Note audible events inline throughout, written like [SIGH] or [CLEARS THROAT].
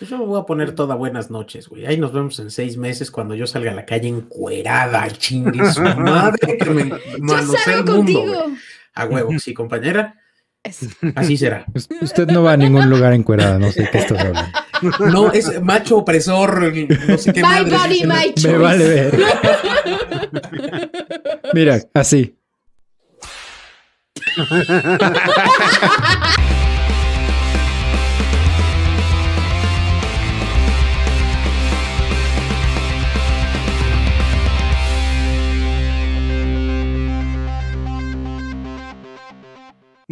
Pues yo me voy a poner toda buenas noches, güey. Ahí nos vemos en seis meses cuando yo salga a la calle encuerada, chingue su [LAUGHS] madre, que me manosee el mundo. güey. A huevo, sí, compañera. Así será. Usted no va a ningún lugar encuerada, no sé qué estás hablando. No, es macho opresor, no sé qué My madre. body, my choice. Me vale ver. Mira, así. [LAUGHS]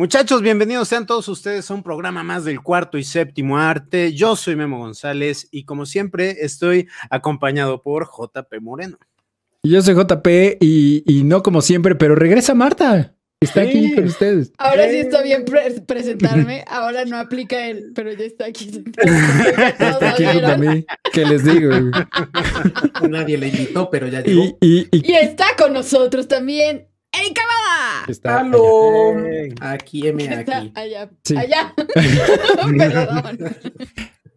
Muchachos, bienvenidos sean todos ustedes a un programa más del cuarto y séptimo arte. Yo soy Memo González y como siempre estoy acompañado por JP Moreno. Y Yo soy JP y, y no como siempre, pero regresa Marta. Está Sí. aquí con ustedes. Ahora sí está bien pre- presentarme. Ahora no aplica él, pero ya está aquí. Está aquí junto a mí. ¿Qué les digo? Nadie le invitó, pero ya llegó. Y, y, y Y está con nosotros también Erika Bada. Está ¡Halo! Hey. Aquí, [LAUGHS] M, aquí. allá. Sí. Allá. [LAUGHS] Perdón.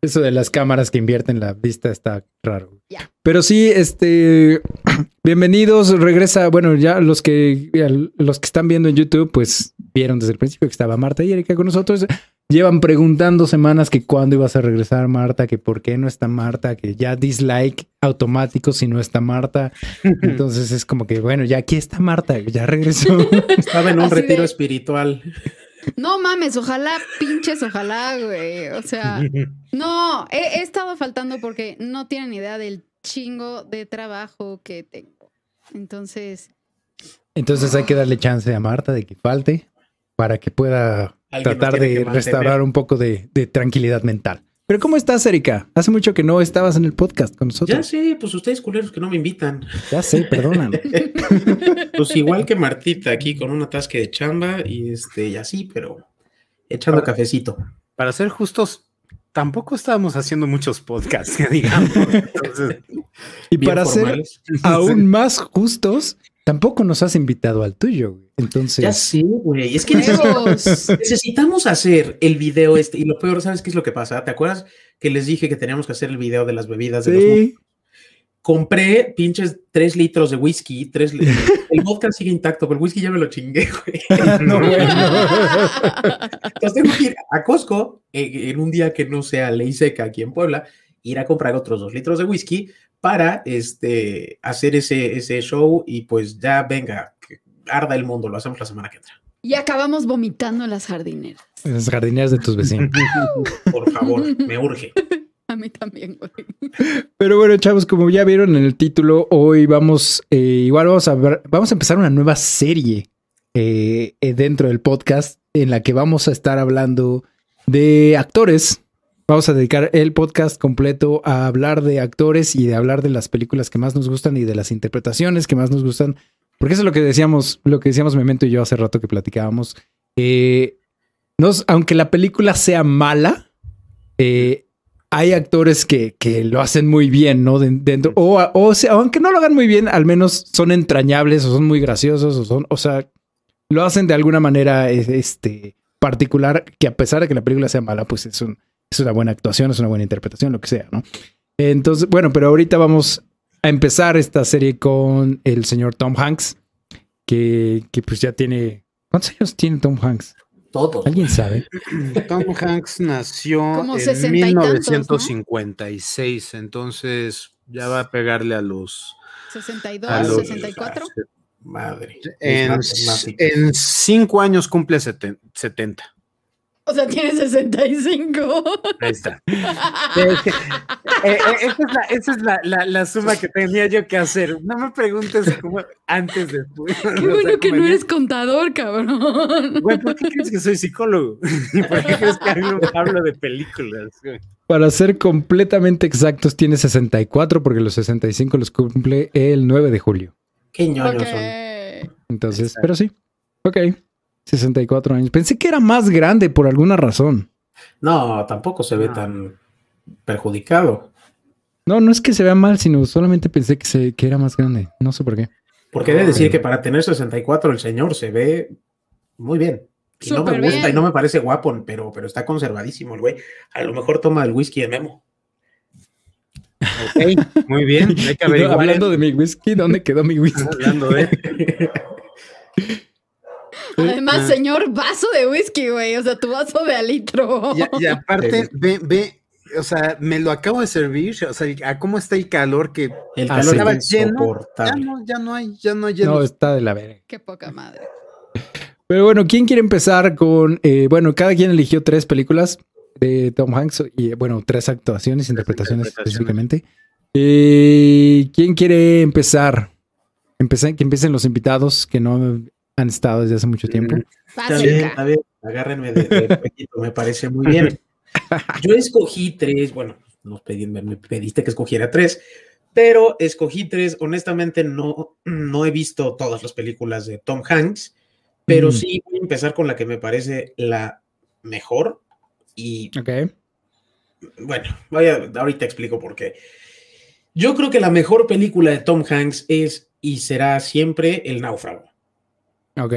Eso de las cámaras que invierten la vista está raro. Ya. Pero sí, este, [CLEARS THROAT] bienvenidos, regresa, bueno, ya los que los que están viendo en YouTube, pues vieron desde el principio que estaba Marta y Erika con nosotros. Llevan preguntando semanas que cuándo ibas a regresar Marta, que por qué no está Marta, que ya dislike automático si no está Marta. [LAUGHS] Entonces es como que, bueno, ya aquí está Marta, ya regresó. [LAUGHS] Estaba en un Así retiro de- espiritual. No mames, ojalá, pinches, ojalá, güey. O sea, [LAUGHS] no, he, he estado faltando porque no tienen idea del chingo de trabajo que tengo. Entonces, Entonces hay que darle chance a Marta de que falte para que pueda tratar de restaurar un poco de, de tranquilidad mental. Pero ¿cómo estás, Erika? Hace mucho que no estabas en el podcast con Ya nosotros. sé, pues ustedes culeros que no me invitan. Ya sé, perdóname. [LAUGHS] Pues igual que Martita aquí con un atasque de chamba y este y así, pero echando cafecito. Para ser justos, tampoco estábamos haciendo muchos podcasts, [LAUGHS] digamos. Entonces, Y bien para ser formales. [LAUGHS] aún más justos, tampoco nos has invitado al tuyo. güey. Entonces, Ya sé, güey. Es que necesitamos hacer el video este. Y lo peor, ¿sabes qué es lo que pasa? ¿Te acuerdas que les dije que teníamos que hacer el video de las bebidas de los sí, compré pinches tres litros de whisky, tres li- el vodka sigue intacto, pero el whisky ya me lo chingué, güey. [LAUGHS] no, bueno. Entonces tengo que ir a Costco eh, en un día que no sea ley seca aquí en Puebla, ir a comprar otros dos litros de whisky para este, hacer ese, ese show y pues ya venga, que arda el mundo, lo hacemos la semana que entra. Y acabamos vomitando en las jardineras. Las jardineras de tus vecinos. [LAUGHS] Por favor, me urge. A mí también, güey. Pero bueno, chavos, como ya vieron en el título, hoy vamos, eh, igual vamos a ver, vamos a empezar una nueva serie eh, eh, dentro del podcast en la que vamos a estar hablando de actores. Vamos a dedicar el podcast completo a hablar de actores y de hablar de las películas que más nos gustan y de las interpretaciones que más nos gustan. Porque eso es lo que decíamos, lo que decíamos Memento y yo hace rato que platicábamos. Eh, aunque la película sea mala, eh, hay actores que, que lo hacen muy bien, ¿no? Den- dentro, o, o sea, aunque no lo hagan muy bien, al menos son entrañables o son muy graciosos o son, o sea, lo hacen de alguna manera eh, este, particular que a pesar de que la película sea mala, pues es, un, es una buena actuación, es una buena interpretación, lo que sea, ¿no? Entonces, bueno, pero ahorita vamos a empezar esta serie con el señor Tom Hanks, que, que pues ya tiene... ¿Cuántos años tiene Tom Hanks? Todos. ¿Alguien sabe? Tom Hanks nació en sesenta y tantos, ¿no? 1956, entonces ya va a pegarle a los... 62, a los- 64. Madre. En, en cinco años cumple seten- 70. O sea, tiene 65. Ahí está. Eh, eh, esa es, la, esa es la, la- la suma que tenía yo que hacer. No me preguntes cómo antes de después. Qué bueno que no eres contador, cabrón. Güey, ¿por qué crees que soy psicólogo? [LAUGHS] ¿Y por qué crees que hablo, hablo de películas? Para ser completamente exactos, tiene 64 porque los 65 los cumple el 9 de julio. Qué ñoños Ok. son. Entonces, Exacto. pero sí. Ok. 64 años. Pensé que era más grande por alguna razón. No, tampoco se ve No. tan perjudicado. No, no es que se vea mal, sino solamente pensé que, se, que era más grande. No sé por qué. Porque he de decir que para tener 64 el señor se ve muy bien. Y no me gusta bien. y no me parece guapo, pero, pero está conservadísimo el güey. A lo mejor toma el whisky de Memo. Ok, muy bien. [LAUGHS] Hay que no, hablando de mi whisky, ¿dónde quedó mi whisky? Hablando de. [LAUGHS] Además, Ah. señor, vaso de whisky, güey. O sea, tu vaso de alitro. Y, y aparte, ve, ve, o sea, me lo acabo de servir, o sea, a cómo está el calor que El calor estaba lleno. ya no, ya no hay, ya no hay hielo. No, está de la verga. Qué poca madre. Pero bueno, ¿quién quiere empezar con... eh, bueno, cada quien eligió tres películas de Tom Hanks y, bueno, tres actuaciones, interpretaciones, interpretaciones. específicamente. Eh, ¿Quién quiere empezar? Empecé- que empiecen los invitados que no han estado desde hace mucho tiempo. Está bien, está Básica. bien. Agárrenme de, de pechito, me parece muy bien. [LAUGHS] Yo escogí tres, bueno, nos pedí- me, me pediste que escogiera tres, pero escogí tres. Honestamente, no, no he visto todas las películas de Tom Hanks, pero Mm. sí voy a empezar con la que me parece la mejor. Y Ok. bueno, vaya, ahorita explico por qué. Yo creo que la mejor película de Tom Hanks es y será siempre El Náufrago. Ok.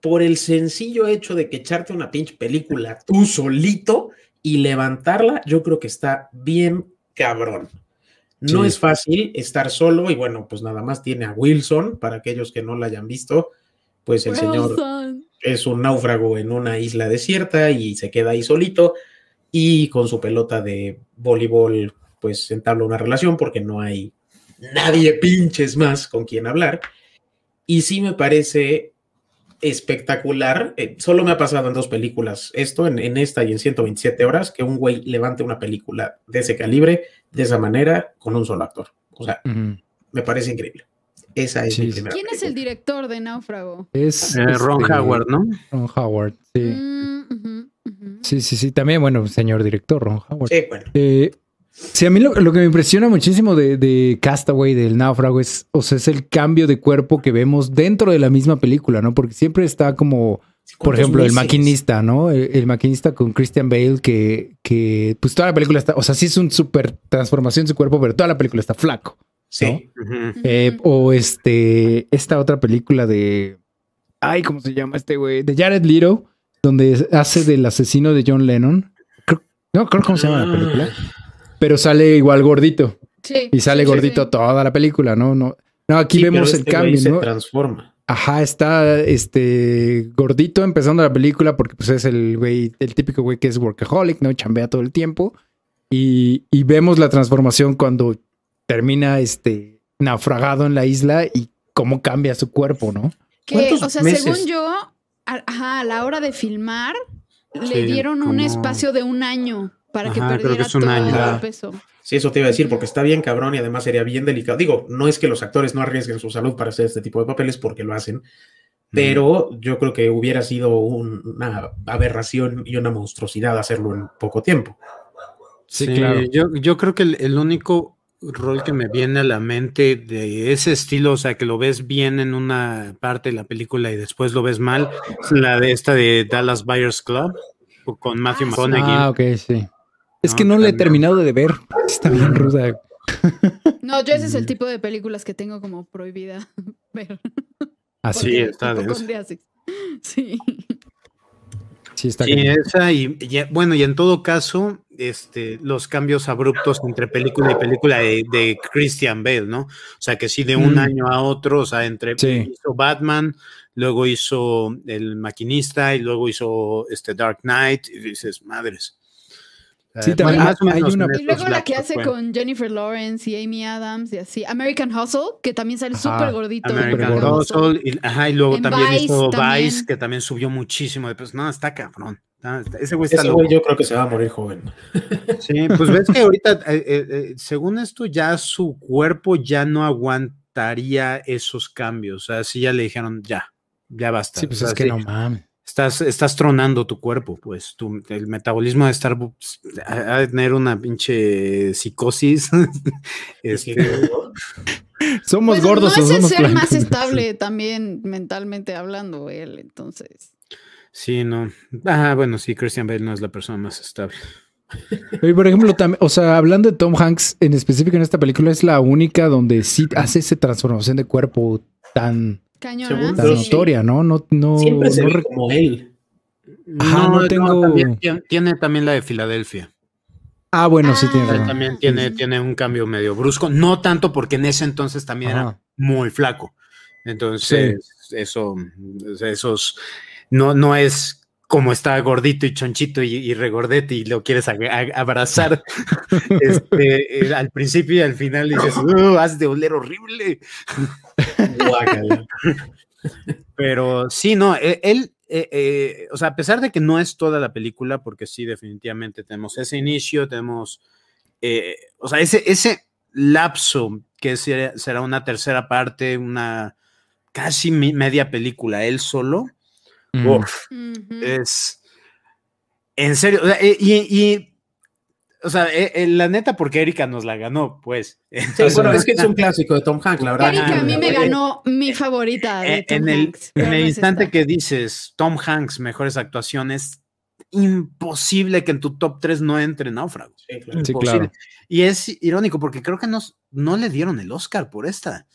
por el sencillo hecho de que echarte una pinche película tú solito y levantarla, yo creo que está bien cabrón. No Sí. es fácil estar solo y bueno, pues nada más tiene a Wilson, para aquellos que no la hayan visto, pues el señor Wilson. es un náufrago en una isla desierta y se queda ahí solito y con su pelota de voleibol pues entabla una relación porque no hay nadie pinches más con quien hablar. Y sí me parece espectacular. eh, solo me ha pasado en dos películas esto, en, en esta y en 127 horas, que un güey levante una película de ese calibre, de esa manera, con un solo actor. O sea, me parece increíble. Esa es Sí, mi primera ¿Quién es el director de Náufrago? Es Eh, Ron este, Howard, ¿no? Ron Howard, sí. Mm. Sí, sí, sí. También, bueno, señor director, Ron Howard. Sí, bueno. Eh, sí, a mí lo, lo que me impresiona muchísimo de, de Castaway, del náufrago, es, o sea, es el cambio de cuerpo que vemos dentro de la misma película, ¿no? Porque siempre está como, por ¿Cuántos ejemplo, el maquinista, ¿no? El, el maquinista con Christian Bale, que, que, pues toda la película está, o sea, sí es una super transformación de su cuerpo, pero toda la película está flaco. Sí. Eh, o este, esta otra película de, ay, ¿cómo se llama este güey? De Jared Leto, donde hace del asesino de John Lennon. Creo- no, creo cómo se llama la película. Pero sale igual gordito. Sí, Y sale sí, gordito sí. toda la película, ¿no? No, no aquí Sí, pero vemos el este güey cambio, se ¿no? transforma. Ajá, está este gordito empezando la película porque pues es el güey, el típico güey que es workaholic, ¿no? Chambea todo el tiempo. Y, y vemos la transformación cuando termina este naufragado en la isla y cómo cambia su cuerpo, ¿no? Que, ¿Cuántos o sea, meses? según yo, a, ajá, a la hora de filmar, le dieron un espacio de un año para que Ajá, creo que perdiera es un todo año. el peso. Sí, eso te iba a decir, porque está bien cabrón y además sería bien delicado. Digo, no es que los actores no arriesguen su salud para hacer este tipo de papeles porque lo hacen, pero yo creo que hubiera sido un- una aberración y una monstruosidad hacerlo en poco tiempo. Sí, claro. Yo, yo creo que el, el único rol que me viene a la mente de ese estilo, o sea, que lo ves bien en una parte de la película y después lo ves mal, es la de esta de Dallas Buyers Club con Matthew Ah. McConaughey. Ah, ok, sí. Es No, que no le he terminado de ver. [LAUGHS] Está bien ruda. No, yo ese Mm. es el tipo de películas que tengo como prohibida [LAUGHS] ver. Así, Sí, porque está hipocondriasis. [LAUGHS] Sí. sí está Sí, esa y, y- bueno, y en todo caso, este, los cambios abruptos entre película y película de, de Christian Bale, ¿no? O sea, que sí de un Mm. año a otro, o sea, entre Sí. hizo Batman, luego hizo El Maquinista y luego hizo este Dark Knight y dices, madres. Sí, también más o hay una- Y luego la que hace fue. con Jennifer Lawrence y Amy Adams y así. American Hustle, que también sale súper gordito. American. Hustle, y, ajá, y luego En también Vice hizo también. Vice, que también subió muchísimo de peso. No, está cabrón. Ese güey está Ese güey yo creo que se va a morir joven. Sí, pues ves que ahorita, eh, eh, eh, según esto, ya su cuerpo ya no aguantaría esos cambios. O sea, sí ya le dijeron, ya, ya basta. Sí, pues O sea, es que sí, no mames. Estás, estás tronando tu cuerpo, pues tu, el metabolismo de estar pues, a, a tener una pinche psicosis. [LAUGHS] este, [LAUGHS] Somos Pues gordos no es el ser más estable también mentalmente hablando él, entonces. sí, no. Ah, bueno, sí, Christian Bale no es la persona más estable. [LAUGHS] Y por ejemplo, también, o sea, hablando de Tom Hanks en específico en esta película, es la única donde sí hace esa transformación de cuerpo tan, Cañona. Según sí. notoria, ¿no? No, no, Siempre se no ve como él. Ajá, no tengo- también tiene, tiene también la de Filadelfia. Ah, bueno, sí Ah. Él razón. también tiene, tiene un cambio medio brusco, no tanto porque en ese entonces también era muy flaco. Entonces, eso, esos, no, no es como está gordito y chonchito y, y regordete y lo quieres abrazar. [LAUGHS] Este, eh, al principio y al final dices, "Uh, has de oler horrible. [LAUGHS] Pero sí, no, e- él, eh, eh, o sea, a pesar de que no es toda la película, porque sí, definitivamente tenemos ese inicio, tenemos, eh, o sea, ese, ese lapso que será, una tercera parte, una casi media película, él solo, Mm. uf, es, en serio, o sea, eh, y, y, o sea, eh, eh, la neta, porque Erika nos la ganó, pues. [LAUGHS] Sí, Entonces, bueno, es que es un clásico de Tom Hanks, la verdad. Erika a mí me ganó mi favorita de Tom en el, Hanks, en el instante que dices Tom Hanks, mejores actuaciones, imposible que en tu top 3 no entre náufrago. Sí, claro. Sí, Imposible. claro. Y es irónico porque creo que nos, no le dieron el Oscar por esta,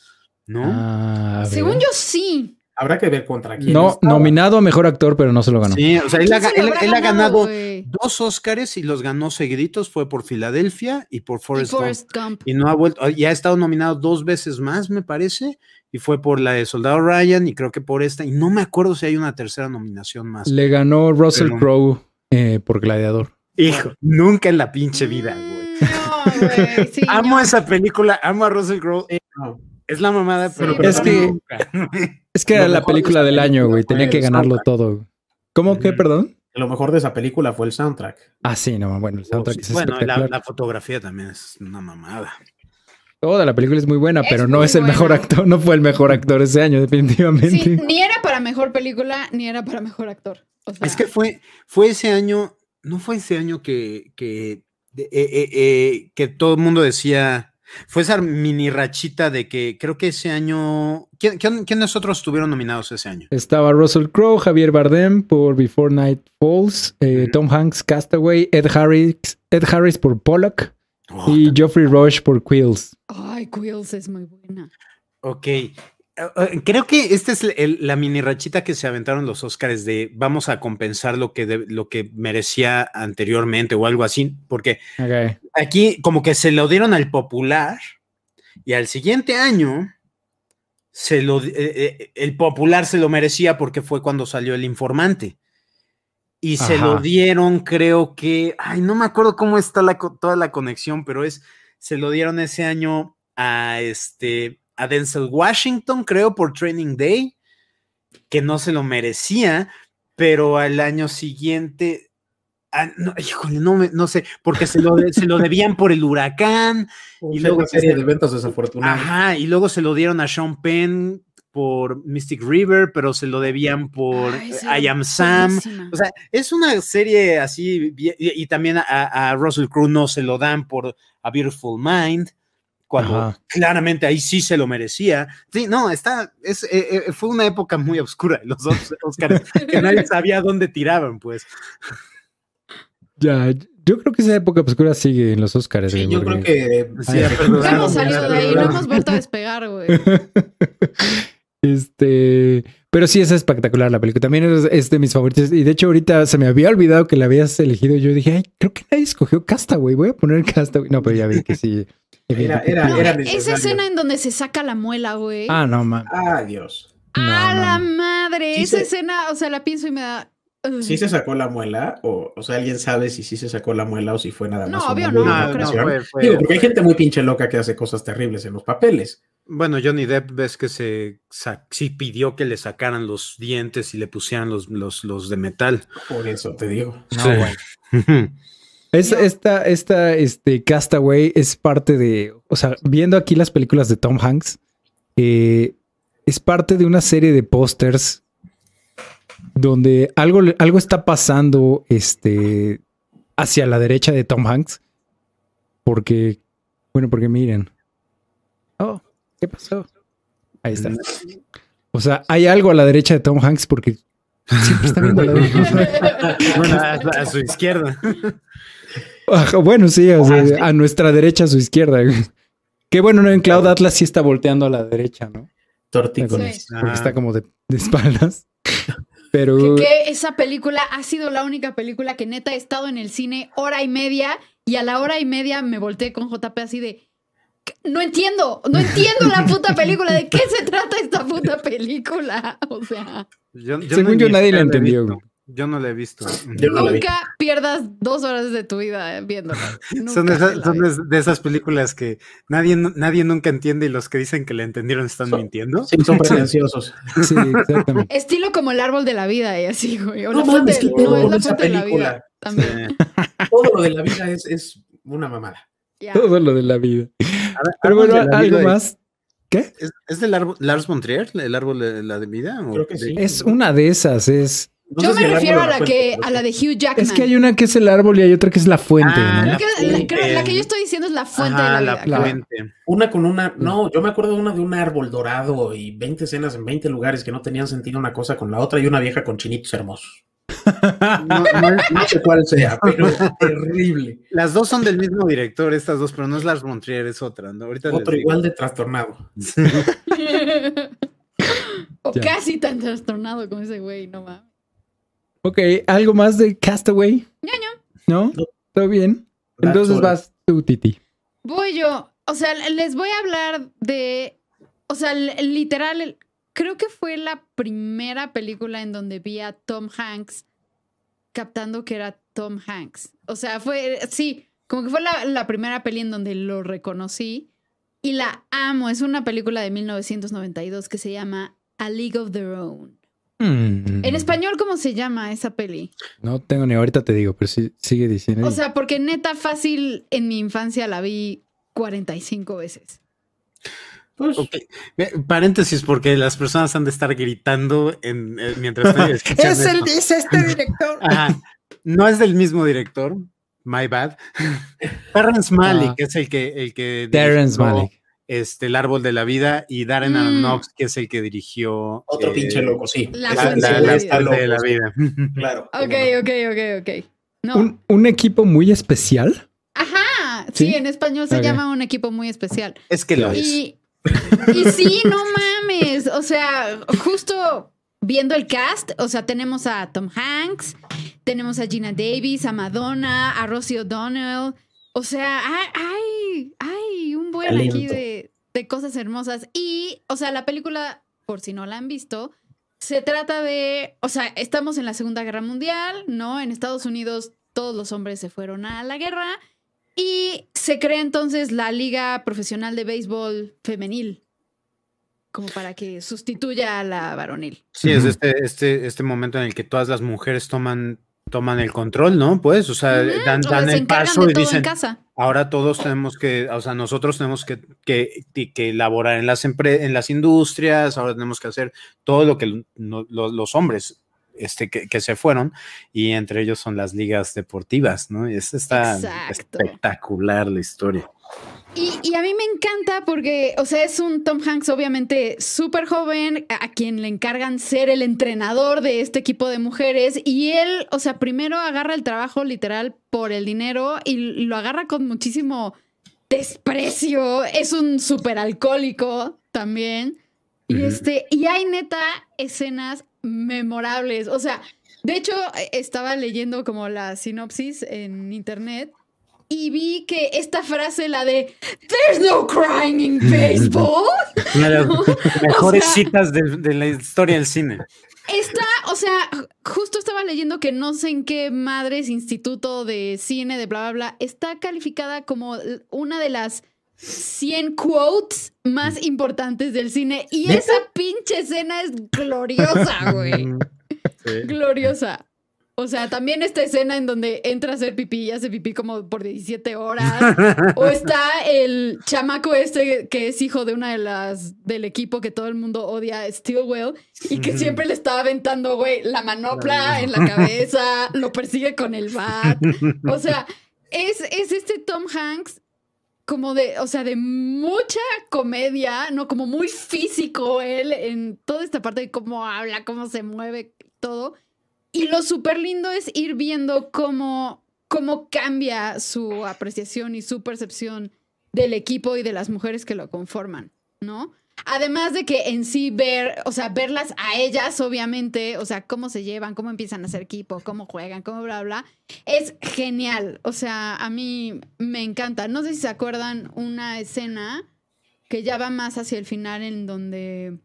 ¿no? Ah. Según yo sí. Habrá que ver contra quién. No, estaba. nominado a mejor actor, pero no se lo ganó. Sí, o sea, él, ha, ¿Quién se lo él- habrá él ha ganado dos Oscars y los ganó seguiditos, fue por Filadelfia y por Y Forrest Gump. Forrest Gump. Y no ha vuelto, y ha estado nominado dos veces más, me parece, y fue por la de Soldado Ryan y creo que por esta, y no me acuerdo si hay una tercera nominación más. Le ganó Russell Pero- Crowe eh, por Gladiador. Hijo, nunca en la pinche vida, güey. Mm, No, güey. Sí, [LAUGHS] Amo no. esa película, amo a Russell Crowe. No. Es la mamada, pero, Sí. pero Es que- nunca. [LAUGHS] Es que era la película del año, güey. Tenía que ganarlo soundtrack. todo. ¿Cómo que, Ujú. perdón? Lo mejor de esa película fue el soundtrack. Ah, sí, no, bueno, el soundtrack es Bueno, la, la fotografía también es una mamada. Toda la película es muy buena, Es pero no es el mejor actor, no fue el mejor actor ese año, definitivamente. Sí, ni era para mejor película, ni era para mejor actor. O sea, Es que fue, fue ese año, no fue ese año que, que, eh, eh, eh, que todo el mundo decía, fue esa mini rachita de que creo que ese año, ¿quién, quién- quiénes otros estuvieron nominados ese año? Estaba Russell Crowe, Javier Bardem por Before Night Falls, eh. Tom Hanks Castaway, Ed Harris, Ed Harris por Pollock Oh, y Geoffrey Rush por Quills. Ay, Quills es muy buena. Ok. Eh, eh, Creo que esta es el- la mini rachita que se aventaron los Oscars de vamos a compensar lo que, de- lo que merecía anteriormente o algo así, porque aquí como que se lo dieron al popular y al siguiente año se lo, eh, el popular se lo merecía porque fue cuando salió el informante. Y se lo dieron, creo que, ay, no me acuerdo cómo está la, toda la conexión, pero es, se lo dieron ese año a este, a Denzel Washington, creo, por Training Day, que no se lo merecía, pero al año siguiente, ah, no, híjole, no, me- no sé, porque se lo, de- se lo debían por el huracán, [LAUGHS] Y Y luego una serie se- de eventos desafortunados. Ajá, y luego se lo dieron a Sean Penn por Mystic River, pero se lo debían por Ay, sí, I Am Sam. buenísima. O sea, es una serie así, y también a, a Russell Crowe no se lo dan por A Beautiful Mind, cuando Ajá. claramente ahí sí se lo merecía. Sí, no, está, es, eh, eh, fue una época muy oscura, los Os- [LAUGHS] Oscars, que nadie sabía dónde tiraban, pues. Ya, yo creo que esa época oscura sigue en los Oscars. Sí, güey, yo creo que Sí, sí, [LAUGHS] No hemos salido de ahí, no hemos vuelto a despegar, güey. [LAUGHS] Este, pero sí es espectacular la película. También es, es de mis favoritos. Y de hecho, ahorita se me había olvidado que la habías elegido. Yo dije, ay, creo que nadie escogió Castaway. Voy a poner Castaway. No, pero ya vi que sí. [LAUGHS] Era- era- No, era esa escena en donde se saca la muela, güey. Ah, no, man. Ah, Dios. No, ¡A no, la no. madre! Sí esa se- escena, o sea, la pienso y me da. ¿Sí se sacó la muela? O, o sea, ¿alguien sabe si sí se sacó la muela o si fue nada No, más? una obvio no, no Digo, porque hay gente muy pinche loca que hace cosas terribles en los papeles. Bueno, Johnny Depp ves que se sí pidió que le sacaran los dientes y le pusieran los, los, los de metal. Por eso te digo. No, Sí. [LAUGHS] Es, esta, esta, este, Castaway es parte de, o sea, viendo aquí las películas de Tom Hanks, eh, es parte de una serie de pósters donde algo, algo está pasando, este, hacia la derecha de Tom Hanks, porque, bueno, porque miren, ¿qué pasó? Ahí está. O sea, hay algo a la derecha de Tom Hanks porque siempre está viendo a la derecha. [LAUGHS] Bueno, a, a su izquierda. Ajá, bueno, sí, o sea, Ah, a nuestra derecha, a su izquierda. Que bueno, no, en Cloud Atlas sí está volteando a la derecha, ¿no? Tortícolis. Sí. Porque Ah. está como de, de espaldas. [LAUGHS] Pero Que, que esa película ha sido la única película que neta he estado en el cine hora y media Y a la hora y media me volteé con JP así de, no entiendo, no entiendo la puta película, ¿de qué se trata esta puta película? [LAUGHS] O sea, Yo- yo Según no- yo, nadie la entendió, visto. Yo no la he visto. Yo no la vi. nunca pierdas dos horas de tu vida viéndola. [LAUGHS] Son, de esas, son de, películas que nadie, nadie nunca entiende y los que dicen que la entendieron están Son- mintiendo. Sí, son [LAUGHS] pretenciosos. Sí, exactamente. Estilo como el árbol de la vida y así, güey. O No la fuente, mames, qué no, pedo es la fuente de la película. vida. También. Eh, Todo lo de la vida es, es una mamada. Todo lo de la vida. Pero bueno, algo más. ¿Qué? ¿Es, es del árbol, Lars von Trier, el árbol de la de vida? ¿O Creo que sí. Es una de esas, es. No Yo si me refiero a la, que, a la de Hugh Jackman. Es que hay una que es el árbol y hay otra que es la fuente, Ah, ¿no? Creo que la, fuente. creo- la que yo estoy diciendo es la fuente Ajá, de la la vida. claro. fuente. Una con una, no, yo me acuerdo de una de un árbol dorado y 20 escenas en 20 lugares que no tenían sentido una cosa con la otra y una vieja con chinitos hermosos. No, no es- No sé cuál sea, [LAUGHS] pero terrible. las dos son del mismo director, estas dos, pero no es Lars von Trier, es otra. ¿no? Ahorita Otro igual de trastornado. [LAUGHS] o Ya. casi tan trastornado como ese güey, no mames. Ok, ¿algo más de Castaway? ¿No? No. ¿Todo bien? That's Entonces vas tú, Titi. Voy yo. O sea, les voy a hablar de. O sea, literal, creo que fue la primera película en donde vi a Tom Hanks captando que era Tom Hanks. O sea, fue. Sí, como que fue la, la primera peli en donde lo reconocí. Y la amo. Es una película de 1992 que se llama A League of Their Own. Mm. En español, ¿cómo se llama esa peli? No tengo ni ahorita te digo, pero sí, sigue diciendo. O sea, porque neta fácil en mi infancia la vi 45 veces. Pues, Paréntesis, porque las personas han de estar gritando en, eh, mientras estoy [LAUGHS] escuchando es, el, es este director. [LAUGHS] Ajá. No es del mismo director. My bad. [LAUGHS] Terrence Malick Ah. es el que, el que Terrence Malick. Este, El árbol de la vida y Darren Mm. Aronofsky que es el que dirigió otro eh, pinche loco, sí. La La, de la de vida. Claro. Ok, ok, ok, ok. No. ¿Un, un equipo muy especial. Ajá. Sí, ¿Sí? en español se llama un equipo muy especial. Es que lo es. Y, sí, no mames. O sea, justo viendo el cast, o sea, tenemos a Tom Hanks, tenemos a Gina Davis, a Madonna, a Rosie O'Donnell. O sea, hay, hay, un buen aquí de, de cosas hermosas. Y, o sea, la película, por si no la han visto, se trata de, o sea, estamos en la Segunda Guerra Mundial, ¿no? En Estados Unidos todos los hombres se fueron a la guerra y se crea entonces la Liga Profesional de Béisbol Femenil, como para que sustituya a la varonil. Sí, es este, este, este momento en el que todas las mujeres toman, toman el control, ¿no? Pues, o sea, dan, o dan se el paso y dicen, casa. ahora todos tenemos que, o sea, nosotros tenemos que, que, que- que elaborar en las, empre- en las industrias, ahora tenemos que hacer todo lo que no- lo- los hombres este, que, que se fueron, y entre ellos son las ligas deportivas, ¿no? Y es, está Exacto. espectacular la historia. Y, y a mí me encanta porque, o sea, es un Tom Hanks obviamente súper joven, a a quien le encargan ser el entrenador de este equipo de mujeres y él, o sea, primero agarra el trabajo literal por el dinero y lo agarra con muchísimo desprecio, es un súper alcohólico también. Y este, y hay neta escenas memorables, o sea, de hecho eh, estaba leyendo como la sinopsis en internet y vi que esta frase, la de There's no crying in baseball, [LAUGHS] Una de las [LAUGHS] mejores sea- citas de, de la historia del cine. está, o sea, justo estaba leyendo que no sé en qué madres instituto de cine, de bla, bla, bla, está calificada como una de las 100 quotes más importantes del cine. Y esa pinche escena es gloriosa, [LAUGHS] güey. Sí. Gloriosa. O sea, también esta escena en donde entra a hacer pipí y hace pipí como por 17 horas. O [LAUGHS] está el chamaco este que es hijo de una de las del equipo que todo el mundo odia, Stillwell, y que siempre le está aventando, güey, la manopla en la cabeza, lo persigue con el bat. [LAUGHS] O sea, es, es este Tom Hanks como de, o sea, de mucha comedia, ¿no? Como muy físico él en toda esta parte de cómo habla, cómo se mueve, todo. Y lo súper lindo es ir viendo cómo, cómo cambia su apreciación y su percepción del equipo y de las mujeres que lo conforman. ¿no? Además de que en sí ver, o sea, verlas a ellas, obviamente, o sea, cómo se llevan, cómo empiezan a hacer equipo, cómo juegan, cómo bla, bla, es genial. O sea, a mí me encanta. No sé si se acuerdan una escena que ya va más hacia el final en donde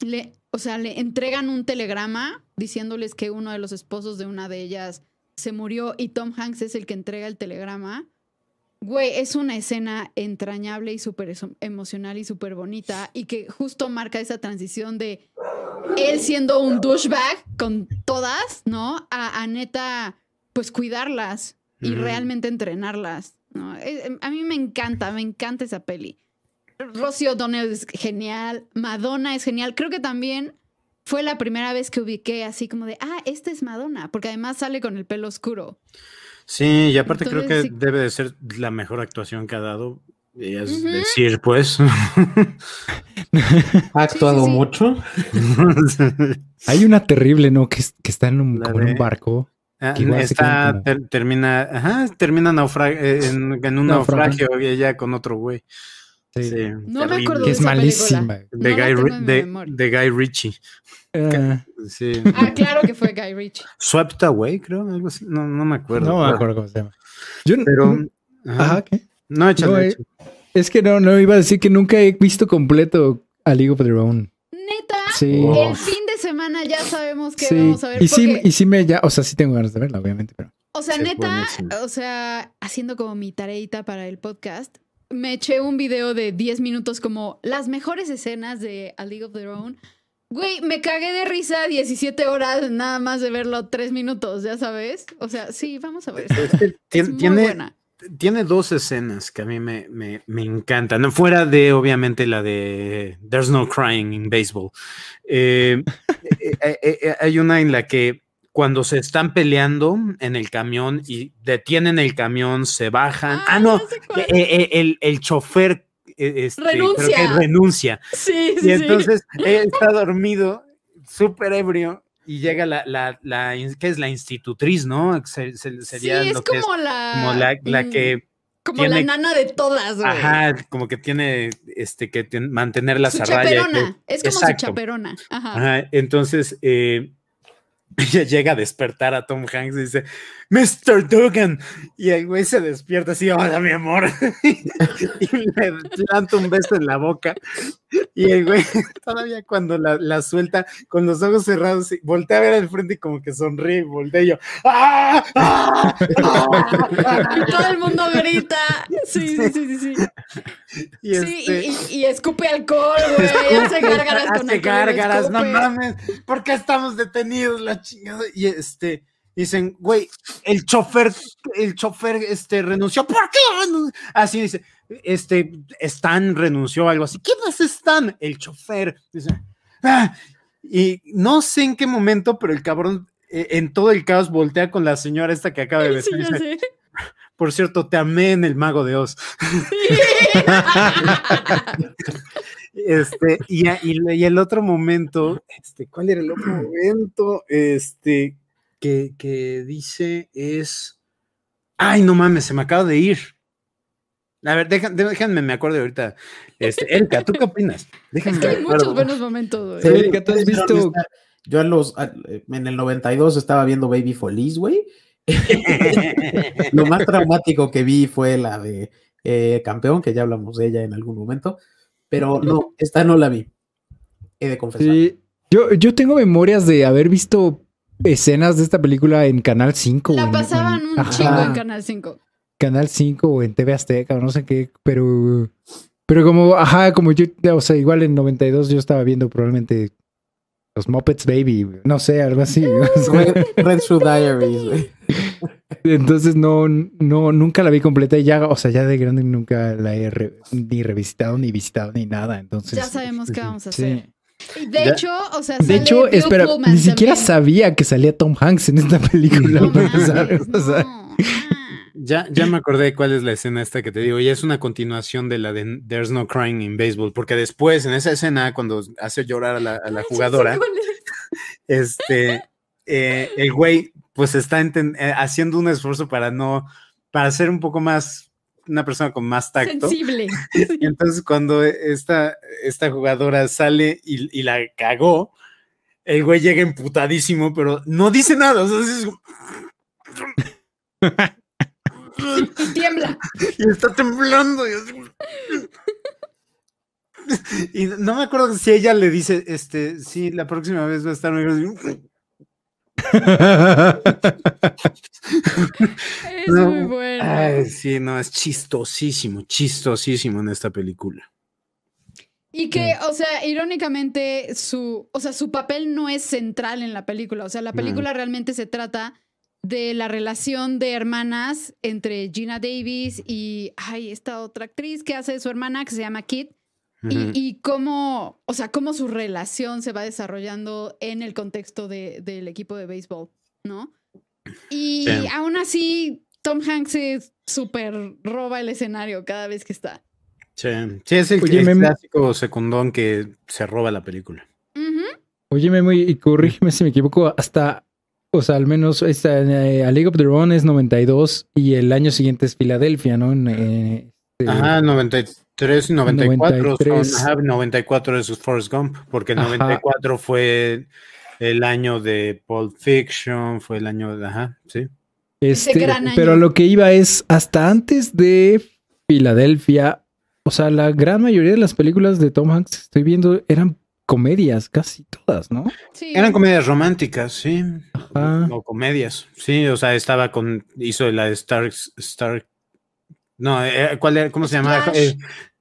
le, o sea, le entregan un telegrama diciéndoles que uno de los esposos de una de ellas se murió y Tom Hanks es el que entrega el telegrama. Güey, es una escena entrañable y súper emocional y súper bonita y que justo marca esa transición de él siendo un douchebag con todas, ¿no? A, a neta, pues cuidarlas y realmente entrenarlas, ¿no? Eh, A mí me encanta, me encanta esa peli. Rosie O'Donnell es genial, Madonna es genial. Creo que también fue la primera vez que ubiqué así como de, ah, esta es Madonna, porque además sale con el pelo oscuro. Sí, y aparte creo que sí. debe de ser la mejor actuación que ha dado. Y es decir, pues. [LAUGHS] [LAUGHS] Ha actuado sí. mucho. [LAUGHS] Hay una terrible, ¿no? Que, es- que está en un, como en un barco. Ah, está, como- ter- termina, ajá, termina naufra- eh, en, en un Naufragio. naufragio y ella con otro güey. Sí. Sí, No me acuerdo Que es esa malísima. De, No Guy, de Guy Ritchie. Ah, Sí. Ah, claro que fue Guy Ritchie. [LAUGHS] Swept Away, creo, algo así. No, no me acuerdo. no me acuerdo cómo se llama. Yo, Pero. Ajá. Ajá, ¿qué? No, échale, No, eh, échale. Es que no, no iba a decir que nunca he visto completo a League of Their Own. Neta, Sí. Oh. el fin de semana ya sabemos que Sí. vamos a ver. Y sí, porque- y sí me ya, o sea, sí tengo ganas de verla, obviamente, pero. O sea, Sí, neta, buenísimo. o sea, haciendo como mi tareita para el podcast, me eché un video de 10 minutos como las mejores escenas de A League of Their Own. Güey, me cagué de risa 17 horas nada más de verlo 3 minutos, ya sabes. O sea, sí, vamos a ver. [LAUGHS] Es muy tiene, buena. tiene dos escenas que a mí me, me, me encantan. No, Fuera de, obviamente, la de There's No Crying in Baseball. Eh, [LAUGHS] eh, eh, hay una en la que cuando se están peleando en el camión y detienen el camión, se bajan. Ah, no, eh, eh, el, el chofer eh, este, creo que Renuncia. renuncia. Sí, sí, Y sí. entonces él está dormido, súper ebrio, y llega la, la, la, ¿qué es? La institutriz, ¿no? Se- se- Sí, sería es lo que es como la. como la, la que, Como la nana de todas, güey. ajá, como que tiene, este, que ten- mantenerlas Su a raya. y que- chaperona. Es como Exacto. su chaperona. Ajá. Ajá, entonces, eh, [LAUGHS] ella llega a despertar a Tom Hanks y dice, Mr. Dugan. Y el güey se despierta así, hola, mi amor. [LAUGHS] y le planta un beso en la boca. Y el güey, [LAUGHS] todavía cuando la, la suelta, con los ojos cerrados, voltea a ver al frente y como que sonríe y voltea y yo, ¡ah! ¡ah! ¡ah! Y [LAUGHS] todo el mundo grita. Sí, sí, sí, sí. sí. Y Sí, este- y, y- y escupe alcohol, güey. Hace gárgaras con Hace alcohol y gárgaras, no mames. ¿Por qué estamos detenidos la chingada? Y este dicen, güey, el chofer, el chofer este renunció. ¿Por qué? renun-?" Así dice, este Stan renunció algo así. ¿Quién es Stan? El chofer. Dice, "Ah". Y no sé en qué momento, pero el cabrón eh, en todo el caos voltea con la señora esta que acaba de besar. dice, sé. [LAUGHS] Por cierto, te amé en el mago de Oz. [LAUGHS] Este, y, a- y, y el otro momento, este, ¿cuál era el otro momento? Este, que, que dice es. Ay, no mames, se me acaba de ir. A ver, deja- déjenme, me acuerdo ahorita. Este, Erika, ¿tú qué opinas? Es que hay muchos buenos momentos. Sí. Erika, ¿tú has visto- Yo en los en el 92 estaba viendo Baby Feliz, güey. [LAUGHS] Lo más traumático que vi fue la de eh, Campeón, que ya hablamos de ella en algún momento. Pero no, esta no la vi. He de confesar. Sí. Yo, yo tengo memorias de haber visto escenas de esta película en Canal 5. o La en- pasaban en- un ajá, chingo en Canal 5. Canal 5 o en TV Azteca o no sé qué, pero pero como, ajá, como yo, o sea, igual en 92 yo estaba viendo probablemente los Muppets Baby, no sé, algo así. o [LAUGHS] sea, Red, Shoe Diaries, güey. entonces no, no, nunca la vi completa y ya, o sea, ya de grande nunca la he re- ni revisitado, ni visitado, ni nada, entonces. Ya sabemos qué vamos a sí. hacer. De Ya- hecho, o sea, De hecho, Bill espera, Pullman ni siquiera también. sabía que salía Tom Hanks en esta película. No [LAUGHS] para empezar, mames, o sea. Ah. Ya, ya me acordé cuál es la escena esta que te digo, y es una continuación de la de There's No Crying in Baseball, porque después, en esa escena, cuando hace llorar a la, a la Sí, jugadora, [LAUGHS] este, eh, el güey, pues está eh, haciendo un esfuerzo para no, para ser un poco más una persona con más tacto. Sensible. [LAUGHS] Y entonces cuando esta, esta jugadora sale y, y la cagó, el güey llega emputadísimo, pero no dice nada. O sea, es como- Y tiembla. [LAUGHS] y está temblando. [LAUGHS] Y no me acuerdo si ella le dice, este, sí, la próxima vez va a estar mejor. Es No. muy bueno. Ay, sí, no, es chistosísimo, chistosísimo en esta película. Y que, o sea, irónicamente, su, o sea, su papel no es central en la película. O sea, la película realmente se trata de la relación de hermanas entre Gina Davis y, ay, esta otra actriz que hace de su hermana que se llama Kit. Y, cómo, o sea, cómo su relación se va desarrollando en el contexto de- del equipo de béisbol, ¿no? Y Sí. aún así, Tom Hanks es súper roba el escenario cada vez que está. Sí, sí, es el, Oye, el Memo. clásico secundón que se roba la película. Oye, Memo, y corrígeme si me equivoco, hasta, o sea, al menos esta, eh, A League of Their Own es 92 y el año siguiente es Filadelfia, ¿no? En, eh, este, Ajá, 93 y 94 93. son, ajá, 94 es Forrest Gump, porque el Ajá. 94 fue el año de Pulp Fiction, fue el año de, ajá, sí. Este, gran año. pero lo que iba es hasta antes de Filadelfia, o sea, la gran mayoría de las películas de Tom Hanks estoy viendo eran comedias, casi todas, ¿no? Sí. Eran comedias románticas, sí. Ajá. O comedias, sí, o sea, estaba con, hizo la de Star, Star, no, eh, ¿cuál era? ¿Cómo se llama? Eh,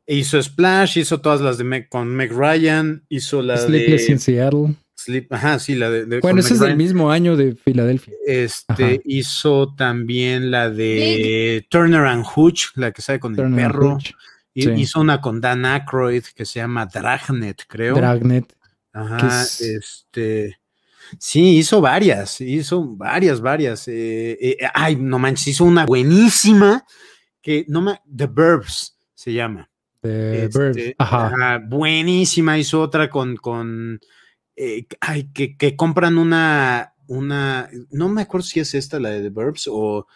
hizo Splash, hizo todas las de Meg, con Meg Ryan, hizo la Sleepless in de Seattle. Sleep, ajá, sí, la de, de- Bueno, ese es del mismo año de Filadelfia. Este Ajá. hizo también la de Turner and Hooch, la que sale con Turner el and perro. Hooch, Y- sí. Hizo una con Dan Aykroyd que se llama Dragnet, creo. Dragnet. Ajá, es- este. Sí, hizo varias, hizo varias, varias. eh, eh, ay, no manches, hizo una buenísima que no me. The Burbs se llama. de Este. Ajá. ajá, buenísima. Hizo otra con. con eh, ay, que, que compran una. Una. No me acuerdo si es esta, la de The Burbs, o.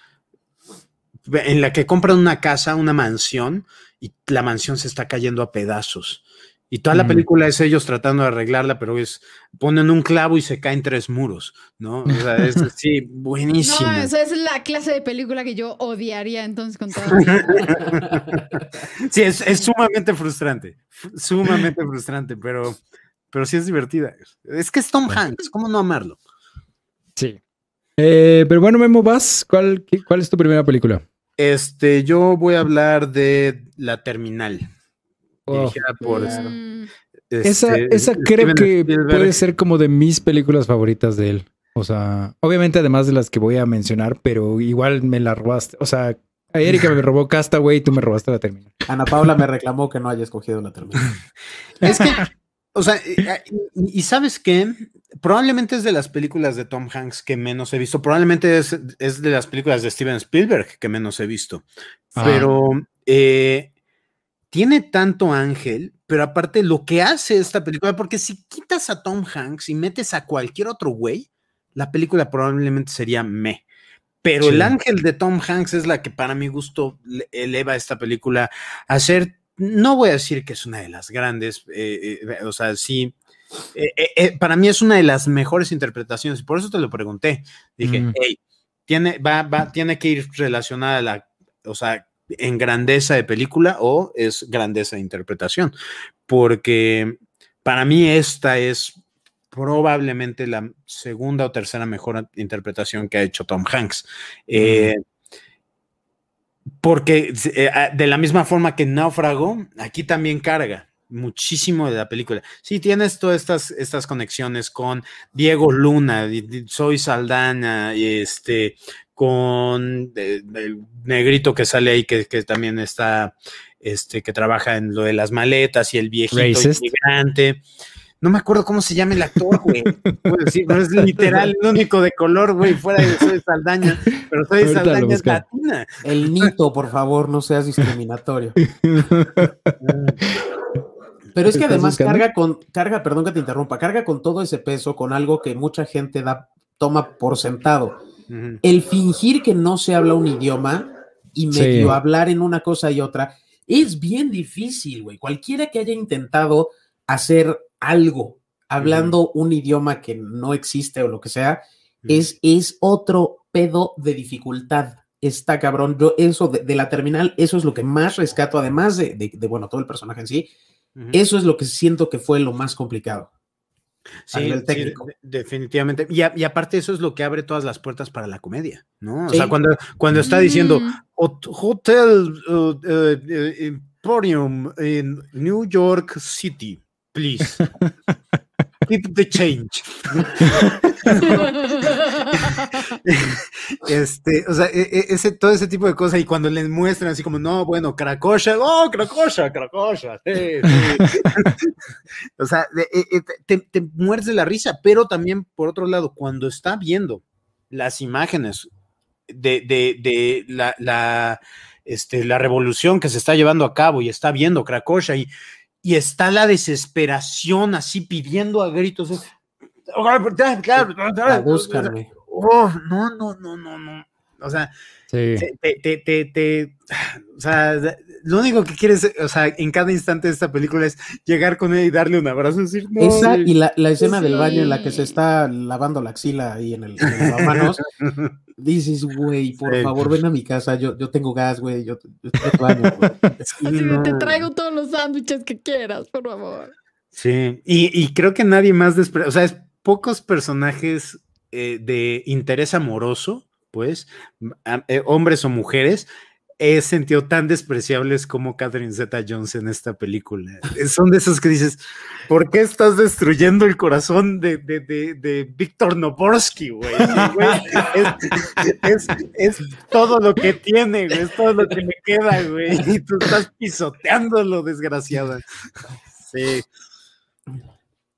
En la que compran una casa, una mansión, y la mansión se está cayendo a pedazos. Y toda la película es ellos tratando de arreglarla, pero es ponen un clavo y se caen tres muros, ¿no? O sea, es [LAUGHS] sí, buenísimo. No, esa es la clase de película que yo odiaría entonces con vida. [LAUGHS] sí, es, es sumamente frustrante, sumamente frustrante, pero, pero sí es divertida. Es que es Tom Hanks, ¿cómo no amarlo? Sí. Eh, pero bueno, Memo, vas. ¿Cuál, qué- ¿Cuál es tu primera película? Este, yo voy a hablar de La Terminal, Oh, dirigida por Mm, esa, este, esa creo Steven que Spielberg. puede ser como de mis películas favoritas de él. O sea, obviamente además de las que voy a mencionar, pero igual me la robaste. O sea, a Erika me robó Castaway y tú me robaste la terminal. [LAUGHS] Ana Paula me reclamó que no haya escogido la terminal. [LAUGHS] Es que, o sea, eh, y, y sabes qué, probablemente es de las películas de Tom Hanks que menos he visto, probablemente es, es de las películas de Steven Spielberg que menos he visto, Ah. pero eh, tiene tanto ángel, pero aparte lo que hace esta película, porque si quitas a Tom Hanks y metes a cualquier otro güey, la película probablemente sería me. Pero Sí. el ángel de Tom Hanks es la que para mi gusto le- eleva esta película a ser, no voy a decir que es una de las grandes, eh, eh, o sea, sí, eh, para mí es una de las mejores interpretaciones, y por eso te lo pregunté. Dije, Mm. hey, tiene, va, va, tiene que ir relacionada a la, o sea, en grandeza de película o es grandeza de interpretación, porque para mí esta es probablemente la segunda o tercera mejor interpretación que ha hecho Tom Hanks. Eh, porque eh, de la misma forma que Náufrago, aquí también carga muchísimo de la película. Sí, tienes todas estas, estas conexiones con Diego Luna, Soy Saldaña, y este, con el negrito que sale ahí, que, que también está, este, que trabaja en lo de las maletas y el viejito Racist. inmigrante. No me acuerdo cómo se llama el actor, güey. Pero es literal el único de color, güey, fuera de Soy Saldaña. Pero Soy Ahorita Saldaña es latina. El Nito, por favor, no seas discriminatorio. [LAUGHS] Pero es que ¿Estás además buscando? carga con, carga, perdón que te interrumpa, carga con todo ese peso, con algo que mucha gente da, toma por sentado. El fingir que no se habla un idioma y medio hablar en una cosa y otra, es bien difícil, güey. Cualquiera que haya intentado hacer algo hablando un idioma que no existe o lo que sea, es, es otro pedo de dificultad. Está cabrón. Yo, eso de, la terminal, eso es lo que más rescato, además de, de, bueno, todo el personaje en sí. Eso es lo que siento que fue lo más complicado. Sí, definitivamente. Y, y, aparte eso es lo que abre todas las puertas para la comedia, ¿no? O sea, cuando, cuando está diciendo mm. Hotel uh, uh, uh, Emporium en New York City, please. [LAUGHS] Keep the change. [LAUGHS] este, o sea, e, e, ese, todo ese tipo de cosas, y cuando les muestran así como, no, bueno, Cracosha, oh, Cracosha, Cracosha, [LAUGHS] o sea, e, te, te muerdes la risa, pero también, por otro lado, cuando está viendo las imágenes de, de, de la, la, este, la revolución que se está llevando a cabo y está viendo Cracosha y y está la desesperación así pidiendo a gritos. Oh, no, no, no, no, no. O sea, te, te, te, te, o sea, lo único que quieres, o sea, en cada instante de esta película es llegar con él y darle un abrazo. Decir, Esa y la, la escena del baño en la que se está lavando la axila ahí en el, en manos. [LAUGHS] dices, güey, por favor, ven a mi casa, yo, yo tengo gas, güey, yo, yo te baño, [LAUGHS] Te traigo todos los sándwiches que quieras, por favor. Sí, y, y creo que nadie más, o sea, es pocos personajes eh, de interés amoroso, pues, eh, hombres o mujeres, he sentido tan despreciables como Catherine Zeta Jones en esta película. Son de esos que dices, ¿por qué estás destruyendo el corazón de, de, de, Víctor Noborsky, güey? Es, es, todo lo que tiene, güey, es todo lo que le queda, güey, y tú estás pisoteándolo, desgraciada. Sí.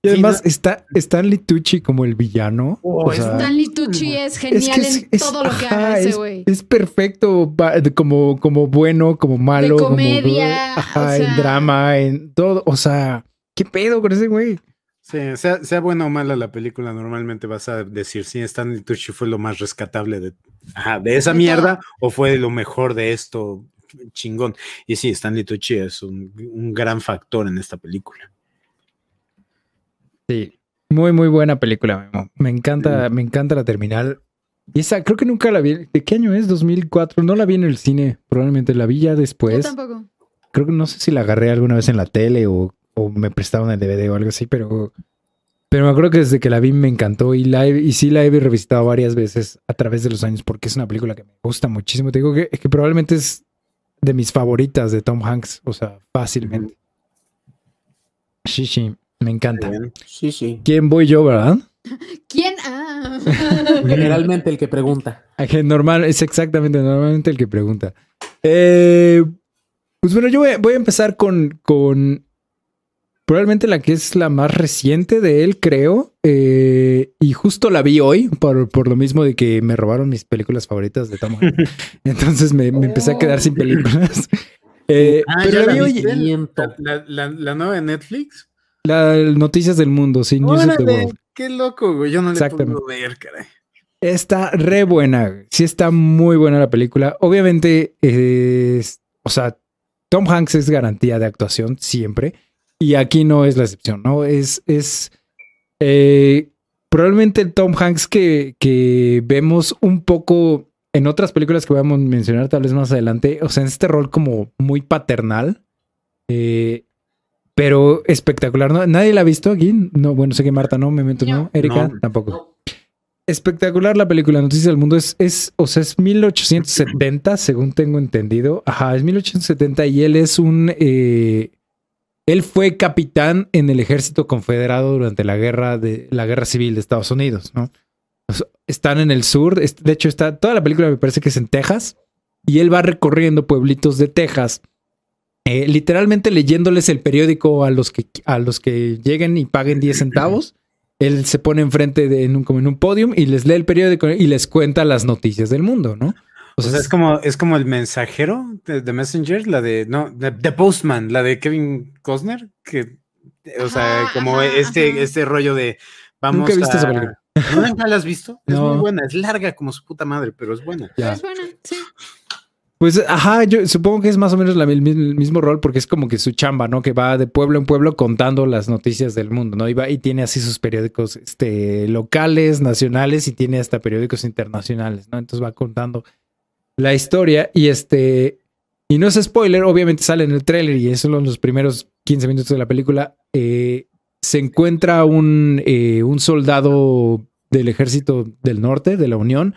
Y además está Stanley Tucci como el villano. Oh, Stanley Tucci es genial en todo lo que hace ese güey. Es, perfecto como, como bueno, como malo. De comedia. ajá, en drama, en todo. O sea, ¿qué pedo con ese güey? Sí, sea, sea buena o mala la película, normalmente vas a decir si Stanley Tucci fue lo más rescatable de, de esa mierda o fue lo mejor de esto chingón. Y sí, Stanley Tucci es un gran factor en esta película. Sí, muy, muy buena película, Me encanta, me encanta la terminal. Y esa, creo que nunca la vi. ¿De qué año es? 2004. No la vi en el cine. Probablemente la vi ya después. Yo tampoco. Creo que no sé si la agarré alguna vez en la tele o, me prestaron el DVD o algo así, pero, pero me acuerdo que desde que la vi me encantó y, la y sí la he revisitado varias veces a través de los años porque es una película que me gusta muchísimo. Te digo que, que probablemente es de mis favoritas de Tom Hanks, o sea, fácilmente. Sí, sí. Me encanta. Sí, sí. ¿Quién voy yo, verdad? [LAUGHS] ¿Quién? Ah. [LAUGHS] Generalmente el que pregunta. Normal, es exactamente normalmente el que pregunta. Eh, pues bueno, yo voy, a empezar con, con probablemente la que es la más reciente de él, creo. Eh, y justo la vi hoy, por, por, lo mismo de que me robaron mis películas favoritas de Tom [LAUGHS] Entonces me, empecé a quedar sin películas. Eh, ah, pero la vi hoy. La, la, nueva de Netflix. Las noticias del mundo, sí, News of the World. Qué loco, güey. Yo no le puedo ver, caray. Está re buena. Sí está muy buena la película. Obviamente, es, o sea, Tom Hanks es garantía de actuación siempre. Y aquí no es la excepción, ¿no? Es, es eh, probablemente el Tom Hanks que, que vemos un poco en otras películas que vamos a mencionar tal vez más adelante. O sea, en este rol como muy paternal. Eh, pero espectacular. ¿no? ¿Nadie la ha visto aquí? No, bueno, sé que Marta no, me meto no. Erika tampoco. Espectacular la película Noticias del Mundo. Es, es, o sea, es 1870, [CLEARS THROAT] según tengo entendido. Ajá, es 1870 y él es un... Eh, él fue capitán en el ejército confederado durante la guerra, de, la guerra civil de Estados Unidos, ¿no? están en el sur. De hecho, está, toda la película me parece que es en Texas. Y él va recorriendo pueblitos de Texas eh, literalmente leyéndoles el periódico a los que a los que lleguen y paguen 10 centavos. Él se pone enfrente de en un, como en un podium y les lee el periódico y les cuenta las noticias del mundo, ¿no? O sea, es como, es como el mensajero de, Messenger, la de, no, The Postman, la de Kevin Costner, que, o sea, como este, este rollo de, vamos Nunca he visto esa película. ¿No la has visto? Es muy [LAUGHS] buena, es larga como su puta madre, pero es buena. Es buena, sí. Pues, ajá, yo supongo que es más o menos la- el, mismo, el mismo rol porque es como que su chamba, ¿no? Que va de pueblo en pueblo contando las noticias del mundo, ¿no? Y, va, y tiene así sus periódicos este, locales, nacionales y tiene hasta periódicos internacionales, ¿no? Entonces va contando la historia y este... Y no es spoiler, obviamente sale en el tráiler y eso en los primeros 15 minutos de la película. eh, se encuentra un, eh, un soldado del ejército del norte, de la Unión,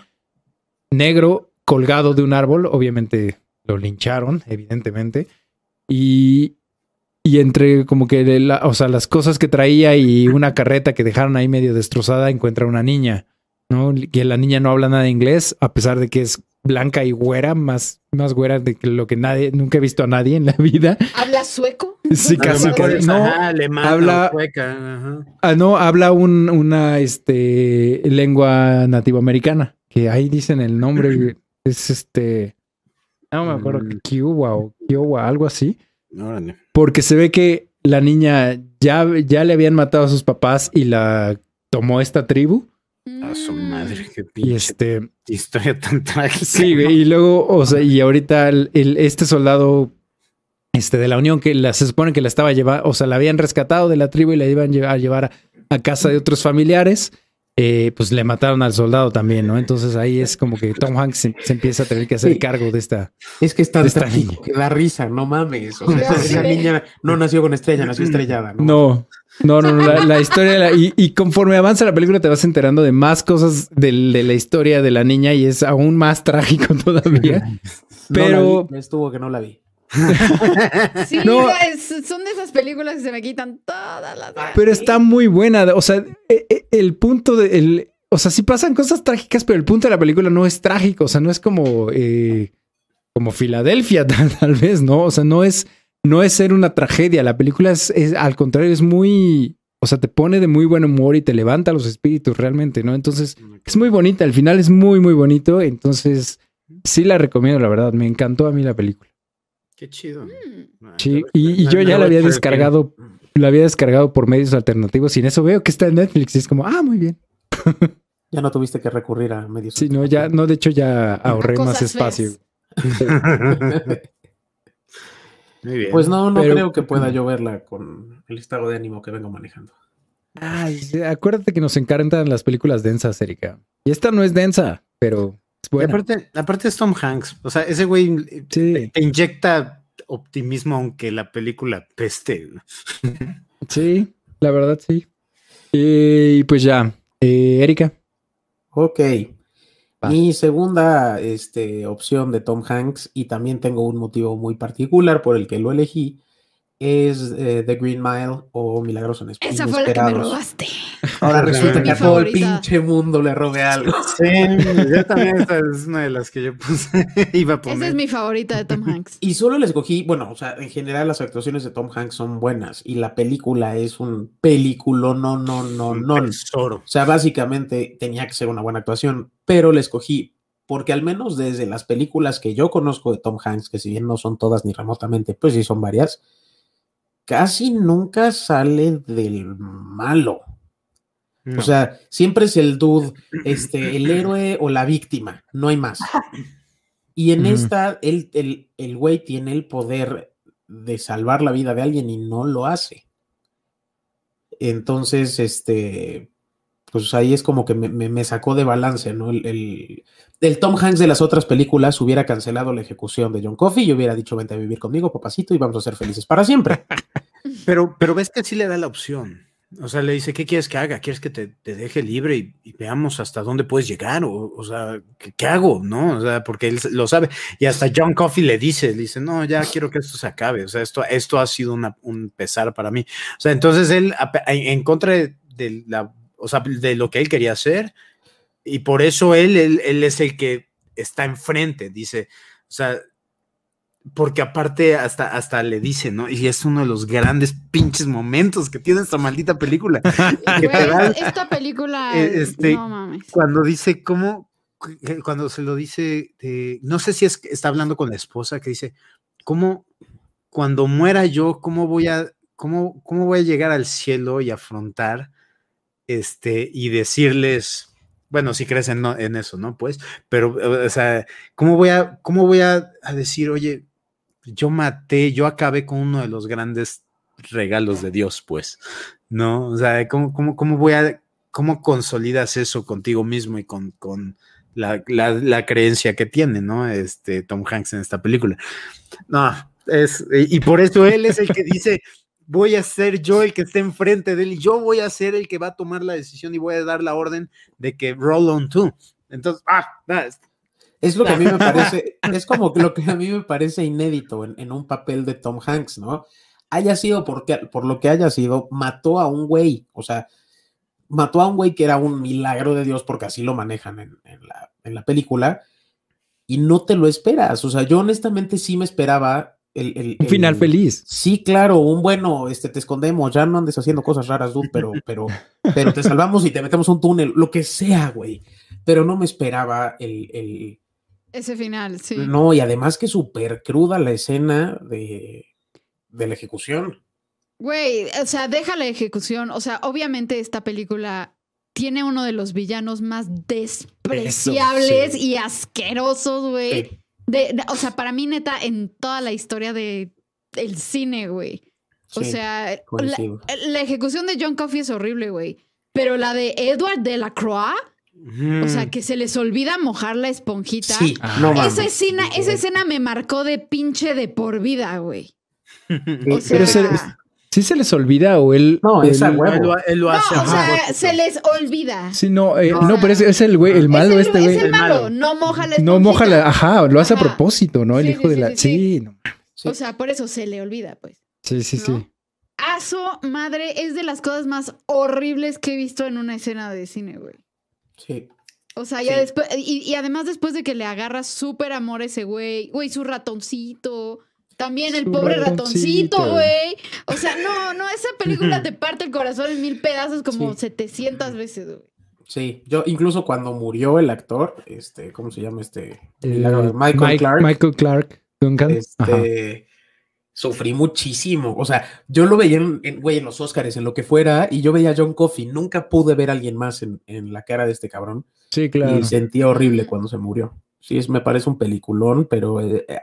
negro, colgado de un árbol. Obviamente lo lincharon, evidentemente. Y, y entre como que, de la- o sea, las cosas que traía y una carreta que dejaron ahí medio destrozada, encuentra una niña, ¿no? Que la niña no habla nada de inglés, a pesar de que es blanca y güera, más, más güera de que lo que nadie, nunca he visto a nadie en la vida. ¿Habla sueco? Sí, casi, es, No, ajá, alemana habla- sueca, ajá. Ah, no, habla un- una este, lengua nativoamericana, que ahí dicen el nombre, [CLEARS THROAT] es este, no me acuerdo, Mm. Kiowa o Kiowa, algo así, Órale. porque se ve que la niña ya, ya le habían matado a sus papás y la tomó esta tribu, A su Mm. madre, qué y pinche este, historia tan trágica. sí, güey, y luego, o sea, y ahorita el- el- este soldado este, de la Unión que la, se supone que la estaba llevando, o sea, la habían rescatado de la tribu y la iban lle- a llevar a, a casa de otros familiares, eh, pues le mataron al soldado también, ¿no? Entonces ahí es como que Tom Hanks se, se empieza a tener que hacer Sí. cargo de esta. Es que es tan De esta trágico niña. que da risa, no mames. O sea, esa, sí. niña no nació con estrella, nació estrellada. No. No, no, no, no, la, la historia, de la- y, y conforme avanza la película te vas enterando de más cosas del- de, la historia de la niña y es aún más trágico [LAUGHS] todavía. No Pero- la vi, estuvo que no la vi. [LAUGHS] Sí, No. es- son de esas películas que se me quitan todas las. Pero está muy buena. O sea, e- e- el punto de. el- o sea, sí pasan cosas trágicas, pero el punto de la película no es trágico. O sea, no es como. eh, como Filadelfia, [LAUGHS] tal, tal vez, ¿no? O sea, no es. No es ser una tragedia. La película es, es, al contrario, es muy. O sea, te pone de muy buen humor y te levanta los espíritus realmente, ¿no? Entonces, es muy bonita. El final es muy, muy bonito. Entonces, sí la recomiendo, la verdad. Me encantó a mí la película. Qué chido. Mm. Sí, y, y yo ya la había descargado, la había descargado por medios alternativos y en eso veo que está en Netflix y es como, ah, muy bien. Ya no tuviste que recurrir a medios. Sí, no, ya, no, de hecho ya ahorré más espacio. [LAUGHS] Muy bien. Pues no, no Pero- creo que pueda [CLEARS THROAT] yo verla con el estado de ánimo que vengo manejando. Ay, acuérdate que nos encantan las películas densas, Erika. Y esta no es densa, pero. Aparte, aparte es Tom Hanks. O sea, ese güey eh, Sí, te inyecta optimismo aunque la película peste. sí, la verdad sí. Y pues ya, eh, Erika. Ok. Va. Mi segunda este, opción de Tom Hanks, y también tengo un motivo muy particular por el que lo elegí, es eh, The Green Mile o Milagros en Esa fue la que me Inesperados. robaste. Ahora Es resulta que a todo el pinche mundo le robe algo. Sí, yo también esta es una de las que yo puse. [LAUGHS] Iba a Esa poner. es mi favorita de Tom Hanks. Y solo le escogí, bueno, o sea, en general las actuaciones de Tom Hanks son buenas y la película es un película, no, no, no, un no. tesoro. O sea, básicamente tenía que ser una buena actuación, pero le escogí porque al menos desde las películas que yo conozco de Tom Hanks, que si bien no son todas ni remotamente, pues sí son varias, casi nunca sale del malo. No. O sea, siempre es el dude, este, el héroe o la víctima, no hay más. Y en esta, el, el, el güey tiene el poder de salvar la vida de alguien y no lo hace. Entonces, este, pues ahí es como que me, me- me sacó de balance, ¿no? El, el, el Tom Hanks de las otras películas hubiera cancelado la ejecución de John Coffey y hubiera dicho, vente a vivir conmigo, papacito, y vamos a ser felices para siempre. [LAUGHS] Pero, pero ves que sí le da la opción. O sea, le dice, ¿qué quieres que haga? ¿Quieres que te, te deje libre y, veamos hasta dónde puedes llegar? O, o sea, ¿qué, hago? ¿No? O sea, porque él lo sabe. Y hasta John Coffey le dice, dice, no, ya quiero que esto se acabe. O sea, esto, esto ha sido una- un pesar para mí. O sea, entonces él, en contra de, de la, o sea, de lo que él quería hacer, y por eso él, él, él es el que está enfrente, dice, o sea, porque aparte hasta, hasta le dice, ¿no? Y es uno de los grandes pinches momentos que tiene esta maldita película. [LAUGHS] que te Güey, da- esta película. [LAUGHS] Eh, este, no mames. cuando dice cómo, que- cuando se lo dice, de- no sé si es que está hablando con la esposa, que dice, ¿cómo, cuando muera yo, cómo voy a, cómo, cómo voy a llegar al cielo y afrontar, este, y decirles, bueno, si crees en, en, eso, ¿no? Pues, pero, o sea, ¿cómo voy a, cómo voy a, a, decir, oye, yo maté, yo acabé con uno de los grandes regalos de Dios, pues, ¿no? O sea, ¿cómo, cómo, cómo voy a, cómo consolidas eso contigo mismo y con, con la, la, creencia que tiene, ¿no? Este Tom Hanks en esta película. No, es, y por eso él es el que dice, voy a ser yo el que esté enfrente de él y yo voy a ser el que va a tomar la decisión y voy a dar la orden de que roll on two. Entonces, ah, es lo que a mí me parece, es como lo que a mí me parece inédito en, en un papel de Tom Hanks, ¿no? Haya sido porque, por lo que haya sido, mató a un güey, o sea, mató a un güey que era un milagro de Dios porque así lo manejan en, en, la, en la película y no te lo esperas, o sea, yo honestamente sí me esperaba el, el, un final el, feliz. Sí, claro, un bueno, este, te escondemos, ya no andes haciendo cosas raras, dude, pero, pero, pero te salvamos y te metemos un túnel, lo que sea, güey. Pero no me esperaba el, el... Ese final, sí. No, y además que súper cruda la escena de, de la ejecución. Güey, o sea, deja la ejecución. O sea, obviamente esta película tiene uno de los villanos más despreciables Eso, sí. y asquerosos, güey. Sí. De, de, o sea, para mí, neta, en toda la historia de el cine, güey. O Sí, sea, la ejecución de John Coffey es horrible, güey. Pero la de Edward de la Croix, o sea, que se les olvida mojar la esponjita. Sí, Ah. no mames. esa escena, esa escena me marcó de pinche de por vida, güey. Sí, O sea, Pero se- ¿Sí se les olvida o él? No, él- esa Él lo, él lo no, hace. o sea, se les olvida. Sí, no, eh, No, pero es, es el güey, el malo es el, este es güey. el El malo, no moja la No moja la, ajá, lo hace a propósito, ¿no? El Sí, hijo sí, de la. sí, Sí, no. Sí. O sea, por eso se le olvida, pues. sí, sí, sí. ¿No? A su madre es de las cosas más horribles que he visto en una escena de cine, güey. Sí. O sea, ya Sí. después, y, y además después de que le agarra súper amor a ese güey, güey, su ratoncito, también el Su pobre ratoncito. güey. O sea, no, no, esa película [LAUGHS] te parte el corazón en mil pedazos como Sí. 700 veces, güey. Sí, yo incluso cuando murió el actor, este, ¿cómo se llama este? Eh, Michael Mike- Clark. Michael Clark Duncan. Ajá. este, sufrí muchísimo. O sea, yo lo veía en, en, güey, en los Oscars, en lo que fuera, y yo veía a John Coffey. Nunca pude ver a alguien más en, en la cara de este cabrón. Sí, claro. Y sentía horrible cuando se murió. Sí, es, me parece un peliculón, pero eh, eh,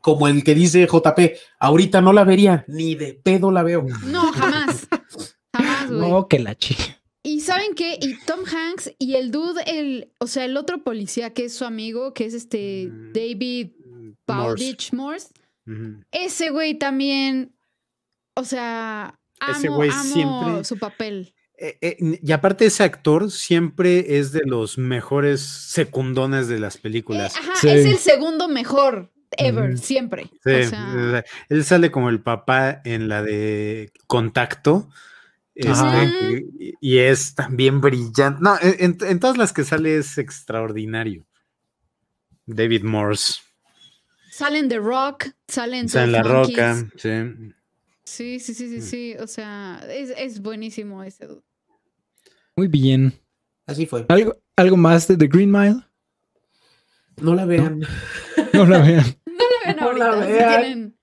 como el que dice JP, ahorita no la vería, ni de pedo la veo. No, jamás. Jamás, güey. No, que la chica. Y ¿saben qué? Y Tom Hanks y el dude, el, o sea, el otro policía que es su amigo, que es este Mm, David Morse. Bowditch Ese güey también, o sea, amo, Ese güey amo siempre- su papel. Eh, eh, y aparte ese actor siempre es de los mejores secundones de las Eh, películas. ajá, Sí. es el segundo mejor ever, siempre. Sí, o sea, él sale como el papá en la de Contacto. Este, y, y es también brillante. No, en, en todas las que sale es extraordinario. David Morse. Salen The Rock, salen O sea, en 12 La Monkeys. Roca. Sí. Sí, sí, sí, sí, Mm. sí. O sea, es, es buenísimo ese. Muy bien. Así fue. ¿Algo, ¿Algo más de The Green Mile? No la vean. [LAUGHS] No la vean. [LAUGHS] No la vean No la ahorita. Si vean. tienen,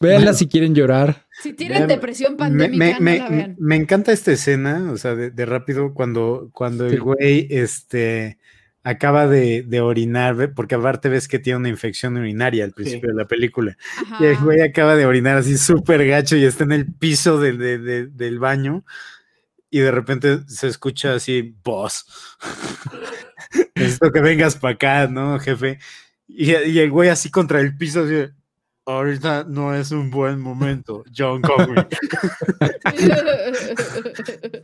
Véanla si quieren llorar. si tienen Vean. depresión pandémica, me- no la me- vean. me encanta esta escena, o sea, de, de rápido, cuando, cuando Sí. el güey este, acaba de, de orinar, porque aparte ves que tiene una infección urinaria al principio de la película. Y el güey acaba de orinar así súper gacho y está en el piso del- de- de- del baño. Y de repente se escucha así, boss. [LAUGHS] Necesito que vengas para acá, ¿no, jefe? Y, y el güey así contra el piso, así, de, ahorita no es un buen momento, John. [LAUGHS]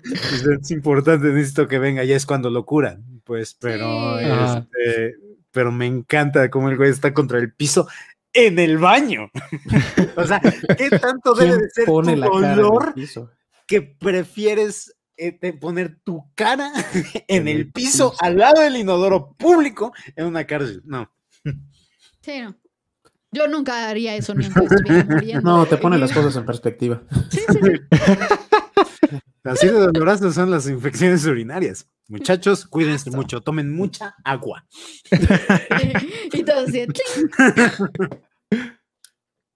Dice, es importante, necesito que venga. Y es cuando lo curan. Pues, pero, Sí. Este, pero me encanta cómo el güey está contra el piso en el baño. [LAUGHS] o sea, ¿qué tanto debe ¿Quién de ser tu dolor que prefieres eh, poner tu cara [LAUGHS] en En el el piso piso. al lado del inodoro público en una cárcel? No. Sí, no. Yo nunca haría eso aunque estuviera muriendo. No, te pone las cosas en perspectiva. Sí, sí, sí. [LAUGHS] Así de dolorosas son las infecciones urinarias. Muchachos, cuídense mucho, tomen mucha agua. [LAUGHS] y todo así. [LAUGHS]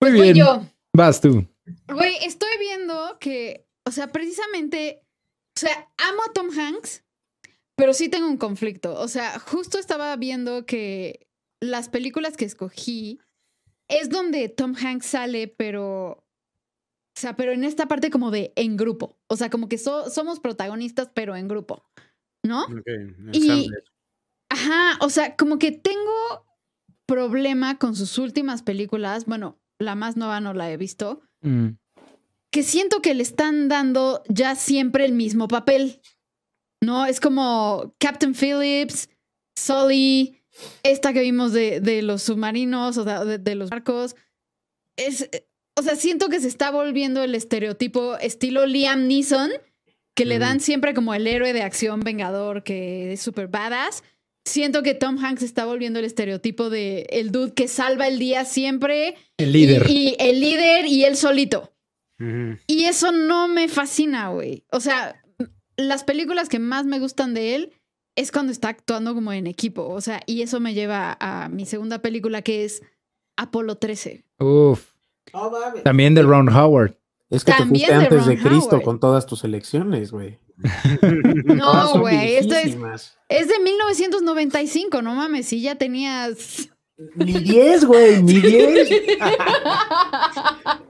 Muy Voy bien. yo. Vas tú. Güey, estoy viendo que, o sea, precisamente, o sea, amo a Tom Hanks, pero sí tengo un conflicto. O sea, justo estaba viendo que las películas que escogí es donde Tom Hanks sale, pero. O sea, pero en esta parte como de en grupo. O sea, como que so- somos protagonistas, pero en grupo. ¿No? Ok, el Y-. Ajá, o sea, como que tengo problema con sus últimas películas. Bueno, la más nueva no la he visto. Mm. Que siento que le están dando ya siempre el mismo papel. ¿No? Es como Captain Phillips, Sully, esta que vimos de, de los submarinos o sea, de, de los barcos. Es, o sea, siento que se está volviendo el estereotipo estilo Liam Neeson, que le dan siempre como el héroe de acción vengador que es super badass. Siento que Tom Hanks está volviendo el estereotipo de el dude que salva el día siempre. El líder. Y, y el líder y él solito. Y eso no me fascina, güey. O sea, las películas que más me gustan de él es cuando está actuando como en equipo. O sea, y eso me lleva a mi segunda película que es Apolo 13. Uf. También de Ron Howard. Es que te También fuiste de antes de Cristo Howard. con todas tus elecciones, güey. [LAUGHS] No, güey. Esto es, es de 1995, no mames. Si ya tenías. Ni 10, güey, ni 10. [LAUGHS]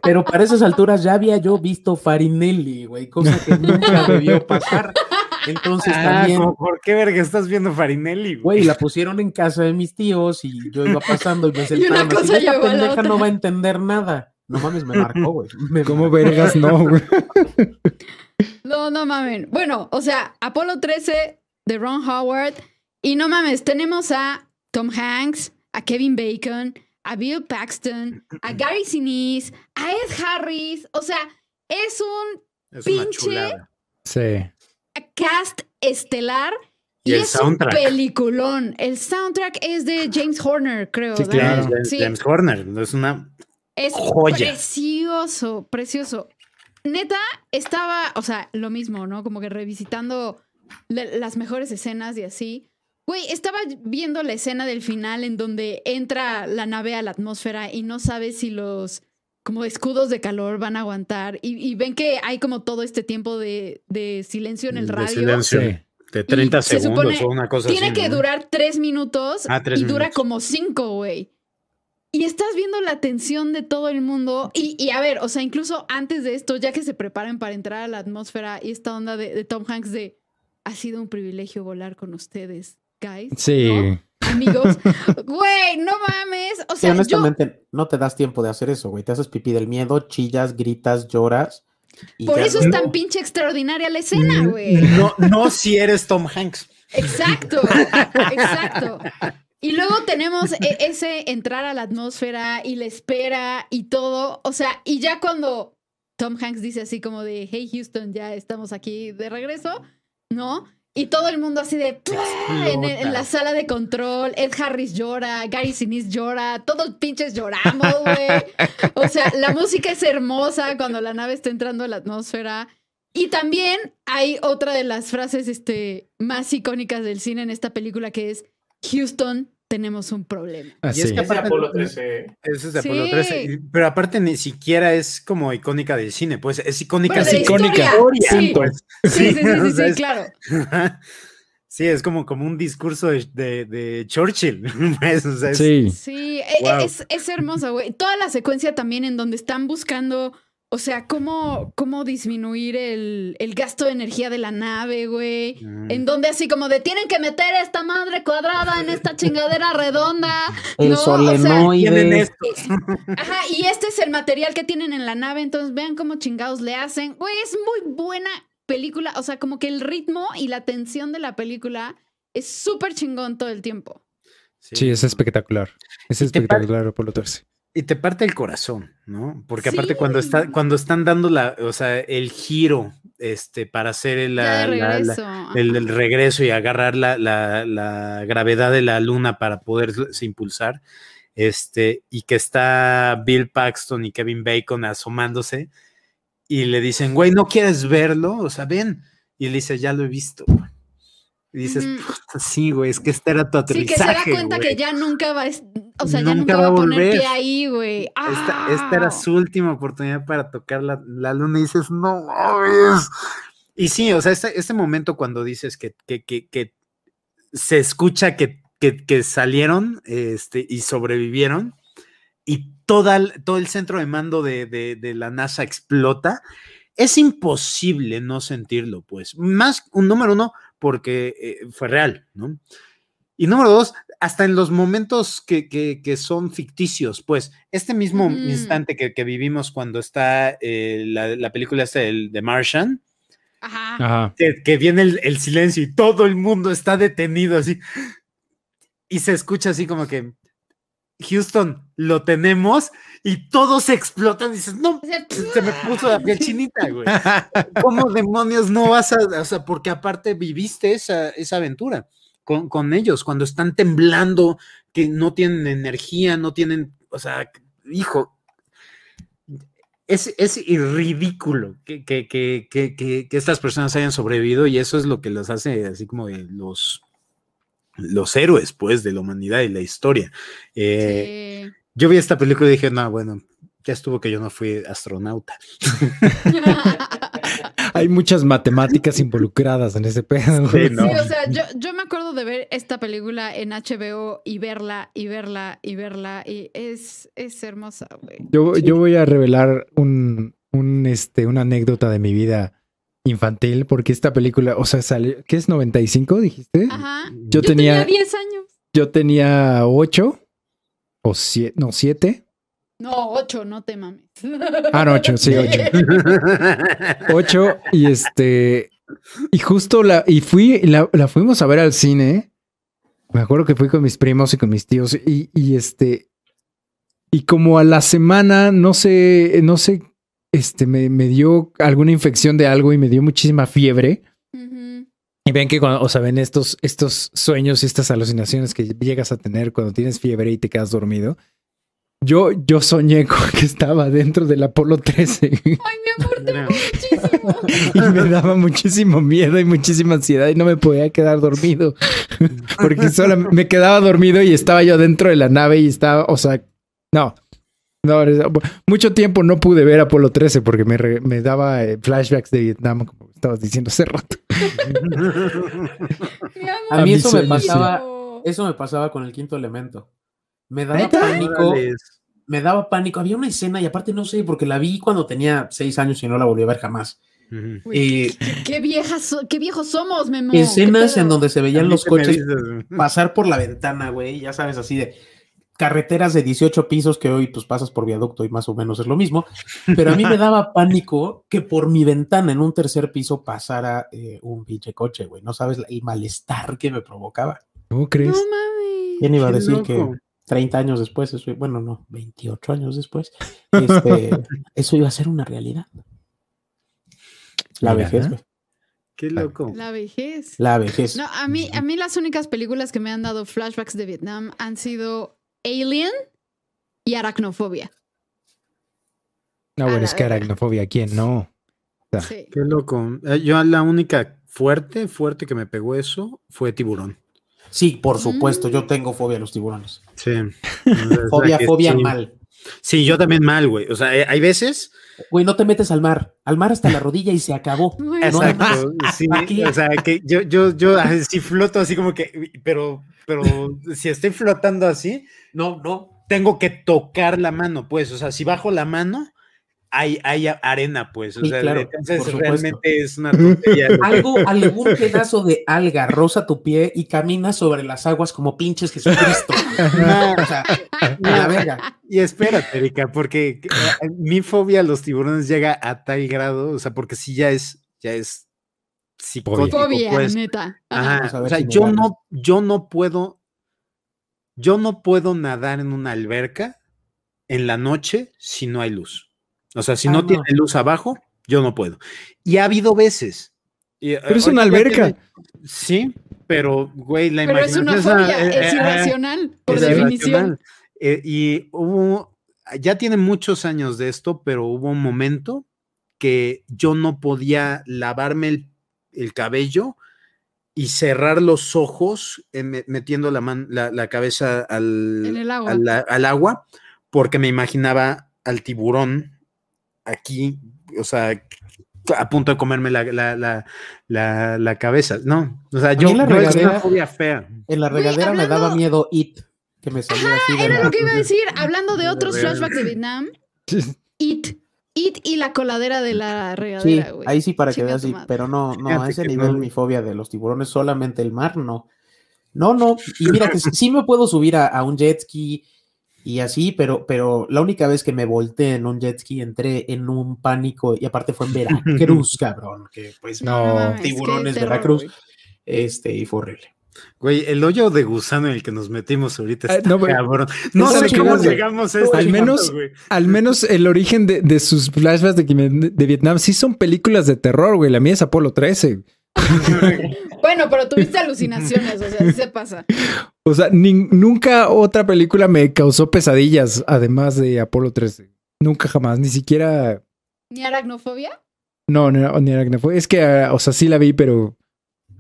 Pero para esas alturas ya había yo visto Farinelli, güey, cosa que nunca debió pasar. Entonces Ah, también, como, ¿por qué verga estás viendo Farinelli? güey, la pusieron en casa de mis tíos y yo iba pasando y me [LAUGHS] sentaron cosa así, esta llevó a la pendeja otra". no va a entender nada. No mames, me marcó, güey. [LAUGHS] me ¿Cómo marcó. vergas no, güey? No, no mamen. Bueno, o sea, Apolo 13 de Ron Howard. Y no mames, tenemos a Tom Hanks, a Kevin Bacon, a Bill Paxton, a Gary Sinise, a Ed Harris. O sea, es un Es pinche-. Sí. Cast estelar. Y Y, el es soundtrack. un peliculón. El soundtrack es de James Horner, creo. Sí, claro. James, Sí. James Horner, es una Es Joya. precioso, precioso. Neta, estaba, o sea, lo mismo, ¿no? Como que revisitando las mejores escenas y así. Güey, estaba viendo la escena del final en donde entra la nave a la atmósfera y no sabes si los como escudos de calor van a aguantar y, y ven que hay como todo este tiempo de, de silencio en el de radio. silencio Sí. de 30 Y se segundos supone- o una cosa Tiene así. que ¿no? durar tres minutos Ah, tres y dura como cinco, güey. Y estás viendo la tensión de todo el mundo. Y, y a ver, o sea, incluso antes de esto, ya que se preparan para entrar a la atmósfera y esta onda de, de Tom Hanks de ha sido un privilegio volar con ustedes, guys. Sí. ¿no? Amigos. Güey, no mames. O sea, yo, honestamente, no te das tiempo de hacer eso, güey. Te haces pipí del miedo, chillas, gritas, lloras. y por eso es no- tan pinche extraordinaria la escena, güey. No, no si eres Tom Hanks. Exacto, exacto. Y luego tenemos e- ese entrar a la atmósfera y la espera y todo. O sea, y ya cuando Tom Hanks dice así como de, hey Houston, ya estamos aquí de regreso, ¿no? Y todo el mundo así de, en la sala de control, Ed Harris llora, Gary Sinise llora, todos pinches lloramos, güey. O sea, la música es hermosa cuando la nave está entrando a la atmósfera. Y también hay otra de las frases este, más icónicas del cine en esta película que es Houston, tenemos un problema. Así. Y es que Es de aparte- Apolo 13. Ese es de Sí. Apolo 13. y- Pero aparte ni siquiera es como icónica del cine, pues es icónica Bueno, sí, la icónica. historia, Sí, pues. sí, sí, sí, sí, o sí, sea, es- claro. [LAUGHS] Sí, es como, como un discurso de, de- de Churchill. [LAUGHS] pues, o sea, es- Sí. Sí, e- Wow. es, es hermosa, güey. Toda la secuencia también en donde están buscando, o sea, cómo, cómo disminuir el, el gasto de energía de la nave, güey. Mm. En donde así como de tienen que meter esta madre cuadrada en esta chingadera redonda. [LAUGHS] El ¿no? O sea, solenoide. Ajá, y este es el material que tienen en la nave, entonces vean cómo chingados le hacen. Güey, es muy buena película, o sea, como que el ritmo y la tensión de la película es súper chingón todo el tiempo. Sí, es espectacular. Es espectacular Apolo 13. Y te parte el corazón, ¿no? Porque aparte cuando está, cuando están dando la, o sea, el giro, este, para hacer el, la- la- el, regreso y agarrar la, gravedad de la luna para poderse impulsar, este, y que está Bill Paxton y Kevin Bacon asomándose y le dicen, güey, ¿no quieres verlo? O sea, ven. Y él dice, ya lo he visto. Y dices. "Puta, sí, güey, es que este era tu Sí, que se da aterrizaje. cuenta güey". que ya nunca va o sea, ya Nunca nunca va va a poner volver. pie ahí, güey. Esta, ¡Ah! esta era su última oportunidad para tocar la, la luna y dices, no mames. Y sí, o sea, este, este momento cuando dices que, que, que, que se escucha que, que, que salieron este, y sobrevivieron y toda el- todo el centro de mando de, de- de la NASA explota, es imposible no sentirlo, pues. Más, un número uno, porque eh, fue real, ¿no? Y número dos, hasta en los momentos que, que- que son ficticios, pues, este mismo instante que, que vivimos cuando está eh, la, la película esta del- de Martian, Ajá. Ajá. que, que viene el, el silencio y todo el mundo está detenido así. Y se escucha así como que, Houston, lo tenemos y todos explotan y dices, no, se me puso la piel chinita, güey. [LAUGHS] ¿Cómo demonios no vas a, o sea, porque aparte viviste esa, esa aventura con, con ellos, cuando están temblando, que no tienen energía, no tienen, o sea, hijo, es, es ridículo que, que, que, que, que- que estas personas hayan sobrevivido y eso es lo que los hace así como de los, los héroes, pues, de la humanidad y la historia. Eh, Sí. Yo vi esta película y dije, no, bueno, ya estuvo que yo no fui astronauta. [LAUGHS] Hay muchas matemáticas involucradas en ese pedo. Sí, no. Sí, o sea, yo, yo me acuerdo de ver esta película en HBO y verla y verla y verla y es, es hermosa, güey. Yo, yo voy a revelar un, un, este, una anécdota de mi vida infantil, porque esta película, o sea, salió, ¿qué es 95, dijiste? Ajá. Yo, Yo tenía tenía, 10 años. yo tenía 8 o 7, no, 7. No, 8, no te mames. Ah, no, 8, sí, 8. 8 [LAUGHS] y este, y justo la, y fui, la, la fuimos a ver al cine. Me acuerdo que fui con mis primos y con mis tíos y, y este, y como a la semana, no sé, no sé, este, me, me dio alguna infección de algo y me dio muchísima fiebre. Y ven que cuando, o sea, ven estos, estos sueños y estas alucinaciones que llegas a tener cuando tienes fiebre y te quedas dormido. Yo, yo soñé con que estaba dentro del Apolo 13 [LAUGHS] Ay, mi amor, te amo muchísimo. y me daba muchísimo miedo y muchísima ansiedad y no me podía quedar dormido [LAUGHS] porque solo me quedaba dormido y estaba yo dentro de la nave y estaba, o sea, no, no, mucho tiempo no pude ver Apolo 13 porque me, re- me daba eh, flashbacks de Vietnam, como estabas diciendo hace rato. [LAUGHS] A mí eso me pasaba, eso me pasaba con el quinto elemento. Me daba ¿Neta? pánico, me daba pánico. Había una escena y aparte no sé, porque la vi cuando tenía seis años y no la volví a ver jamás. Eh, qué, qué viejas, so- qué viejos somos, Memo. escenas ¿Qué en donde se veían los coches pasar por la ventana, güey, ya sabes, así de carreteras de 18 pisos que hoy pues pasas por viaducto y más o menos es lo mismo, pero a mí me [LAUGHS] daba pánico que por mi ventana en un tercer piso pasara eh, un pinche coche, güey, no sabes el malestar que me provocaba. ¿Cómo crees? No mames. ¿Quién iba a decir que 30 años después, eso- bueno, no, 28 años después, este, [LAUGHS] eso iba a ser una realidad? La Mira, vejez, güey, Qué loco. La vejez. la vejez. No, a mí, a mí las únicas películas que me han dado flashbacks de Vietnam han sido Alien y Aracnofobia. No, bueno, es que aracnofobia, ¿quién no? Sí. Qué loco. Eh, Yo la única fuerte, fuerte que me pegó eso fue tiburón. Sí, por supuesto, Mm. yo tengo fobia a los tiburones. Sí. [LAUGHS] Fobia, fobia sí. mal. Sí, yo también mal, güey. O sea, eh, hay veces. Güey, no te metes al mar. Al mar hasta la rodilla y se acabó. [LAUGHS] Güey, No. Exacto. Sí, o sea, que yo, yo, yo así floto así como que, pero, pero si estoy flotando así, No, no. tengo que tocar la mano, pues. O sea, si bajo la mano, hay, hay arena, pues. O Sí, sea, claro, entonces realmente es una tontería. Algo, algún pedazo de alga roza tu pie y camina sobre las aguas como pinches Jesucristo. No, O sea, a la verga. Y espérate, Erika, porque eh, mi fobia a los tiburones llega a tal grado, o sea, porque sí ya es, ya es psicótico, Fobia, pues. neta. Ajá, o sea, si yo no, yo no puedo, yo no puedo nadar en una alberca en la noche si no hay luz. O sea, si Ah, no, no. tiene luz abajo, yo no puedo. Y ha habido veces. y, eh, Pero es una alberca. tiene- sí, pero, güey, la Pero es una imaginación fobia, eh, es eh, irracional, por es definición. irracional. Eh, y hubo, ya tiene muchos años de esto, pero hubo un momento que yo no podía lavarme el, el cabello y cerrar los ojos eh, me- metiendo la, man- la, la cabeza al, En el agua. al la- al agua, porque me imaginaba al tiburón aquí, o sea, a punto de comerme la, la, la, la, la cabeza. No, o sea, yo en la no es regadera- una fobia fea. En la regadera me hablando- daba miedo It, que me salía así de Era la- lo que iba a decir, hablando de otros flashbacks de Vietnam. [LAUGHS] It. It y la coladera de la Sí, regadera, güey. ahí sí para que veas, sí, pero no, no, Fíjate a ese nivel no. mi fobia de los tiburones, solamente el mar, no. No, no, y mira que sí- sí me puedo subir a, a un jet ski y así, pero, pero la única vez que me volteé en un jet ski entré en un pánico y aparte fue en Veracruz, [LAUGHS] cabrón, que pues No, tiburones, Veracruz, este, y fue horrible. Güey, el hoyo de gusano en el que nos metimos ahorita Ah, está no, güey. cabrón. No sé cómo llegamos a este Al punto, menos- güey. Al menos el origen de, de sus flashbacks de, de Vietnam sí son películas de terror, güey. La mía es Apolo 13. [LAUGHS] Bueno, pero tuviste [LAUGHS] alucinaciones, o sea, sí se pasa. O sea, nin- nunca otra película me causó pesadillas, además de Apolo 13. Nunca jamás, ni siquiera. ¿Ni aracnofobia? No, no, ni aracnofobia. Es que, ah, o sea, sí la vi, pero.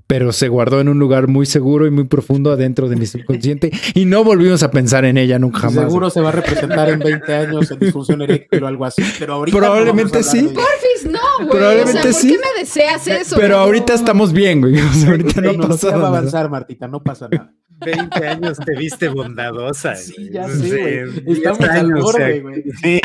Pero se guardó en un lugar muy seguro y muy profundo adentro de mi subconsciente. Y no volvimos a pensar en ella nunca jamás. Seguro se va a representar en 20 años en disfunción eréctil o algo así, pero ahorita no Probablemente hablar sí. Porfis, no, güey. Probablemente o sea, ¿por sí. qué me deseas eso? Pero ahorita estamos bien, güey. O sea, ahorita no tecnología pasa va a nada. avanzar, Martita, no pasa nada. 20 años te viste bondadosa. Sí, güey. ya Sí, sé, güey. 10 Estamos al años, borde, o sea, güey. [LAUGHS] sí.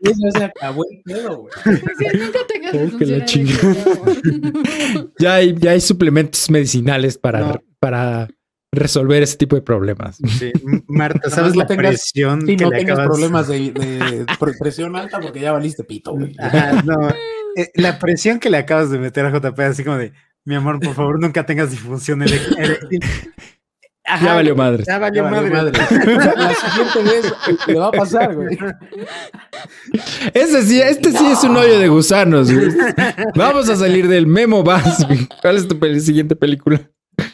Eso se acabó el pedo, güey. Pues sí, nunca tengas Oh, que la eréctil, [LAUGHS] Ya hay, ya hay suplementos medicinales para, No. para resolver ese tipo de problemas. Sí. Marta, ¿sabes más la no tengas- presión Sí, que no le tengas acabas problemas de, de pre- presión alta porque ya valiste pito, güey. [LAUGHS] Ajá, no. Eh, La presión que le acabas de meter a JP, así como de, mi amor, por favor, nunca tengas disfunción eréctil. Ajá, Ya valió madre. Ya Ya valió madre. madre. [LAUGHS] La, siguiente vez le va a pasar, güey. Ese sí, este sí es un hoyo de gusanos. güey. [LAUGHS] Vamos a salir del memo vas. güey. ¿Cuál es tu pel- siguiente película?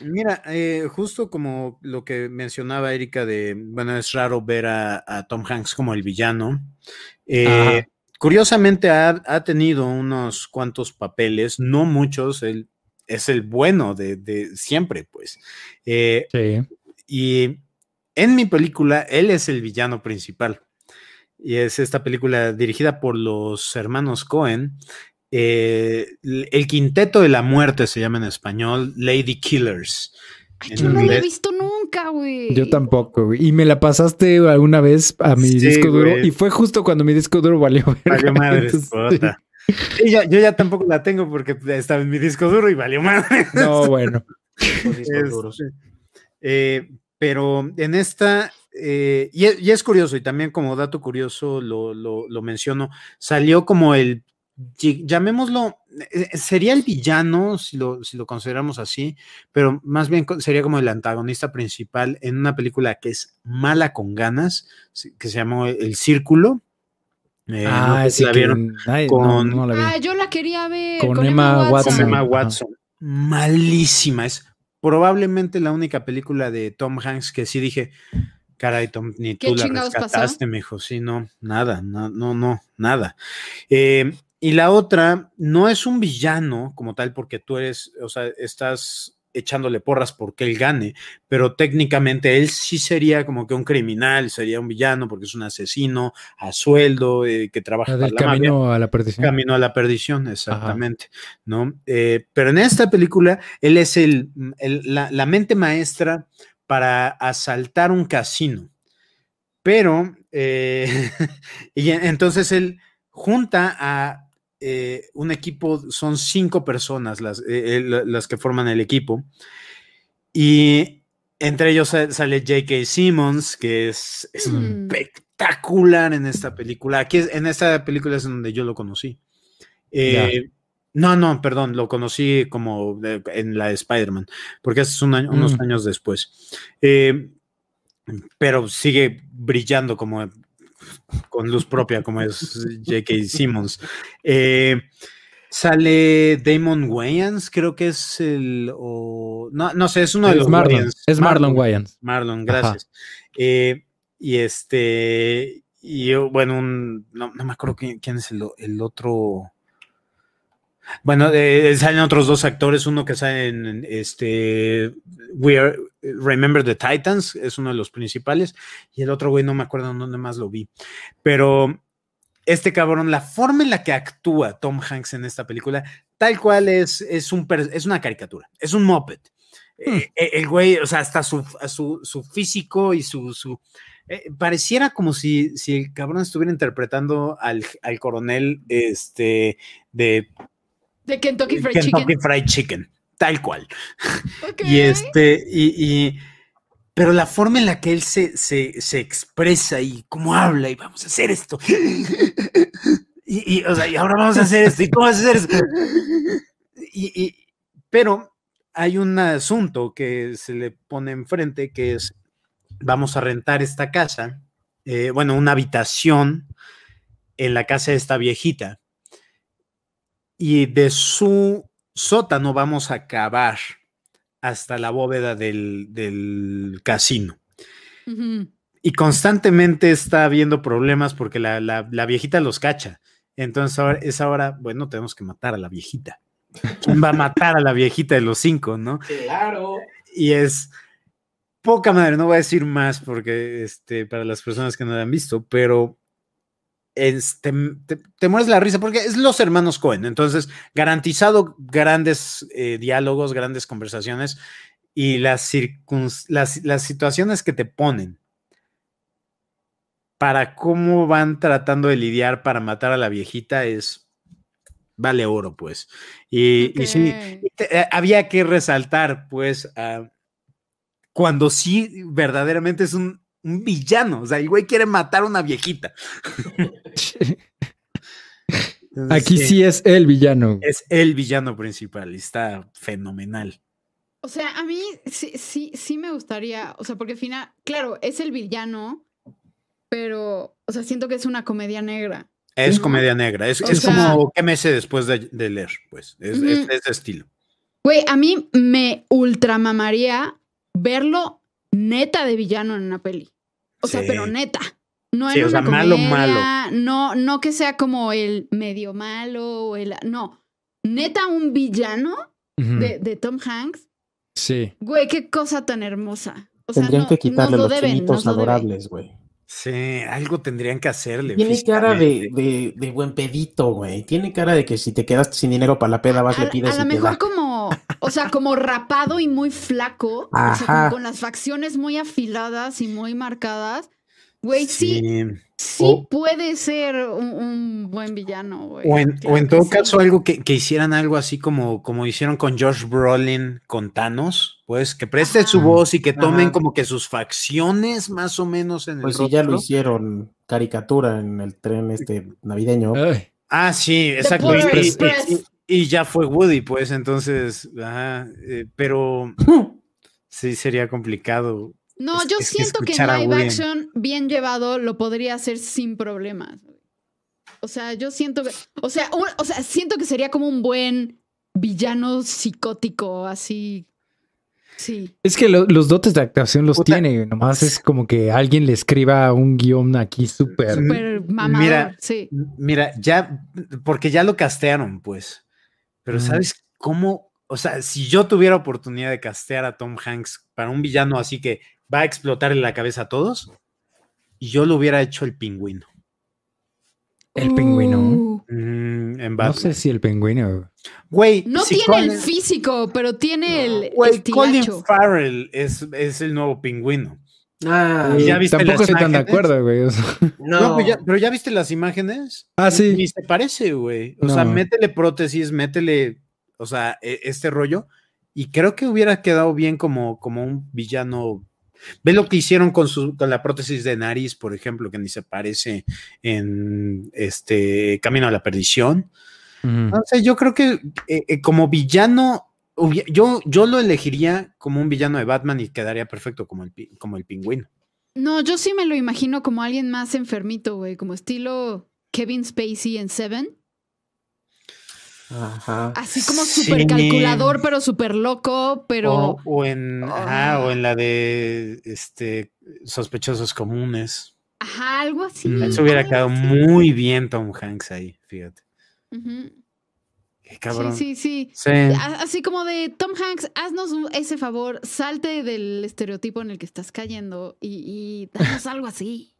Mira, eh, justo como lo que mencionaba Erika de, bueno, es raro ver a, a Tom Hanks como el villano. Eh, curiosamente ha, ha tenido unos cuantos papeles, no muchos, él es el bueno de, de siempre, pues. Eh, Sí. y en mi película, él es el villano principal. Y es esta película dirigida por los hermanos Cohen. eh, el Quinteto de la Muerte se llama en español, Lady Killers. Ay, yo no la he visto nunca, güey. Yo tampoco, güey. Y me la pasaste alguna vez a mi Sí, disco duro. Y fue justo cuando mi disco duro valió. Valió puta. [LAUGHS] Y ya- yo ya tampoco la tengo porque estaba en mi disco duro y valió madre. [LAUGHS] No, bueno. Este, eh, pero en esta, eh, y, es, y es curioso, y también como dato curioso lo, lo- lo menciono, salió como el, ll- llamémoslo, eh, sería el villano, si lo, si lo consideramos así, pero más bien sería como el antagonista principal en una película que es mala con ganas, que se llamó El Círculo. Eh, no Ah, sé si sí, la que- vieron ay, no, con- no la vi. Ah, yo la quería ver. Con Emma Watson. con Emma. Malísima. Es probablemente la única película de Tom Hanks que sí dije, caray, Tom, ni ¿Qué tú la rescataste, me dijo. Sí, no, nada, no, no, no, nada. Eh, y la otra, no es un villano como tal, porque tú eres, o sea, estás echándole porras porque él gane, pero técnicamente él sí sería como que un criminal, sería un villano porque es un asesino a sueldo eh, que trabaja La para del la mafia. camino a la perdición. Camino a la perdición, exactamente, ¿no? Eh, pero en esta película, él es el, el- la, la mente maestra para asaltar un casino. Pero, eh, [LAUGHS] y en- entonces él junta a eh, un equipo, son cinco personas las, eh, eh, la- las que forman el equipo, y entre ellos sa- sale J.K. Simmons, que es, es Mm. espectacular en esta película. Aquí es- en esta película es donde yo lo conocí. Eh, no, no, perdón, lo conocí como de- en la de Spider-Man, porque es un año- unos Mm. años después. Eh, pero sigue brillando como con luz propia, como es J.K. Simmons. Eh, sale Damon Wayans, creo que es el. o- no, no sé, es uno de Es los Marlon. Wayans. Es Marlon Wayans. Marlon, gracias. Eh, y este, y yo, bueno, un- no, no me acuerdo quién, quién es el otro. Bueno, eh, salen otros dos actores, uno que sale en, este We Are, Remember the Titans, es uno de los principales, y el otro güey no me acuerdo dónde más lo vi. Pero este cabrón, la forma en la que actúa Tom Hanks en esta película, tal cual es, es, un, es una caricatura, es un moped. Eh, eh, el güey, o sea, hasta su, su, su físico y su, su eh, pareciera como si, si el cabrón estuviera interpretando al, al coronel este, de, De Kentucky Fried Kentucky Chicken. Fried Chicken, tal cual. Ok. Y este, y, y- pero la forma en la que él se, se, se expresa y cómo habla y vamos a hacer esto. Y, y, o sea, y ahora vamos a hacer esto y cómo vas a hacer esto. Y, y- pero hay un asunto que se le pone enfrente que es, vamos a rentar esta casa, eh, bueno, una habitación en la casa de esta viejita. Y de su sótano vamos a cavar hasta la bóveda del, del casino. Y constantemente está habiendo problemas porque la, la- la viejita los cacha. Entonces ahora, es ahora, bueno, tenemos que matar a la viejita. ¿Quién va a matar a la viejita de los cinco, no? Claro. Y es poca madre, no voy a decir más porque este, para las personas que no la han visto, pero te, te- mueres la risa porque es los hermanos Cohen. Entonces, garantizado grandes eh, diálogos, grandes conversaciones y las, las, las situaciones que te ponen para cómo van tratando de lidiar para matar a la viejita es vale oro, pues. Y, y sí, te- eh, había que resaltar, pues, cuando sí verdaderamente es un, un villano. O sea, el güey quiere matar a una viejita. [LAUGHS] Entonces, Aquí sí es el villano. Es el villano principal y está fenomenal. O sea, a mí sí, sí, sí me gustaría, o sea, porque al final, claro, es el villano, pero, o sea, siento que es una comedia negra. Es comedia negra. Es, O es sea- como que me sé después de, de leer, pues. Es, es de estilo. Güey, a mí me ultramamaría verlo neta de villano en una peli. O sea, pero neta. No en Sí, o una sea, malo, comedia, malo. No, no que sea como el medio malo o el. No. Neta, un villano de, de Tom Hanks. Sí. Güey, qué cosa tan hermosa. O sea, Tendrían no- que quitarle lo los deben, chinitos laborables, güey. Sí, algo tendrían que hacerle. Tiene cara de, de, de buen pedito, güey. Tiene cara de que si te quedaste sin dinero para la peda, vas, A, le pides a lo mejor da. como, o sea, como rapado y muy flaco, o sea, con las facciones muy afiladas y muy marcadas. Güey, sí, sí, O- puede ser un, un buen villano, güey. O en, o todo sí. caso, algo que, que hicieran algo así como, como hicieron con Josh Brolin con Thanos, pues que preste su Ajá. voz y que tomen Ajá. como que sus facciones más o menos en Pues el sí, ya lo hicieron caricatura en el tren este navideño. Ay, Ah, sí, exacto. Y, y-. y- ya fue Woody, pues entonces, ajá, eh, pero [LAUGHS] sí sería complicado. No, es- yo es siento que en live action, bien llevado, lo podría hacer sin problemas. O sea, yo siento que. O sea, un- o sea, siento que sería como un buen villano psicótico, así. Sí. Es que lo- los dotes de actuación los Puta. tiene. Nomás es como que alguien le escriba un guion aquí súper. Súper mamador, mira, sí. Mira, ya, porque ya lo castearon, pues. Pero Mm. ¿sabes cómo? O sea, si yo tuviera oportunidad de castear a Tom Hanks para un villano así que va a explotarle la cabeza a todos, yo lo hubiera hecho el pingüino. El pingüino. Uh, Mm, en No sé si el pingüino. Güey, no si tiene el Colin- físico, pero tiene el Güey, Colin estilacho. Farrell es, es el nuevo pingüino. Ah, ¿Y ya viste Tampoco estoy tan de acuerdo, güey. o sea. no. No, pero, ya, pero ya viste las imágenes. Ah, sí. Ni se parece, güey. O sea, métele prótesis, métele, o sea, e- este rollo. Y creo que hubiera quedado bien como, como un villano. Ve lo que hicieron con, su, con la prótesis de nariz, por ejemplo, que ni se parece en este Camino a la Perdición. Sé, yo creo que eh, eh, como villano, yo, yo lo elegiría como un villano de Batman y quedaría perfecto como el, pi- como el pingüino. No, yo sí me lo imagino como alguien más enfermito, güey, como estilo Kevin Spacey en Seven. Ajá. Así como Sí. súper calculador, pero súper loco, pero... O, o en, ajá, Ah. o en la de este, sospechosos comunes. Ajá, algo así. Mm. Eso hubiera quedado muy bien Tom Hanks ahí, fíjate. Qué cabrón. Sí, sí, sí. Así como de Tom Hanks, haznos ese favor, salte del estereotipo en el que estás cayendo y, y danos algo así.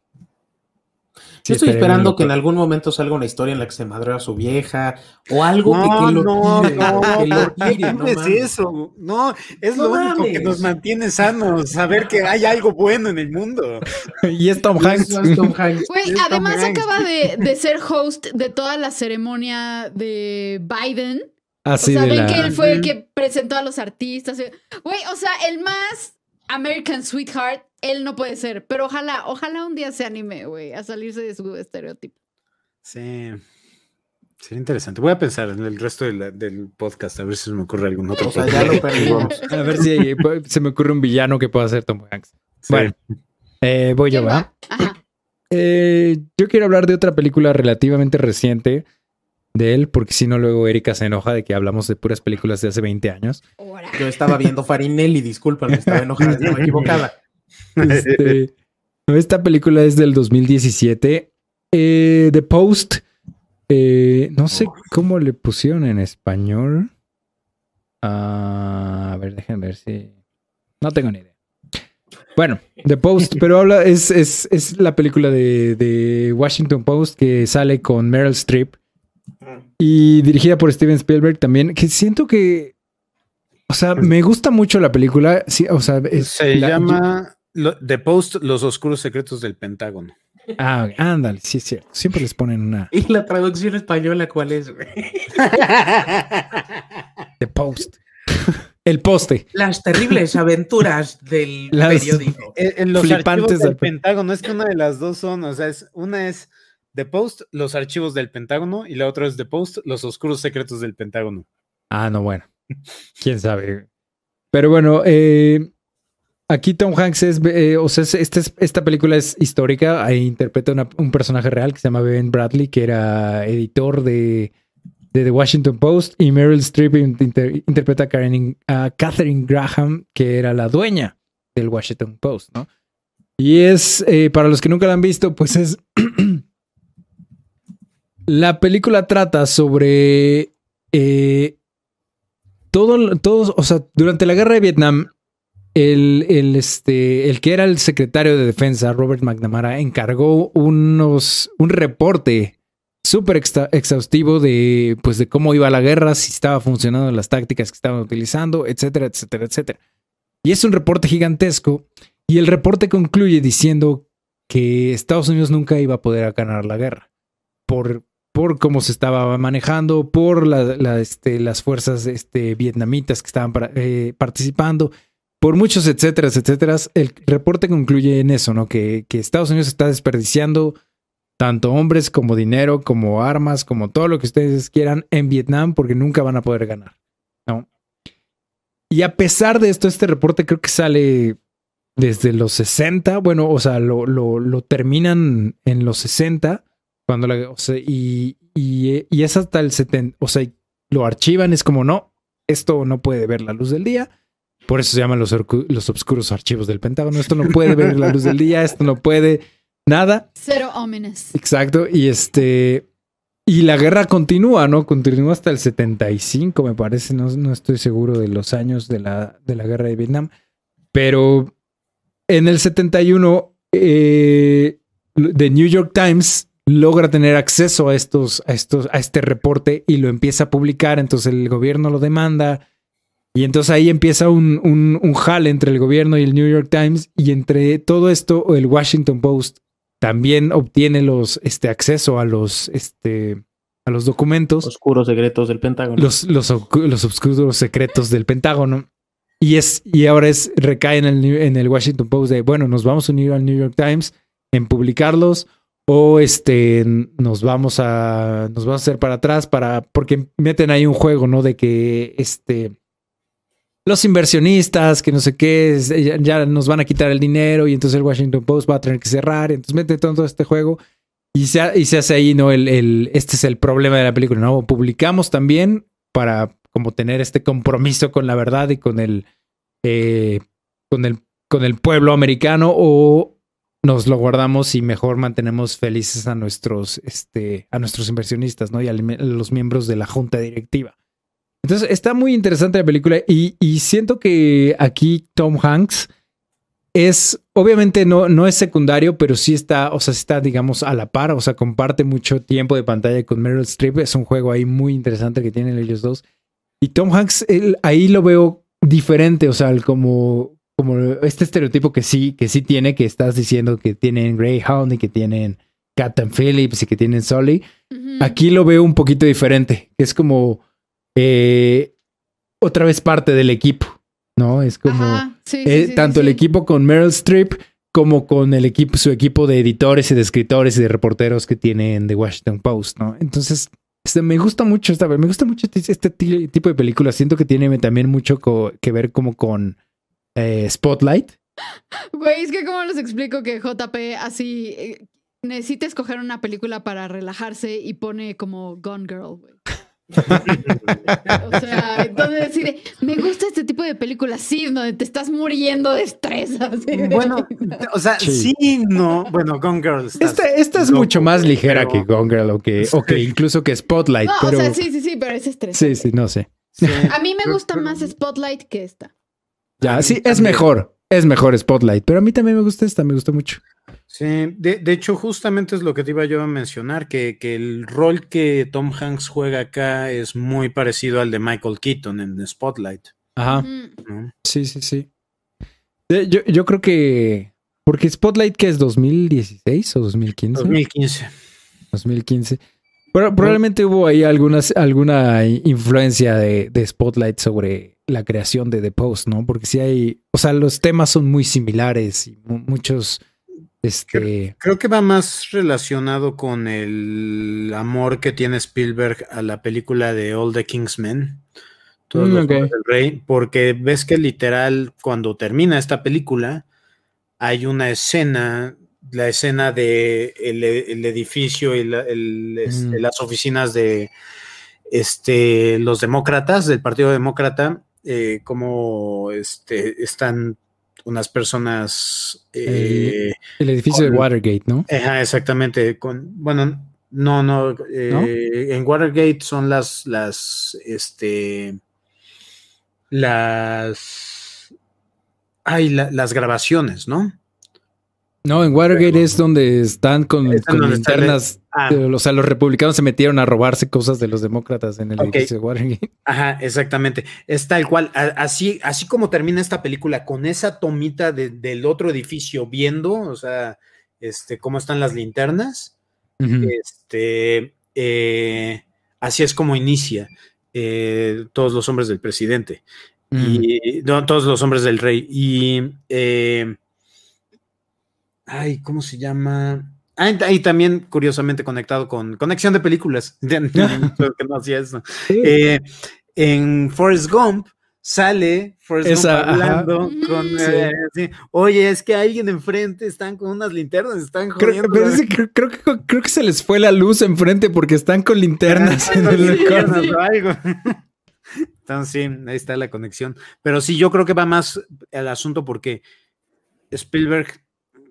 Yo estoy esperando que en algún momento salga una historia en la que se madre a su vieja o algo que, que, lo no, tire, no, que lo ¿por qué tire, no es eso? No, es No lo único que nos mantiene sanos, saber que hay algo bueno en el mundo. [LAUGHS] Y es Tom Hanks. Es Tom Hanks. Güey, Es Tom además Hanks. acaba de, de ser host de toda la ceremonia de Biden. Así o sea, de ven la... que él fue el que presentó a los artistas. Güey, o sea, el más American Sweetheart, él no puede ser. Pero ojalá, ojalá un día se anime, güey, a salirse de su estereotipo. Sí. Sería interesante. Voy a pensar en el resto de la- del podcast, a ver si se me ocurre algún otro. O sea, ya lo perdimos. [LAUGHS] A ver si [LAUGHS] se me ocurre un villano que pueda ser Tom Hanks. Sí. Bueno, eh, voy yo, ¿Quién ¿va? va? Ajá. Eh, yo quiero hablar de otra película relativamente reciente de él, porque si no, luego Erika se enoja de que hablamos de puras películas de hace 20 años. Yo estaba viendo Farinelli, discúlpame, estaba enojada, estaba [LAUGHS] equivocada. Este, esta película es del 2017. Eh, The Post. eh, no sé cómo le pusieron en español. Ah, a ver, déjenme ver si. No tengo ni idea. Bueno, The Post, pero habla, es, es, es la película de, de Washington Post que sale con Meryl Streep y dirigida por Steven Spielberg también, que siento que, o sea, me gusta mucho la película, sí, o sea, es- Se la- llama lo- The Post, Los Oscuros Secretos del Pentágono. Ah, ándale, sí es cierto. Siempre les ponen una ¿Y la traducción española cuál es? güey? The Post. El poste. Las terribles aventuras del Las- periódico. En, en los Flipantes archivos del del Pen- Pentágono, es que una de las dos son, o sea, es, una es The Post, los archivos del Pentágono, y la otra es The Post, los oscuros secretos del Pentágono. Ah, no, bueno. Quién sabe. Pero bueno, eh, aquí Tom Hanks es, eh, o sea, es- esta, es- esta película es histórica. Ahí interpreta una- un personaje real que se llama Ben Bradley, que era editor de, de The Washington Post, y Meryl Streep inter- interpreta a, Karen- Catherine Graham, que era la dueña del Washington Post, ¿no? Y es, eh, para los que nunca la han visto, pues es... [CLEARS THROAT] la película trata sobre... eh, todo, todos, o sea, durante la guerra de Vietnam, el, el, este, el que era el secretario de defensa, Robert McNamara, encargó unos, un reporte súper exhaustivo de, pues, de cómo iba la guerra, si estaba funcionando las tácticas que estaban utilizando, etcétera, etcétera, etcétera. Y es un reporte gigantesco y el reporte concluye diciendo que Estados Unidos nunca iba a poder ganar la guerra por, por cómo se estaba manejando, por este, las fuerzas este, vietnamitas que estaban eh, participando, por muchos etcétera, etcétera. El reporte concluye en eso, ¿no? Que, Estados Unidos está desperdiciando tanto hombres como dinero, como armas, como todo lo que ustedes quieran en Vietnam porque nunca van a poder ganar, ¿no? Y a pesar de esto, este reporte creo que sale desde los 60, bueno, o sea, lo, lo, lo terminan en los 60, cuando la, o sea, y, y, y es hasta el 70, o sea, lo archivan, es como, no, esto no puede ver la luz del día, por eso se llaman los, los oscuros archivos del Pentágono, esto no puede ver la luz del día, esto no puede nada, Cero ominous. Exacto, y este. Y la guerra continúa, ¿no? Continúa hasta el 75, me parece. No, no estoy seguro de los años de la, de la guerra de Vietnam. Pero en el 71, eh, The New York Times logra tener acceso a estos, a estos, a este reporte y lo empieza a publicar. Entonces el gobierno lo demanda. Y entonces ahí empieza un, un, un jale entre el gobierno y el New York Times. Y entre todo esto, el Washington Post también obtiene los este acceso a los este a los documentos, Oscuros secretos del Pentágono. los, los, obscuros secretos del Pentágono. Y es, y ahora es, recae en el, en el Washington Post de bueno, nos vamos a unir al New York Times en publicarlos, o este nos vamos a nos vamos a hacer para atrás para porque meten ahí un juego, ¿no? De que este los inversionistas, que no sé qué, ya, nos van a quitar el dinero y entonces el Washington Post va a tener que cerrar. Entonces mete todo este juego y se, y se hace ahí, ¿no? El, el- este es el problema de la película, ¿no? Publicamos también para como tener este compromiso con la verdad y con el, eh, con el, con el pueblo americano o nos lo guardamos y mejor mantenemos felices a nuestros, este, a nuestros inversionistas, ¿no? Y a los miembros de la junta directiva. Entonces está muy interesante la película y, y siento que aquí Tom Hanks es obviamente no, no es secundario, pero sí está, o sea, está, digamos, a la par, o sea, comparte mucho tiempo de pantalla con Meryl Streep. Es un juego ahí muy interesante que tienen ellos dos. Y Tom Hanks, él, ahí lo veo diferente, o sea, como, como este estereotipo que sí, que sí tiene, que estás diciendo que tienen Greyhound y que tienen Captain Phillips y que tienen Sully. Aquí lo veo un poquito diferente, es como eh, otra vez parte del equipo, ¿no? Es como sí, eh, sí, tanto el equipo con Meryl Streep como con el equipo, su equipo de editores y de escritores y de reporteros que tiene en The Washington Post, ¿no? Entonces, este, me gusta mucho esta, me gusta mucho este, este ti- tipo de películas. Siento que tiene también mucho que ver como con eh, Spotlight. Güey, es que cómo les explico que JP así eh, necesita escoger una película para relajarse y pone como Gone Girl, güey. O sea, entonces decir, me gusta este tipo de películas, sí, donde te estás muriendo de estrés. Bueno, o sea, Sí. sí, no. Bueno, Gone Girl. estás Esta, esta es loco, mucho más ligera pero- que Gone Girl o que, o que incluso que Spotlight, no, pero o sea, sí, sí, sí, pero es estrés. sí, sí, no sé. Sí. A mí me gusta más Spotlight que esta. Ya, sí, es mejor, es mejor Spotlight, pero a mí también me gusta esta, me gustó mucho. Sí, de, de hecho, justamente es lo que te iba yo a mencionar, que, que el rol que Tom Hanks juega acá es muy parecido al de Michael Keaton en Spotlight. Ajá. Sí, sí, sí. Yo, yo creo que. Porque Spotlight, que es 2016 o 2015? 2015. 2015. Pero probablemente hubo ahí algunas, alguna influencia de, de Spotlight sobre la creación de The Post, ¿no? Porque sí hay. O sea, los temas son muy similares y mu- muchos. Este. Creo que va más relacionado con el amor que tiene Spielberg a la película de All the King's Men. Todos Mm, los ok. hombres del rey, porque ves que literal cuando termina esta película hay una escena, la escena de el, el edificio y la- el, este, Mm. las oficinas de este, los demócratas, del Partido Demócrata, eh, como este, están unas personas eh, El edificio de Watergate, ¿no? Ajá, exactamente. Con, bueno, no, no, eh, En Watergate son las, las, este, las, ay, la- las grabaciones, ¿no? No, en Watergate es donde están con, Es con donde está el- linternas. Ah. O sea, los republicanos se metieron a robarse cosas de los demócratas en el edificio de Watergate. [LAUGHS] Ajá, exactamente. Es tal cual. Así, así como termina esta película, con esa tomita de- del otro edificio viendo, o sea, este, cómo están las linternas. Este, eh, así es como inicia eh, todos los hombres del presidente. Y no, todos los hombres del rey. Y eh, ay, ¿cómo se llama? Ah, y- también curiosamente conectado con conexión de películas. [LAUGHS] [LAUGHS] Creo que no hacía eso. Sí. Eh, en Forrest Gump sale Forrest Esa, Gump hablando ajá. con eh, sí, oye, es que alguien enfrente están con unas linternas, están Creo, jodiendo. pero creo, creo que, creo que se les fue la luz enfrente porque están con linternas en el sí. o algo. [LAUGHS] Entonces, sí, ahí está la conexión. Pero sí, yo creo que va más el asunto porque Spielberg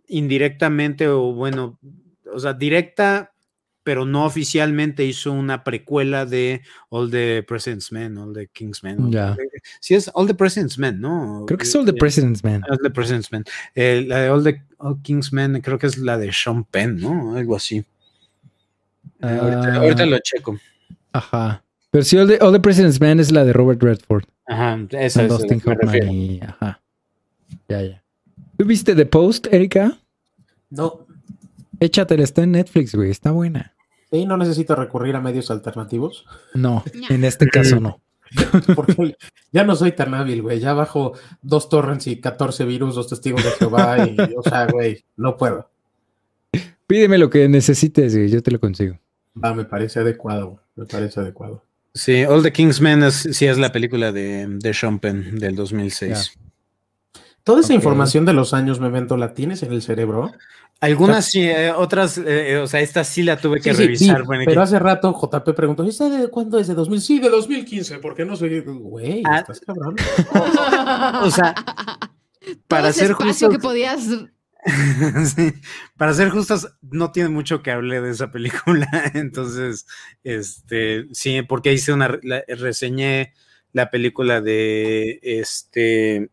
indirectamente, o bueno, o sea, directa, pero no oficialmente hizo una precuela de All the President's Men, All the King's Men. The- sí, es All the President's Men, ¿no? Creo que es All the Eh, President's Man. All the President's Men. Eh, la de All the All King's Men, creo que es la de Sean Penn, ¿no? Algo así. Eh, ahorita, Ah. ahorita lo checo. Ajá. Pero sí, All the, All the President's Man es la de Robert Redford. Ajá, esa es la que me refiero. Hoffman y... Ajá. Ya, ya. ¿Tú viste The Post, Erika? No, Échatela, está en Netflix, güey. Está buena. sí, no necesito recurrir a medios alternativos. No, en este caso no. [LAUGHS] Porque ya no soy tan hábil, güey. Ya bajo dos torrents y 14 virus, dos testigos de Jehová. Y, o sea, güey, no puedo. Pídeme lo que necesites, güey. Yo te lo consigo. Va, me parece adecuado. Me parece adecuado. Sí, All the King's Men es, sí es la película de, de Sean Penn del 2006. Toda esa información de los años, Memento, ¿la tienes en el cerebro? Algunas sí, eh, otras, eh, eh, o sea, esta sí la tuve que Sí, revisar. sí, bueno, pero que- hace rato JP preguntó, ¿esta de cuándo es? ¿De 2000? Sí, de 2015, porque no soy... Güey, Ah. estás cabrón. [LAUGHS] O sea, para ser espacio justos- que podías [LAUGHS] Sí, Para ser justos, no tiene mucho que hablar de esa película. [LAUGHS] Entonces, este, sí, porque hice una, la- reseñé la película de este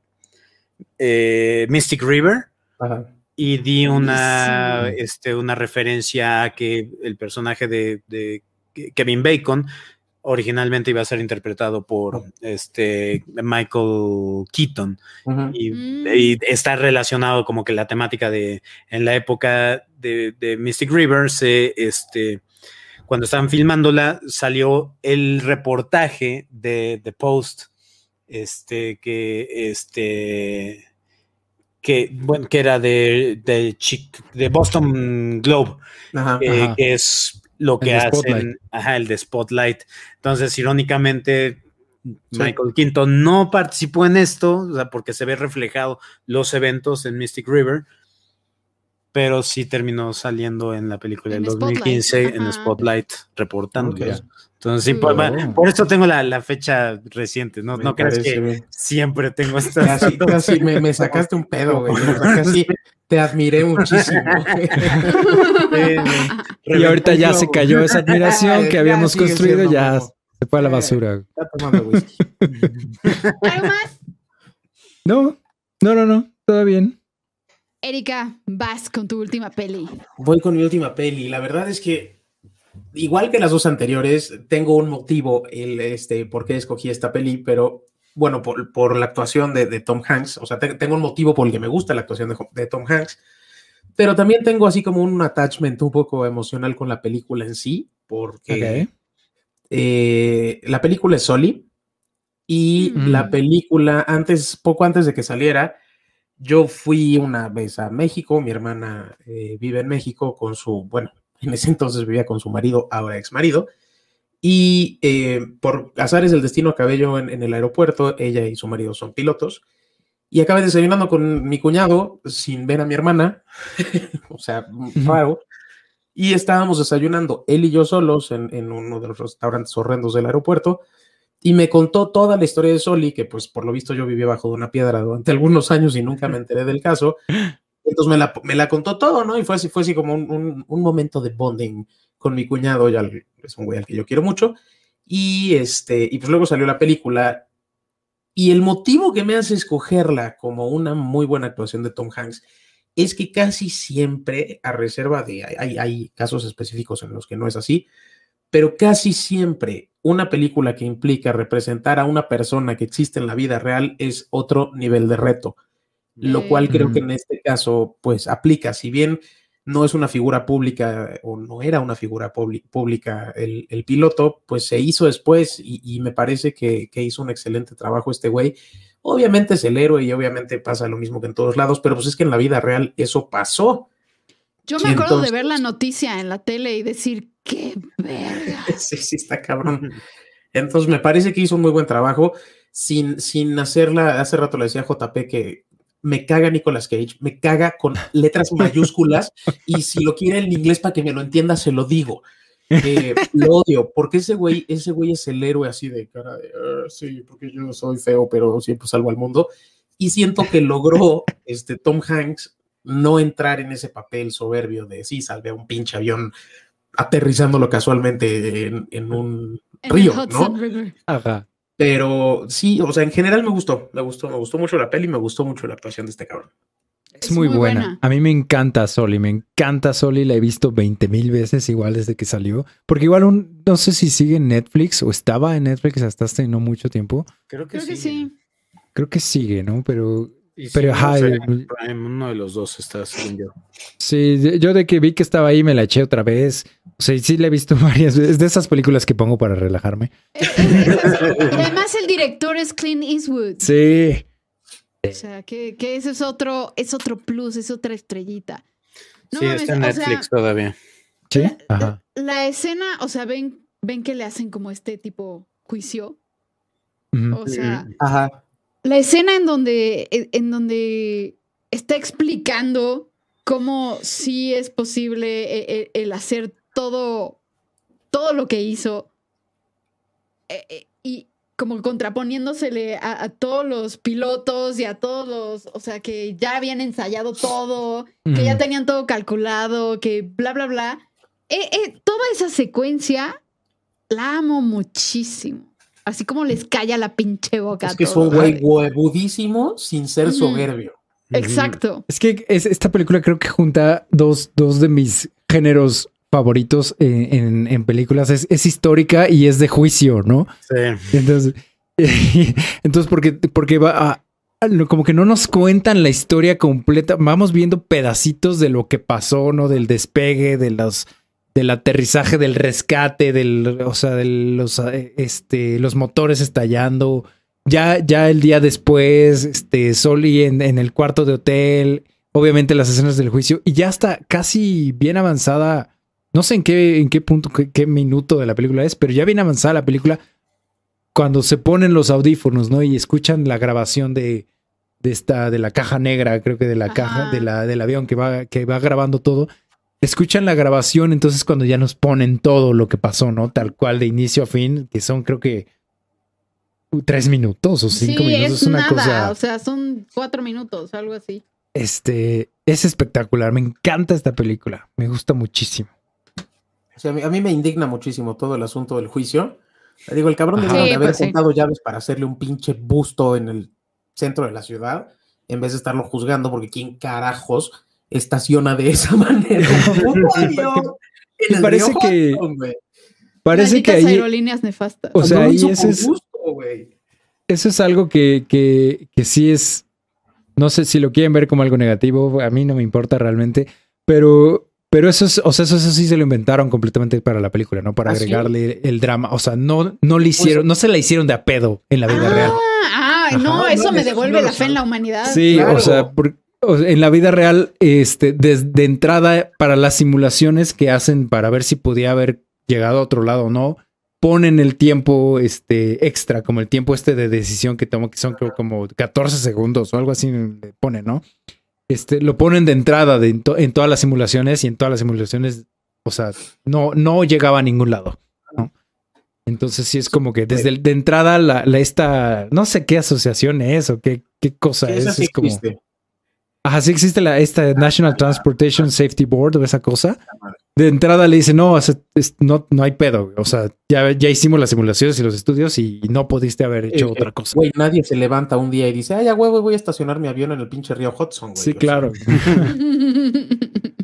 eh, Mystic River. Ajá. y di una, este, una referencia a que el personaje de, de Kevin Bacon originalmente iba a ser interpretado por este Michael Keaton y, Mm. y está relacionado como que la temática de en la época de, de Mystic River se, este cuando estaban filmándola salió el reportaje de The Post este que este que bueno que era de de, Chic- de Boston Globe Ajá. que, Ajá. que es lo que hacen, Spotlight. ajá, el de Spotlight. Entonces, irónicamente, Michael Quinto no participó en esto, o sea, porque se ve reflejado los eventos en Mystic River, pero sí terminó saliendo en la película En del Spotlight, 2015 en ajá. Spotlight reportando. Entonces, sí, Mm. por, por eso tengo la, la fecha reciente, no, Me que bien. siempre tengo [LAUGHS] estas. Casi, casi me, me sacaste un pedo, güey. Casi te admiré muchísimo. [LAUGHS] Y ahorita ya se cayó esa admiración [LAUGHS] que habíamos construido, siendo ya se fue a la Eh. basura. Está tomando whisky. ¿Algo más? No, no, no, no, todo bien. Erika, vas con tu última peli. Voy con mi última peli. La verdad es que, igual que las dos anteriores, tengo un motivo el, este, por qué escogí esta peli, pero bueno, por, por la actuación de, de Tom Hanks. O sea, te- tengo un motivo por el que me gusta la actuación de, de Tom Hanks, pero también tengo así como un attachment un poco emocional con la película en sí, porque eh, la película es Soli y Mm. la película antes, poco antes de que saliera, yo fui una vez a México, mi hermana eh, vive en México con su, bueno, en ese entonces vivía con su marido, ahora ex marido, y eh, por azares del destino acabé yo en, en el aeropuerto, ella y su marido son pilotos, y acabé desayunando con mi cuñado sin ver a mi hermana, [LAUGHS] o sea, raro, y estábamos desayunando él y yo solos en, en uno de los restaurantes horrendos del aeropuerto, y me contó toda la historia de Soli, que pues por lo visto yo viví bajo de una piedra durante algunos años y nunca me enteré del caso. Entonces me la, me la contó todo, ¿no? Y fue así, fue así como un, un- momento de bonding con mi cuñado, ya es un güey al que yo quiero mucho. Y, este, y pues luego salió la película. Y el motivo que me hace escogerla como una muy buena actuación de Tom Hanks es que casi siempre, a reserva de, hay, hay casos específicos en los que no es así, pero casi siempre una película que implica representar a una persona que existe en la vida real es otro nivel de reto, lo cual creo que en este caso pues aplica, si bien no es una figura pública o no era una figura pública el, el piloto, pues se hizo después y, y me parece que, que hizo un excelente trabajo este güey. Obviamente es el héroe y obviamente pasa lo mismo que en todos lados, pero pues es que en la vida real eso pasó. Yo me acuerdo entonces- de ver la noticia en la tele y decir, qué verga. [LAUGHS] Sí, sí, está cabrón. Entonces me parece que hizo un muy buen trabajo sin, sin hacerla. Hace rato le decía a JP que me caga Nicolas Cage, me caga con letras [LAUGHS] mayúsculas y si lo quiere en inglés para que me lo entienda, se lo digo. Eh, lo odio, porque ese güey, ese güey es el héroe así de cara de "Ah, sí, porque yo soy feo, pero siempre salvo al mundo. Y siento que logró este Tom Hanks no entrar en ese papel soberbio de sí, salvé a un pinche avión aterrizándolo casualmente en, en un En río, ¿no? River. Ajá. Pero sí, o sea, en general me gustó, me gustó, me gustó mucho la peli, me gustó mucho la actuación de este cabrón. Es, muy, buena. A mí me encanta Soli, me encanta Soli, la he visto 20 mil veces igual desde que salió. Porque igual un, no sé si sigue en Netflix o estaba en Netflix hasta hace no mucho tiempo. Creo que Creo que sí. Creo que sigue, ¿no? Pero Y si Pero, ajá, el- en Prime, uno de los dos está, según yo. sí, yo de que vi que estaba ahí me la eché otra vez. O sea, sí la he visto [LAUGHS] varias veces. De esas películas que pongo para relajarme. Es- es- es además el director es Clint Eastwood. Sí. O sea, que, que ese es otro, es otro plus, es otra estrellita. No sí, mames, está en o sea, Netflix todavía. Sí. Ajá. la escena, o sea, ven, ven que le hacen como este tipo juicio. O sea, Ajá. La escena en donde, en en donde está explicando cómo sí es posible e- e- el, hacer todo, todo lo que hizo eh, y como contraponiéndosele a, a todos los pilotos y a todos los, o sea, que ya habían ensayado todo, que ya tenían todo calculado, que bla, bla, bla. Eh, eh, toda esa secuencia la amo muchísimo. Así como les calla la pinche boca. Es que es un güey huevudísimo sin ser soberbio. Exacto. Es que es, esta película creo que junta dos, dos de mis géneros favoritos en, en- en películas. Es, es histórica y es de juicio, ¿no? Sí. Entonces, [LAUGHS] entonces porque, porque va a- como que no nos cuentan la historia completa. Vamos viendo pedacitos de lo que pasó, ¿no? Del despegue, de los, del aterrizaje, del rescate, del, o sea, de los, este, los motores estallando. Ya, ya el día después, este, Soli en, en el cuarto de hotel, obviamente las escenas del juicio, y ya está casi bien avanzada. No sé en qué, en qué punto, qué, qué minuto de la película es, pero ya bien avanzada la película cuando se ponen los audífonos, ¿no? Y escuchan la grabación de, de esta, de la caja negra, creo que de la Ajá. caja, de la, del avión que va, que va grabando todo. Escuchan la grabación, entonces cuando ya nos ponen todo lo que pasó, ¿no? Tal cual de inicio a fin, que son creo que uh, tres minutos o cinco sí, minutos. es, Es una nada. cosa. O sea, son cuatro minutos, algo así. Este es espectacular. Me encanta esta película. Me gusta muchísimo. O sea, a mí, a mí me indigna muchísimo todo el asunto del juicio. Le Digo, el cabrón debería Sí, de haber pues sí. juntado llaves para hacerle un pinche busto en el centro de la ciudad, en vez de estarlo juzgando, porque quién carajos estaciona de esa [LAUGHS] manera. [LAUGHS] el parece río que-. Parece que ahí, aerolíneas nefastas. O sea, ahí ese es- eso es algo que, que, que sí es. No sé si lo quieren ver como algo negativo. A mí no me importa realmente. Pero, pero eso es, o sea, eso, eso sí se lo inventaron completamente para la película, ¿no? Para ¿Ah, sí? agregarle el drama. O sea, no, no le hicieron, no se la hicieron de a pedo en la vida ah, real. ah, Ajá, no, no, eso me eso devuelve no la fe en la humanidad. Sí, claro. o sea, por- en la vida real, este, desde entrada, para las simulaciones que hacen para ver si podía haber llegado a otro lado o no, ponen el tiempo este, extra, como el tiempo este de decisión que tomo, que son creo como 14 segundos o algo así le ponen, ¿no? Este, lo ponen de entrada de, en, to- en todas las simulaciones y en todas las simulaciones, o sea, no, no llegaba a ningún lado, ¿no? Entonces sí es como que desde el- de entrada la, la- esta, no sé qué asociación es o qué, qué cosa es, es como... existe. Ajá, sí existe la, esta National Transportation Safety Board o esa cosa. De entrada le dice, no, o sea, es- no, no hay pedo. güey. O sea, ya, ya hicimos las simulaciones y los estudios y no pudiste haber hecho Eh, otra eh, cosa. Güey, nadie se levanta un día y dice, ay, a huevo, voy a estacionar mi avión en el pinche río Hudson, güey. sí, O sea, claro. [LAUGHS]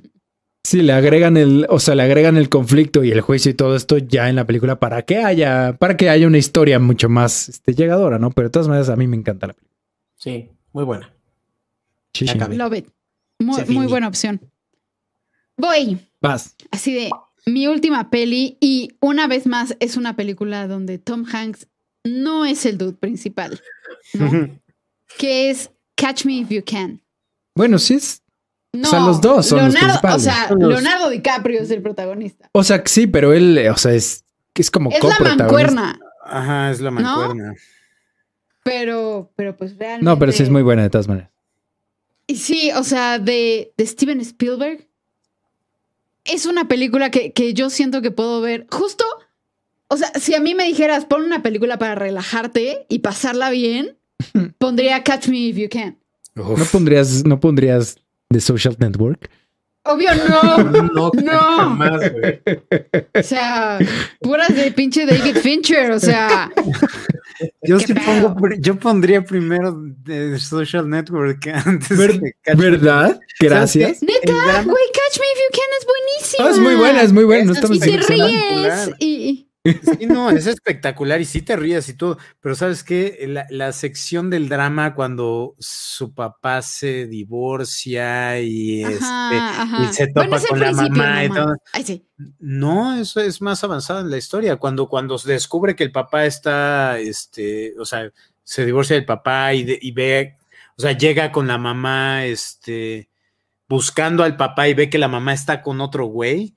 Sí, le agregan el, o sea, le agregan el conflicto y el juicio y todo esto ya en la película para que haya, para que haya una historia mucho más este, llegadora, ¿no? Pero de todas maneras a mí me encanta la película. Sí, muy buena. Sí. Love it. Muy, buena opción. Voy. Vas. Así de mi última peli y una vez más es una película donde Tom Hanks no es el dude principal, ¿no? que es Catch Me If You Can. Bueno, sí es. No, sea, los dos son los Leonardo, principales. O sea, los- Leonardo DiCaprio es el protagonista. O sea, sí, pero él, o sea, es, es como Es la mancuerna, Ajá, es la mancuerna. pero, pero pues realmente. No, pero sí es muy buena de todas maneras. Y sí, o sea, de, de Steven Spielberg. Es una película que, que yo siento que puedo ver. Justo, o sea, si a mí me dijeras, pon una película para relajarte y pasarla bien, [LAUGHS] pondría Catch Me If You Can. ¿No pondrías, no pondrías The Social Network? Obvio no. [LAUGHS] No, No. jamás, güey. O sea, puras de pinche David Fincher. O sea, Yo ¿Qué sí pedo? pongo, yo pondría primero The Social Network [LAUGHS] antes Ver- que Catch Me. ¿Verdad? Gracias. Neta, güey, Catch Me If You Can es buenísima. Ah, es muy buena, es muy buena. No Y te ríes. Y, Sí, no, es espectacular y sí te ríes y todo, pero sabes qué, la, la sección del drama cuando su papá se divorcia y, este, ajá, y se topa Bueno, con la mamá y todo. Ay, sí. No, eso es más avanzado en la historia, cuando, cuando se descubre que el papá está, este, o sea, se divorcia del papá y, de- y ve, o sea, llega con la mamá, este, buscando al papá y ve que la mamá está con otro güey,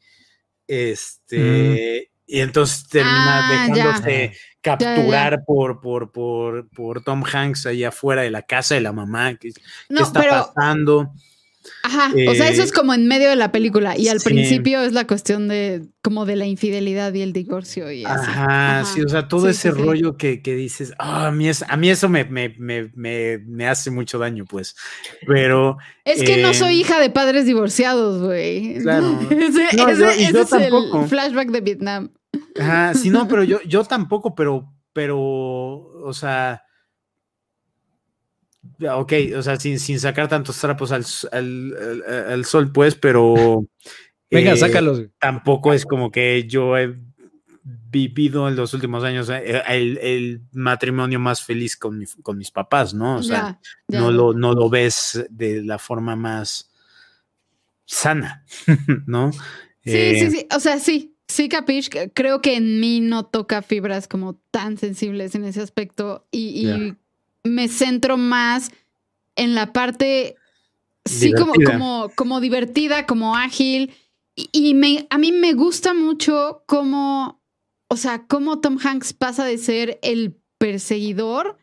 este, y entonces termina Ah, ya. dejándose capturar Por, por, por, por Tom Hanks ahí afuera de la casa de la mamá, ¿qué, está pero, pasando? Ajá, o sea, eso Eh, es como en medio de la película y al sí. principio es la cuestión de como de la infidelidad y el divorcio y así. Ajá, sí, o sea, todo Sí, ese sí, rollo que, que dices, "Ah, a, mí es, a mí eso me, me, me, me, me hace mucho daño, pues. Pero, Es que no Eh, soy hija de padres divorciados, güey. Claro. [LAUGHS] ese No, ese- yo- y ese yo es el tampoco. flashback de Vietnam. ajá, sí, no, pero [LAUGHS] yo, yo tampoco, pero, pero, o sea, ok, o sea, sin, sin sacar tantos trapos al, al- al- al sol, pues, pero. Venga, eh, sácalos. Tampoco es como que yo he vivido en los últimos años eh, el, el matrimonio más feliz con, mi- con mis papás, ¿no? O sea, ya, ya. no lo, no lo ves de la forma más sana, [LAUGHS] ¿no? Sí, Eh, sí, sí. O sea, sí. Sí, Capish, creo que en mí no toca fibras como tan sensibles en ese aspecto y. me centro más en la parte, sí, como, Divertida. como, como divertida, como ágil. Y, y me, a mí me gusta mucho cómo, o sea, cómo Tom Hanks pasa de ser el perseguidor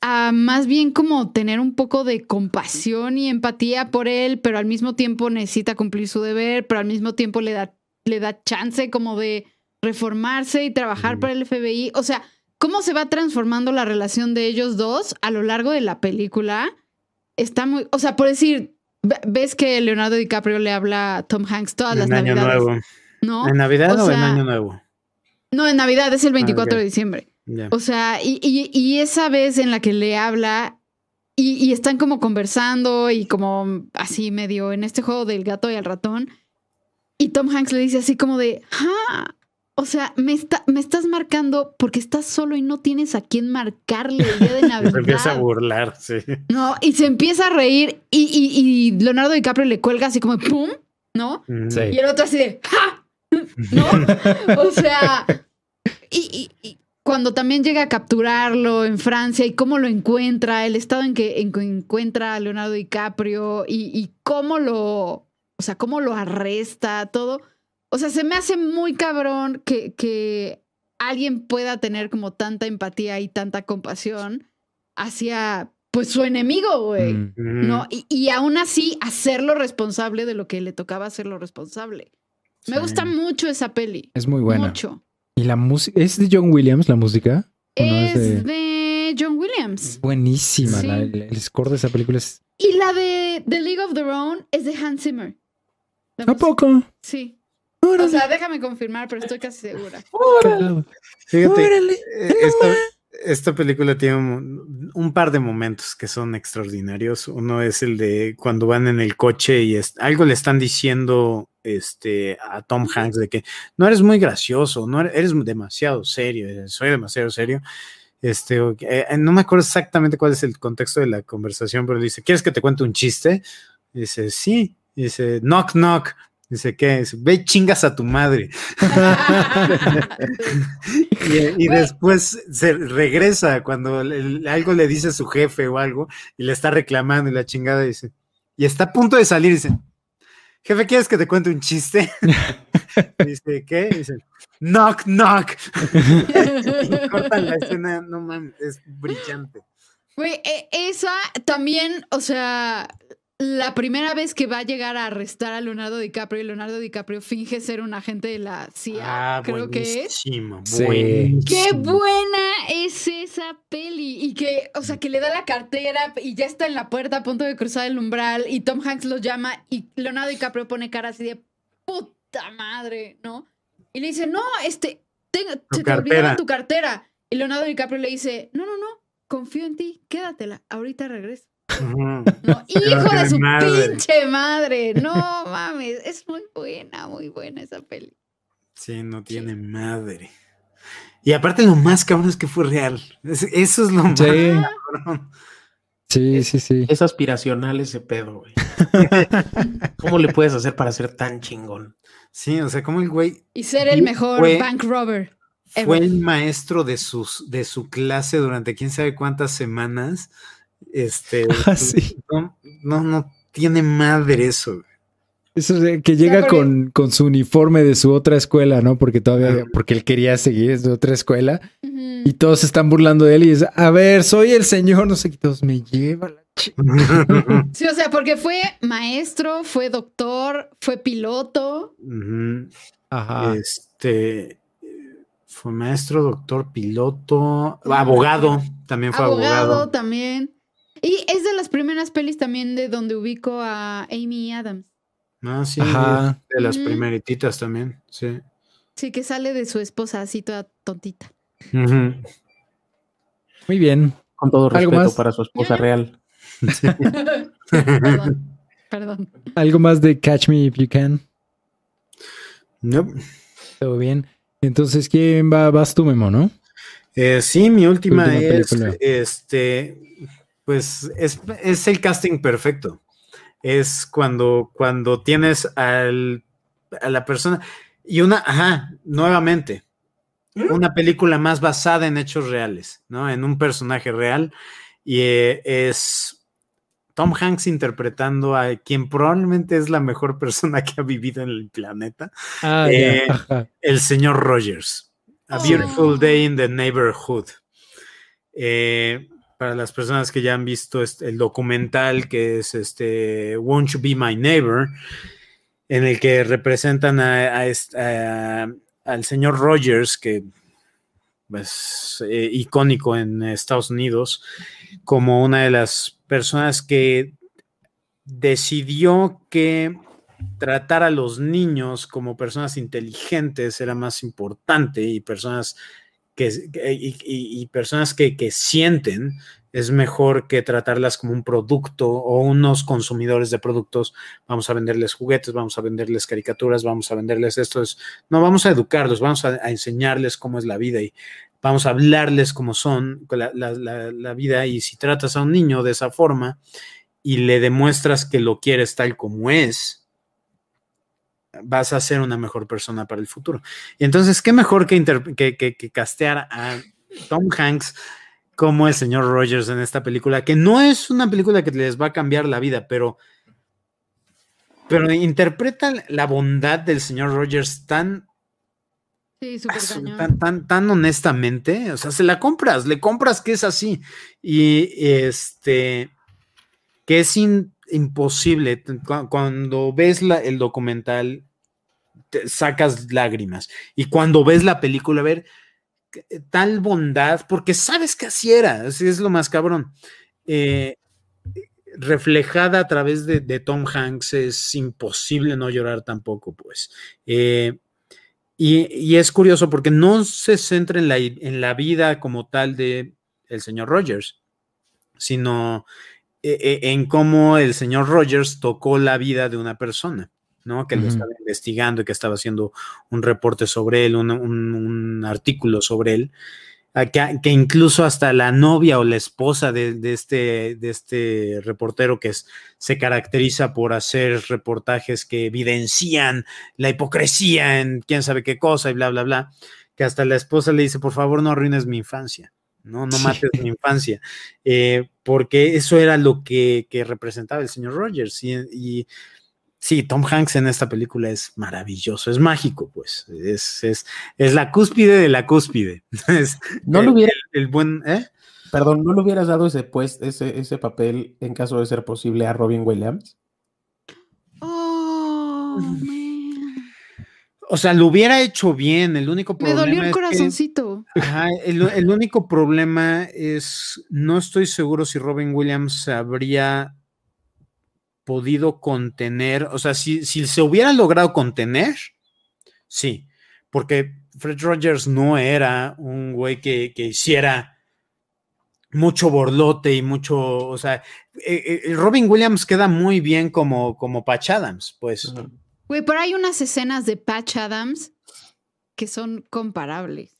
a más bien como tener un poco de compasión y empatía por él, pero al mismo tiempo necesita cumplir su deber, pero al mismo tiempo le da, le da chance como de reformarse y trabajar para el FBI. O sea, cómo se va transformando la relación de ellos dos a lo largo de la película. Está muy, o sea, por decir, ve- ves que Leonardo DiCaprio le habla a Tom Hanks todas las en Año navidades, Nuevo. ¿no? ¿En Navidad O o, en Año Nuevo? No, en Navidad es el 24 ok. de diciembre. O sea, y, y- y esa vez en la que le habla y, y están como conversando y como así medio en este juego del gato y el ratón. Y Tom Hanks le dice así como de, ah, o sea, me, está, me estás marcando porque estás solo y no tienes a quién marcarle el día de [LAUGHS] Se empieza a Navidad. burlar, sí. No, y se empieza a reír y, y- y Leonardo DiCaprio le cuelga así como pum, ¿no? Sí. Y el otro así de ¡ja! ¿No? [LAUGHS] O sea, y, y- y cuando también llega a capturarlo en Francia y cómo lo encuentra, el estado en que, en que encuentra a Leonardo DiCaprio y, y cómo lo, o sea, cómo lo arresta, todo. O sea, se me hace muy cabrón que, que alguien pueda tener como tanta empatía y tanta compasión hacia, pues, su enemigo, güey. Mm. ¿no? Y, y aún así hacerlo responsable de lo que le tocaba hacerlo responsable. Me Sí. gusta mucho esa peli. Es muy buena. Mucho. ¿Y la música? ¿Es de John Williams la música? ¿O no Es de- de John Williams. Buenísima. Sí. la- el, el score de esa película es. Y la de The League of Their Own es de Hans Zimmer. ¿A poco? Sí. Órale, O sea, déjame confirmar, pero estoy casi segura. cagado. Fíjate, Órale. eh, esta, esta película tiene un, un par de momentos que son extraordinarios. Uno es el de cuando van en el coche y es- algo le están diciendo este, a Tom Hanks de que no eres muy gracioso, no eres, eres demasiado serio, eh, soy demasiado serio. Este, eh, no me acuerdo exactamente cuál es el contexto de la conversación, pero dice, ¿quieres que te cuente un chiste? Dice, sí. Dice, knock, knock. Dice, ¿qué? Dice, ve chingas a tu madre. [LAUGHS] Y, después se regresa cuando algo le dice a su jefe o algo y le está reclamando y la chingada dice, y está a punto de salir dice, jefe, ¿quieres que te cuente un chiste? [LAUGHS] dice, ¿qué? Dice, knock, knock. [LAUGHS] y cortan la escena, no mames, es brillante. Güey, e- esa también, o sea, la primera vez que va a llegar a arrestar a Leonardo DiCaprio y Leonardo DiCaprio finge ser un agente de la CIA, Ah, creo que es. buenísimo, Sí. buenísimo. Qué buena es esa peli. Y que, o sea, que le da la cartera y ya está en la puerta a punto de cruzar el umbral y Tom Hanks lo llama y Leonardo DiCaprio pone cara así de puta madre, ¿no? Y le dice, no, este, tengo- se te olvidaron cartera. tu cartera. Y Leonardo DiCaprio le dice, no, no, no, confío en ti, quédatela, ahorita regreso. No, [LAUGHS] hijo de su Madre. pinche madre. No mames, es muy buena, muy buena esa peli. Sí, no tiene madre. Y aparte lo más cabrón es que fue real. Es- eso es lo más Sí. cabrón. Sí, sí, sí. Es aspiracional ese pedo, güey. [LAUGHS] ¿Cómo le puedes hacer para ser tan chingón? Sí, o sea, como el güey Y ser el mejor Fue- bank robber. fue Ever. el maestro de, sus, de su clase durante quién sabe cuántas semanas. Este, [LAUGHS] Ah, sí. no, no, no tiene madre eso. güey. Eso de que llega con, con su uniforme de su otra escuela, ¿no? Porque todavía, porque él quería seguir su otra escuela y todos se están burlando de él y dice, a ver, soy el señor, no sé qué, todos me lleva la ch-". [LAUGHS] Sí, o sea, porque fue maestro, fue doctor, fue piloto. Ajá. Este fue maestro, doctor, piloto, abogado, también fue abogado, abogado. también. Y es de las primeras pelis también de donde ubico a Amy Adams. Ah, sí, Ajá. de las Ujú. primerititas también, sí. Sí, que sale de su esposa así toda tontita. Muy bien. Con todo ¿Algo respeto más? para su esposa real. [LAUGHS] [LAUGHS] Perdón. Perdón. Algo más de Catch Me If You Can. No. Todo bien. Entonces, ¿quién va? Vas tú, Memo, ¿no? Eh, sí, mi última, Última es, película. este, pues es, es el casting perfecto. Es cuando, cuando tienes al, a la persona y una, ajá, nuevamente, una película más basada en hechos reales, ¿no? En un personaje real y eh, es Tom Hanks interpretando a quien probablemente es la mejor [LAUGHS] persona que ha vivido en el planeta, Ah, Eh, el señor Rogers. A Oh. Beautiful Day in the Neighborhood. Eh, para las personas que ya han visto este- el documental que es este Won't You Be My Neighbor, en el que representan a, al señor Rogers, que es eh, icónico en Estados Unidos, como una de las personas que decidió que tratar a los niños como personas inteligentes era más importante y personas que, que- y, personas que, que sienten es mejor que tratarlas como un producto o unos consumidores de productos. Vamos a venderles juguetes, vamos a venderles caricaturas, vamos a venderles esto. es- no, vamos a educarlos, vamos a, enseñarles cómo es la vida y vamos a hablarles cómo son la- la- la vida. Y si tratas a un niño de esa forma y le demuestras que lo quieres tal como es, vas a ser una mejor persona para el futuro. Y entonces, ¿qué mejor que, que, que- que castear a Tom Hanks como el señor Rogers en esta película? Que no es una película que les va a cambiar la vida, pero, pero interpreta la bondad del señor Rogers tan, Sí, tan, tan, tan honestamente. O sea, se la compras, le compras que es así. Y este, que es in- imposible. Cu- Cuando ves la- el documental, sacas lágrimas. Y cuando ves la película, ver que- tal bondad, porque sabes que así era, así es lo más cabrón. Eh, reflejada a través de, Tom Hanks, es imposible no llorar tampoco, pues. Eh, y, y es curioso porque no se centra en la, en la vida como tal de el señor Rogers, sino eh, eh, en cómo el señor Rogers tocó la vida de una persona, ¿no? Que lo estaba investigando y que estaba haciendo un reporte sobre él, un, un- un artículo sobre él, que, que incluso hasta la novia o la esposa de, de este, de este reportero que es, se caracteriza por hacer reportajes que evidencian la hipocresía en quién sabe qué cosa y bla, bla, bla, que hasta la esposa le dice, por favor, no arruines mi infancia. No, no Sí. mates mi [LAUGHS] infancia, eh, porque eso era lo que, que representaba el señor Rogers. Y, y sí, Tom Hanks en esta película es maravilloso, es mágico, pues, es, es, es la cúspide de la cúspide. [LAUGHS] Es No el, lo hubiera, el- el buen, ¿eh? perdón, ¿no le hubieras dado ese, pues, ese, ese papel en caso de ser posible a Robin Williams? Oh, man. O sea, lo hubiera hecho bien. El único Me problema dolió el es que- corazoncito. Ajá, el, el único problema es, no estoy seguro si Robin Williams habría podido contener, o sea, si, si se hubiera logrado contener, sí, porque Fred Rogers no era un güey que, que hiciera mucho borlote y mucho, o sea, eh, eh, Robin Williams queda muy bien como, como Patch Adams, pues. Güey, pero hay unas escenas de Patch Adams que son comparables.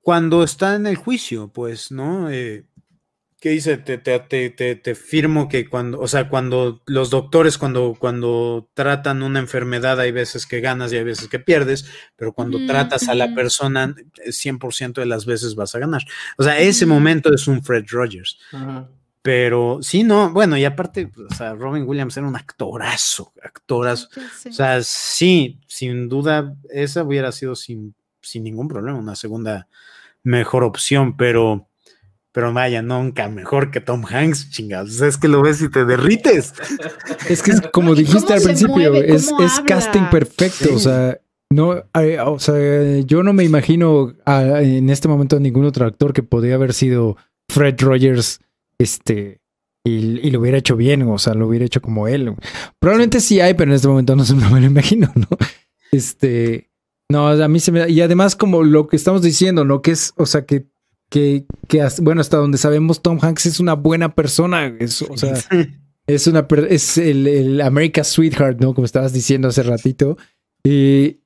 cuando está en el juicio, pues, ¿no? Eh, ¿Qué dice? Te, te, te, te, firmo que cuando, o sea, cuando los doctores, cuando, cuando tratan una enfermedad, hay veces que ganas y hay veces que pierdes, pero cuando tratas a la persona, eh, 100% de las veces vas a ganar. O sea, ese momento es un Fred Rogers. Pero sí, no, bueno, y aparte, o sea, Robin Williams era un actorazo, actorazo. Sé. O sea, sí, sin duda, esa hubiera sido sin, sin ningún problema una segunda mejor opción, pero, pero vaya, nunca mejor que Tom Hanks, chingados. Es que lo ves y te derrites. [LAUGHS] Es que es como dijiste al principio, mueve? es, casting perfecto. O sea, no, eh, o sea, yo no me imagino a- en este momento ningún otro actor que podría haber sido Fred Rogers, este, y, y lo hubiera hecho bien, o sea, lo hubiera hecho como él. Probablemente sí hay, pero en este momento no, se- [LAUGHS] no me lo imagino, ¿no? Este, no, a mí se me, y además como lo que estamos diciendo, ¿no? Que es, o sea, que que, bueno, hasta donde sabemos, Tom Hanks es una buena persona. Es, o sea, es una es el, el America's Sweetheart, ¿no? Como estabas diciendo hace ratito. Y,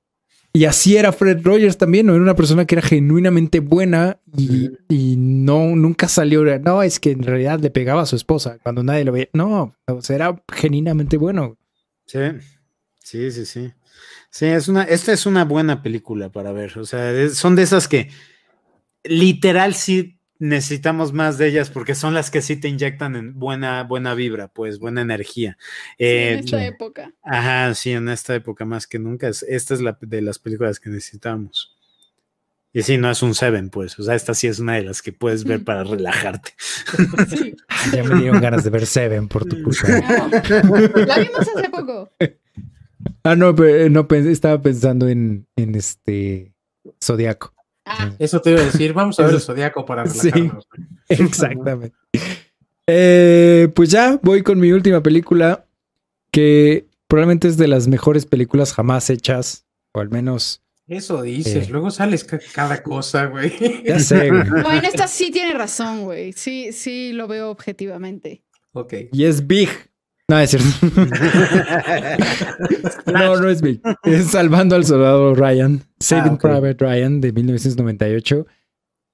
y así era Fred Rogers también, ¿no? Era una persona que era genuinamente buena y, y no, nunca salió. No, es que en realidad le pegaba a su esposa cuando nadie lo veía. No, o sea, era genuinamente bueno. Sí, sí, sí, sí. Sí, es una, esta es una buena película para ver. O sea, es- son de esas que literal sí necesitamos más de ellas porque son las que sí te inyectan en buena, buena vibra, pues buena energía. Sí, Eh, en esta época. Ajá, sí, en esta época más que nunca. Es, esta es la de las películas que necesitamos. Y sí, no es un Seven, pues. O sea, esta sí es una de las que puedes ver Mm. para relajarte. Sí. [LAUGHS] Ya me dieron ganas de ver Seven por tu culpa. [LAUGHS] No. La vimos hace poco. Ah, no, pero no estaba pensando en, en este Zodiaco. Ah, [LAUGHS] Eso te iba a decir, vamos a ver el zodiaco para [LAUGHS] Sí. relajarnos. güey. [LAUGHS] Exactamente. Eh, pues ya voy con mi última película, que probablemente es de las mejores películas jamás hechas, o al menos, Eso dices, Eh. luego sales ca- cada cosa, güey. ya sé, güey. no, en esta sí tiene razón, güey. Sí, sí lo veo objetivamente. Ok. Y es Big. No, es cierto. no, no es Big. Es Salvando al Soldado Ryan, Saving Ah, ok. Private Ryan de 1998,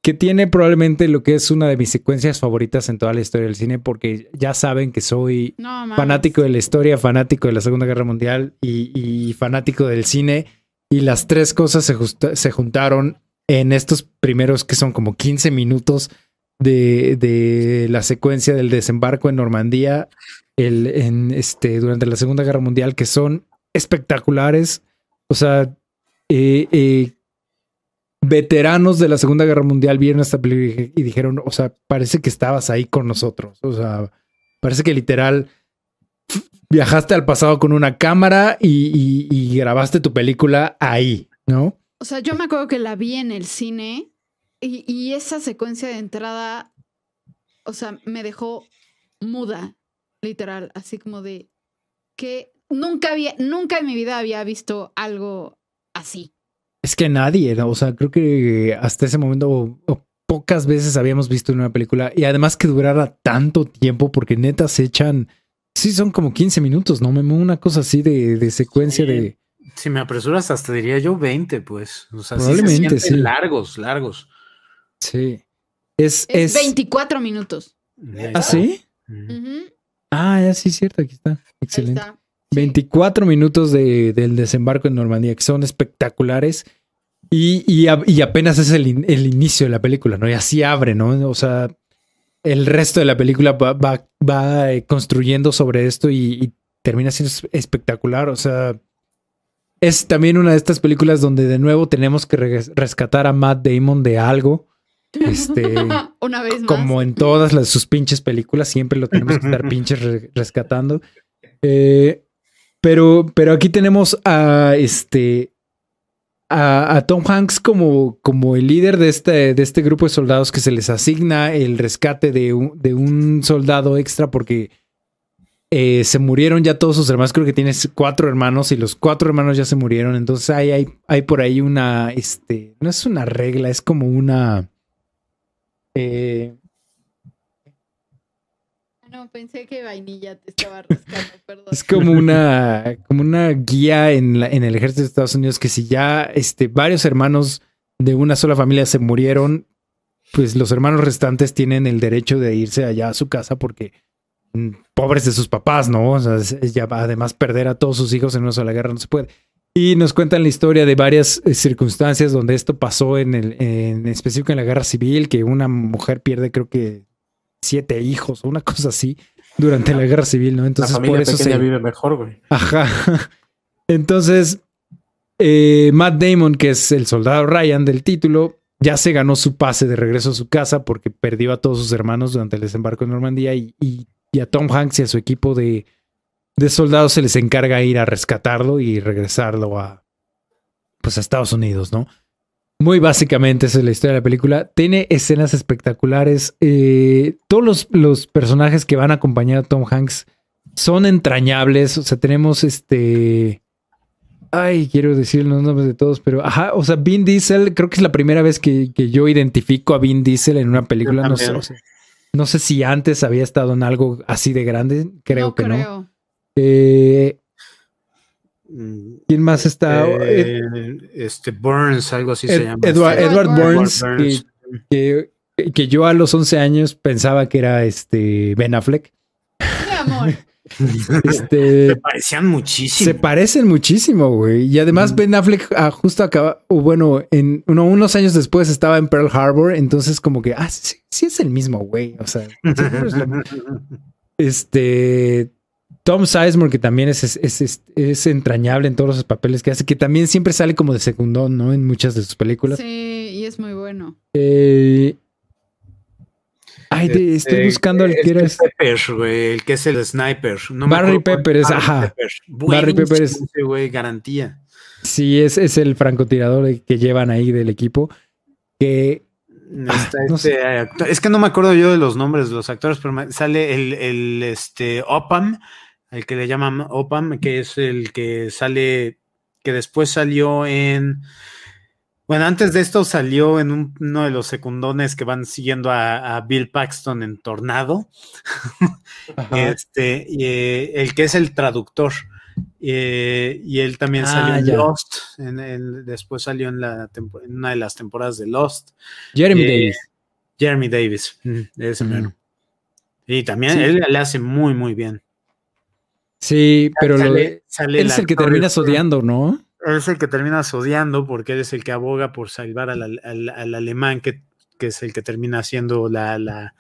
que tiene probablemente lo que es una de mis secuencias favoritas en toda la historia del cine, porque ya saben que soy No, fanático de la historia, fanático de la Segunda Guerra Mundial y, y fanático del cine. Y las tres cosas se, justa- se juntaron en estos primeros que son como 15 minutos de, de la secuencia del desembarco en Normandía el, en este, durante la Segunda Guerra Mundial, que son espectaculares. O sea, eh, eh, veteranos de la Segunda Guerra Mundial vieron esta película y dijeron, o sea, parece que estabas ahí con nosotros. O sea, parece que literal viajaste al pasado con una cámara y, y- y grabaste tu película ahí, ¿no? O sea, yo me acuerdo que la vi en el cine y, y esa secuencia de entrada, o sea, me dejó muda, literal, así como de que nunca había, nunca en mi vida había visto algo así. Es que nadie, ¿no? o sea, creo que hasta ese momento o- o pocas veces habíamos visto en una película y además que durara tanto tiempo porque neta se echan, sí, son como 15 minutos, ¿no? Memo? Una cosa así de, de secuencia Sí. de... Si me apresuras, hasta diría yo 20, pues. O sea, sí se Probablemente, sí. largos, largos. Sí. Es... Es, es 24 minutos. ¿Ah, sí? Ah, ya sí, cierto, aquí está. ahí Excelente. está. Sí. 24 minutos de- del desembarco en Normandía, que son espectaculares. Y, y a- y apenas es el, in- el inicio de la película, ¿no? Y así abre, ¿no? O sea, el resto de la película va, va- va, eh, construyendo sobre esto y, y termina siendo es- espectacular. O sea, es también una de estas películas donde de nuevo tenemos que re- rescatar a Matt Damon de algo. Este, [LAUGHS] Una vez más. como en todas las, sus pinches películas, siempre lo tenemos que estar [LAUGHS] pinches re- rescatando. Eh, pero, pero aquí tenemos a este a, Tom Hanks como, como el líder de este, de este grupo de soldados que se les asigna el rescate de un, de un soldado extra porque eh, se murieron ya todos sus hermanos. Creo que tienes cuatro hermanos y los cuatro hermanos ya se murieron. Entonces hay, hay, hay por ahí una, este, no es una regla, es como una... eh, Pensé que vainilla te estaba rascando, [LAUGHS] perdón. Es como una, como una guía en, la- en el ejército de Estados Unidos que si ya este, varios hermanos de una sola familia se murieron, pues los hermanos restantes tienen el derecho de irse allá a su casa porque mm, pobres de sus papás, ¿no? O sea, además perder a todos sus hijos en una sola guerra no se puede. Y nos cuentan la historia de varias eh, circunstancias donde esto pasó en el, en específico en la guerra civil, que una mujer pierde creo que siete hijos o una cosa así durante la guerra civil, ¿no? Entonces la familia por eso pequeña se, vive mejor, güey. Ajá. [LAUGHS] Entonces, eh, Matt Damon, que es el soldado Ryan del título, ya se ganó su pase de regreso a su casa porque perdió a todos sus hermanos durante el desembarco en Normandía y, y- y a Tom Hanks y a su equipo de, de soldados se les encarga ir a rescatarlo y regresarlo a, pues a Estados Unidos, ¿no? Muy básicamente esa es la historia de la película. Tiene escenas espectaculares. Eh, todos los, los personajes que van a acompañar a Tom Hanks son entrañables. O sea, tenemos este. Ay, quiero decir los nombres de todos, pero ajá, o sea, Vin Diesel, creo que es la primera vez que, que yo identifico a Vin Diesel en una película. No sé, también. o sea, no sé si antes había estado en algo así de grande, creo no que no. creo. Eh, Mm, ¿Quién más está? Ed- eh, este Burns, algo así Ed- se llama. Edward, Edward Edward Burns. Burns, Edward Burns. Que, que- que yo a los 11 años pensaba que era este Ben Affleck. Mi amor. [LAUGHS] Este, Se parecían muchísimo. Se parecen muchísimo, güey. Y además Ben Affleck ah, justo acaba, o bueno, en uno, unos años después estaba en Pearl Harbor, entonces como que, ah, sí, sí es el mismo, güey. O sea, seguro es lo- [LAUGHS] este Tom Sizemore, que también es, es, es- es- es entrañable en todos los papeles que hace, que también siempre sale como de secundón, ¿no? En muchas de sus películas. Sí, y es muy bueno. Eh, ay, de- estoy Este, buscando al que era. este Pepper, güey, el que es el sniper. No Barry Pepper es- Barry ajá. Pepper. Barry Pepper es- güey, garantía. Sí, es, es el francotirador que llevan ahí del equipo. Que Está no este actor- es que no me acuerdo yo de los nombres de los actores, pero sale el, el este Opam, el que le llaman Opam, que es el que sale, que después salió en. Bueno, antes de esto salió en un- uno de los secundones que van siguiendo a, a Bill Paxton en Tornado. [LAUGHS] Este, y, eh, el que es el traductor. Eh, y él también Ah, salió en ya. Lost. en después salió en, la en una de las temporadas de Lost. Jeremy Eh, Davis. Jeremy Davis. mm, ese Mm. Y también Sí. él le hace muy, muy bien. Sí, pero lo de- sale él es el que terminas odiando, ¿no? Él es el que terminas odiando porque él es el que aboga por salvar al, al- al alemán, que, que es el que termina haciendo la, la,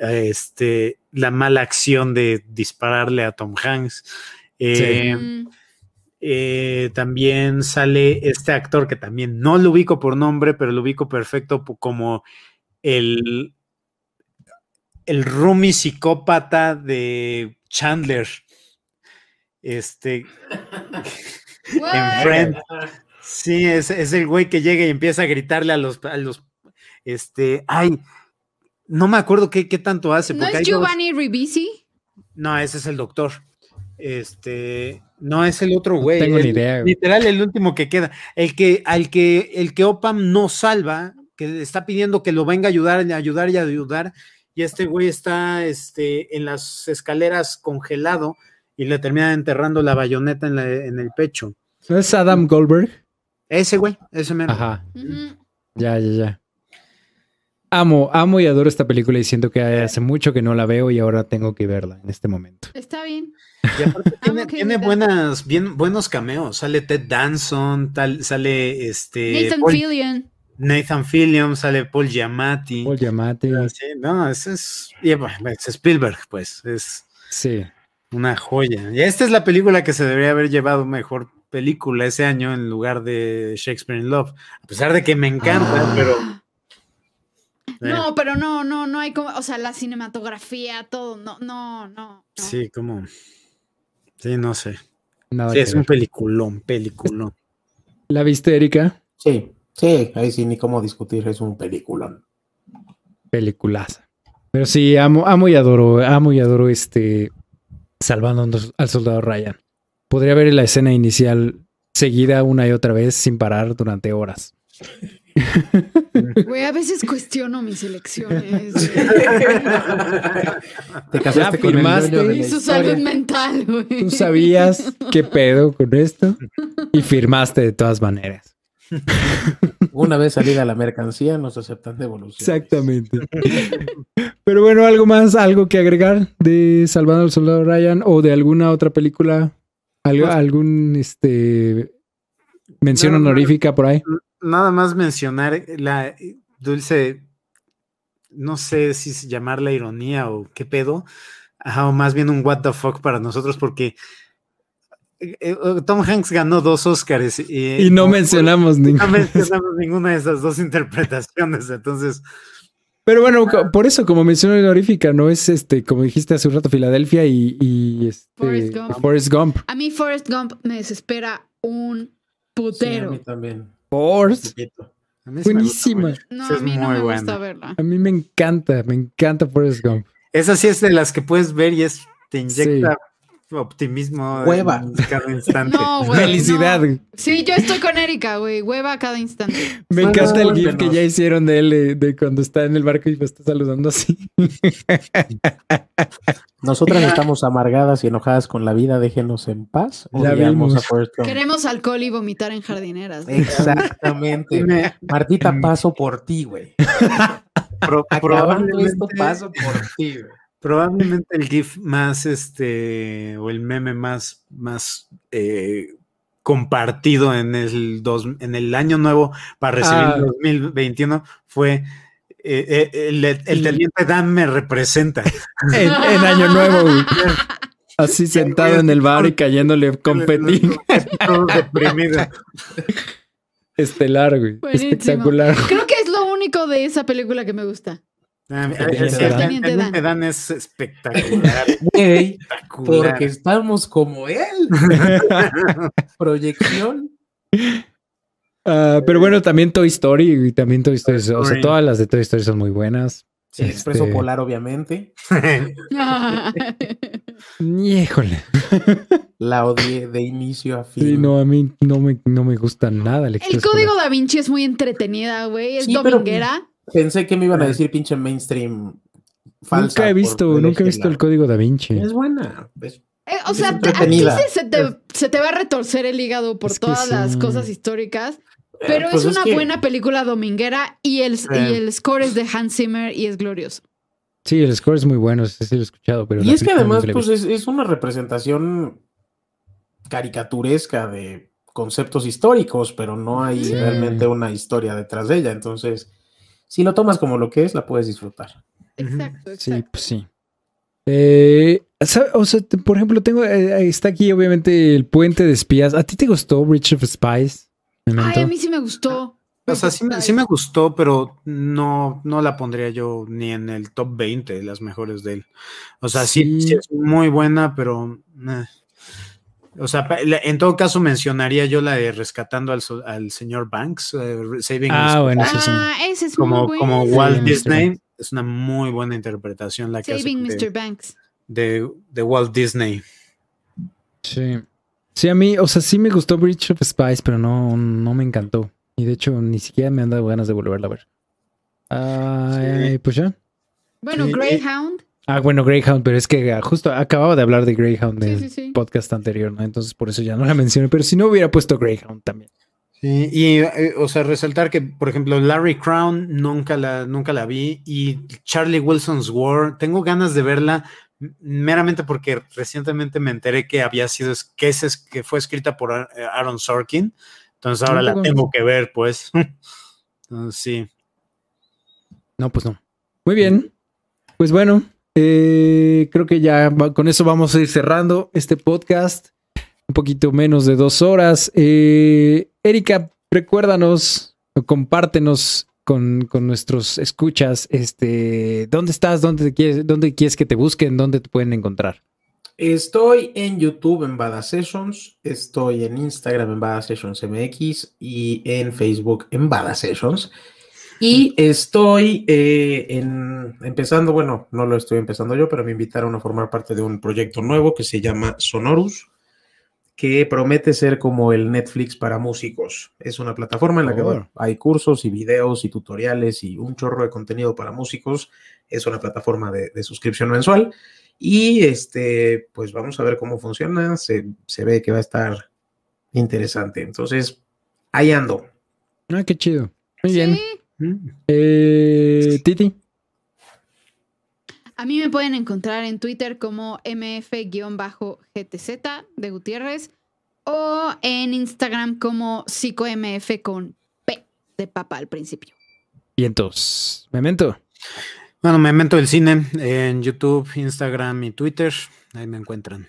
este, la mala acción de dispararle a Tom Hanks. Eh, eh, también sale este actor que también no lo ubico por nombre, pero lo ubico perfecto como el, el roomie psicópata de Chandler. Este, [LAUGHS] en. Sí, es, es el güey que llega y empieza a gritarle a los, a los, este, ay, no me acuerdo qué, qué tanto hace. ¿No porque es hay dos- Giovanni Ribisi? no, ese es el doctor. Este, no es el otro güey. tengo ni el- idea, güey. Literal, el último que queda. El que, al que, el que Opam no salva, que está pidiendo que lo venga a ayudar, a ayudar y a ayudar. Y este güey está este, en las escaleras congelado y le termina enterrando la bayoneta en, la- en el pecho. ¿No es Adam Goldberg? Ese güey, ese mero. Ajá. Ya, ya, ya. Amo, amo y adoro esta película y siento que hace mucho que no la veo y ahora tengo que verla en este momento. Está bien. Y aparte [LAUGHS] tiene, buenas, bien, buenos cameos. Sale Ted Danson, tal, sale este Nathan Paul- Fillion. Nathan Fillion, sale Paul Giamatti. Paul Giamatti. Sí, no, ese es, es Spielberg, pues, es Sí. Una joya. Y esta es la película que se debería haber llevado mejor película ese año en lugar de Shakespeare in Love. A pesar de que me encanta, Ah. pero. eh, No, pero no, no, no hay como, o sea, la cinematografía, todo, no, no, no. no. Sí, como. Sí, no sé. Nada Sí, es un peliculón, peliculón. ¿La viste, Erika? Sí, sí, ahí sí, ni cómo discutir, es un peliculón. Peliculaza. Pero sí, amo, amo y adoro, amo y adoro este salvando al soldado Ryan. Podría ver la escena inicial seguida una y otra vez sin parar durante horas. Güey, a veces cuestiono mis elecciones. [LAUGHS] Te casaste con el Y la su salud mental, güey. Tú sabías qué pedo con esto y firmaste de todas maneras. [LAUGHS] Una vez salida la mercancía, nos aceptan devolución. Exactamente. Pero bueno, algo más, algo que agregar de Salvando al Soldado Ryan o de alguna otra película, algo, Pues- algún este mención No, no. honorífica por ahí. Nada más mencionar la dulce. No sé si llamarla ironía o qué pedo. Ajá, o más bien un what the fuck para nosotros, porque Tom Hanks ganó dos Oscars y, Y no mencionamos no ninguna. mencionamos ninguna de esas dos interpretaciones. Entonces, Pero bueno, por eso, como mención honorífica, no es este, como dijiste hace un rato, Filadelfia y, y este, Forrest Gump. Forrest Gump. A mí Forrest Gump me desespera un Sí, a putero. mí también. Forrest. Poquito. a mí sí gusta Buenísima. no, a es mí no muy me buena. gusta verla. A mí me encanta, me encanta Forrest Gump. Esa sí es de las que puedes ver y es, te inyecta optimismo. Hueva. en Cada instante. No, [LAUGHS] güey. Felicidad. no. Sí, yo estoy con Erika, güey. Hueva a cada instante. Me encanta el gif que ya hicieron de él, de cuando está en el barco y me está saludando así. [LAUGHS] Nosotras estamos amargadas y enojadas con la vida, déjenos en paz. La vimos. a. Queremos alcohol y vomitar en jardineras. Exactamente. [LAUGHS] Martita, paso por ti, güey. Pro- Acabando esto, probablemente, paso por ti, güey. Probablemente el GIF más este o el meme más, más eh, compartido en el, dos, en el año nuevo para recibir Ah. el 2021 fue eh, eh, el, el teniente Dan me representa. En, en Año Nuevo, güey. [LAUGHS] Así sentado en el bar y cayéndole confeti Todo deprimido. [LAUGHS] estelar, güey. Buenísimo. Espectacular. Creo que es lo único de esa película que me gusta. Ah, El el- el- Teniente el Dan. Teniente Dan es espectacular. [LAUGHS] Güey, espectacular. porque estamos como él. [LAUGHS] Proyección. Ah, pero bueno, también Toy Story y también Toy Story. O sea, todas las de Toy Story son muy buenas. El expreso Este, polar, obviamente. [LAUGHS] Híjole. La odié de inicio a fin. Sí, no, a mí no me, no me gusta nada el código Polar. da Vinci es muy entretenida, güey. Es Sí, pero- dominguera. Pensé que me iban a decir pinche mainstream falsa. Nunca he por visto, nunca he visto elegirla. el código da Vinci. Es buena. es- Eh, o Es sea, aquí se, se te, se te va a retorcer el hígado por Es todas las sí. cosas históricas. eh, Pero pues es una que- buena película dominguera y el, y el score es de Hans Zimmer y es glorioso. Sí, el score es muy bueno, ese sí lo he escuchado, pero Y es que además, pues visto. es, es una representación caricaturesca de conceptos históricos, pero no hay Sí. realmente una historia detrás de ella. Entonces, si lo tomas como lo que es, la puedes disfrutar. Exacto, Sí, exacto. pues sí. Eh, o sea, por ejemplo, tengo eh, está aquí obviamente el puente de espías. ¿A ti te gustó Bridge of Spies? Ay, a mí sí me gustó. O sea, sí, me- sí me gustó, pero no, no la pondría yo ni en el top 20 de las mejores de él. O sea, sí, Sí. sí es muy buena, pero... eh. O sea, en todo caso mencionaría yo la de Rescatando al, al señor Banks, eh, Saving Ah, Mr. bueno, sí, sí. Ah, ese es como, muy como bueno. Walt. Disney. Es una muy buena interpretación la que hace Saving de, Mr. Banks. de, de Walt Disney. Sí. Sí, a mí, o sea, sí me gustó Bridge of Spies, pero no, no me encantó. Y de hecho, ni siquiera me han dado ganas de volverla a ver. Sí. pues ya. Bueno, Sí. Greyhound. Ah, bueno, Greyhound, pero es que ah, justo acababa de hablar de Greyhound Sí, sí, sí. podcast anterior, ¿no? Entonces por eso ya no la mencioné, pero si no hubiera puesto Greyhound también. Sí, y eh, o sea, resaltar que, por ejemplo, Larry Crown nunca la, nunca la vi y Charlie Wilson's War, tengo ganas de verla meramente porque recientemente me enteré que había sido, que, es, es- que fue escrita por eh, Aaron Sorkin, entonces ahora la tengo que ver, pues. [LAUGHS] Entonces, sí. No, pues no. Muy bien. Pues bueno, eh, creo que ya con eso vamos a ir cerrando este podcast. Un poquito menos de dos horas. Eh, Erika, recuérdanos, compártenos con, con nuestros escuchas, este, ¿dónde estás? ¿Dónde, quieres, ¿Dónde quieres que te busquen? ¿Dónde te pueden encontrar? Estoy en YouTube en Bada Sessions, estoy en Instagram en Bada Sessions MX y en Facebook en Bada Sessions. Y estoy eh, en, empezando, bueno, no lo estoy empezando yo, pero me invitaron a formar parte de un proyecto nuevo que se llama Sonorus, que promete ser como el Netflix para músicos. Es una plataforma en la que Oh. bueno, hay cursos y videos y tutoriales y un chorro de contenido para músicos. Es una plataforma de, de suscripción mensual. Y este, pues vamos a ver cómo funciona. Se, se ve que va a estar interesante. Entonces, ahí ando. Ah, qué chido. Muy bien. Sí. Mm. Eh, Titi. A mí me pueden encontrar en Twitter como mf-gtz de Gutiérrez o en Instagram como psicomf con P de papa al principio. Vientos. Memento. Bueno, me invento el cine en YouTube, Instagram y Twitter. Ahí me encuentran.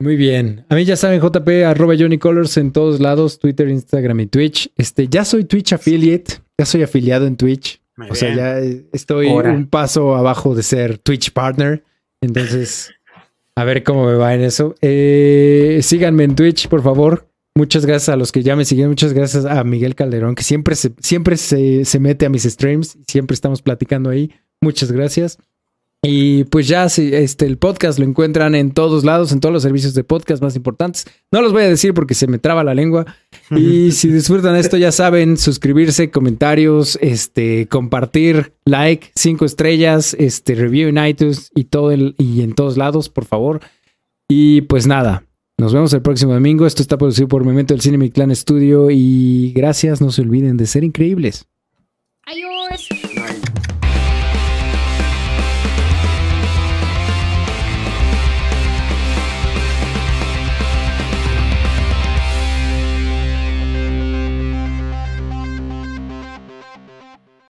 Muy bien. A mí ya saben, JP, arroba Johnny Colors en todos lados, Twitter, Instagram y Twitch. Este, ya soy Twitch affiliate, ya soy afiliado en Twitch. Muy o sea, ya estoy un paso abajo de ser Twitch partner. Entonces, a ver cómo me va en eso. Eh, síganme en Twitch, por favor. Muchas gracias a los que ya me siguen. Muchas gracias a Miguel Calderón, que siempre se, siempre se, se mete a mis streams. Siempre estamos platicando ahí. Muchas gracias. Y pues ya este, el podcast lo encuentran en todos lados, en todos los servicios de podcast más importantes. No los voy a decir porque se me traba la lengua. Y [LAUGHS] si disfrutan esto, ya saben, suscribirse, comentarios, este, compartir, like, cinco estrellas, este, review en iTunes y todo el, y en todos lados, por favor. Y pues nada, nos vemos el próximo domingo. Esto está producido por Memento del Cine Mi Clan Studio y gracias, no se olviden de ser increíbles. Adiós.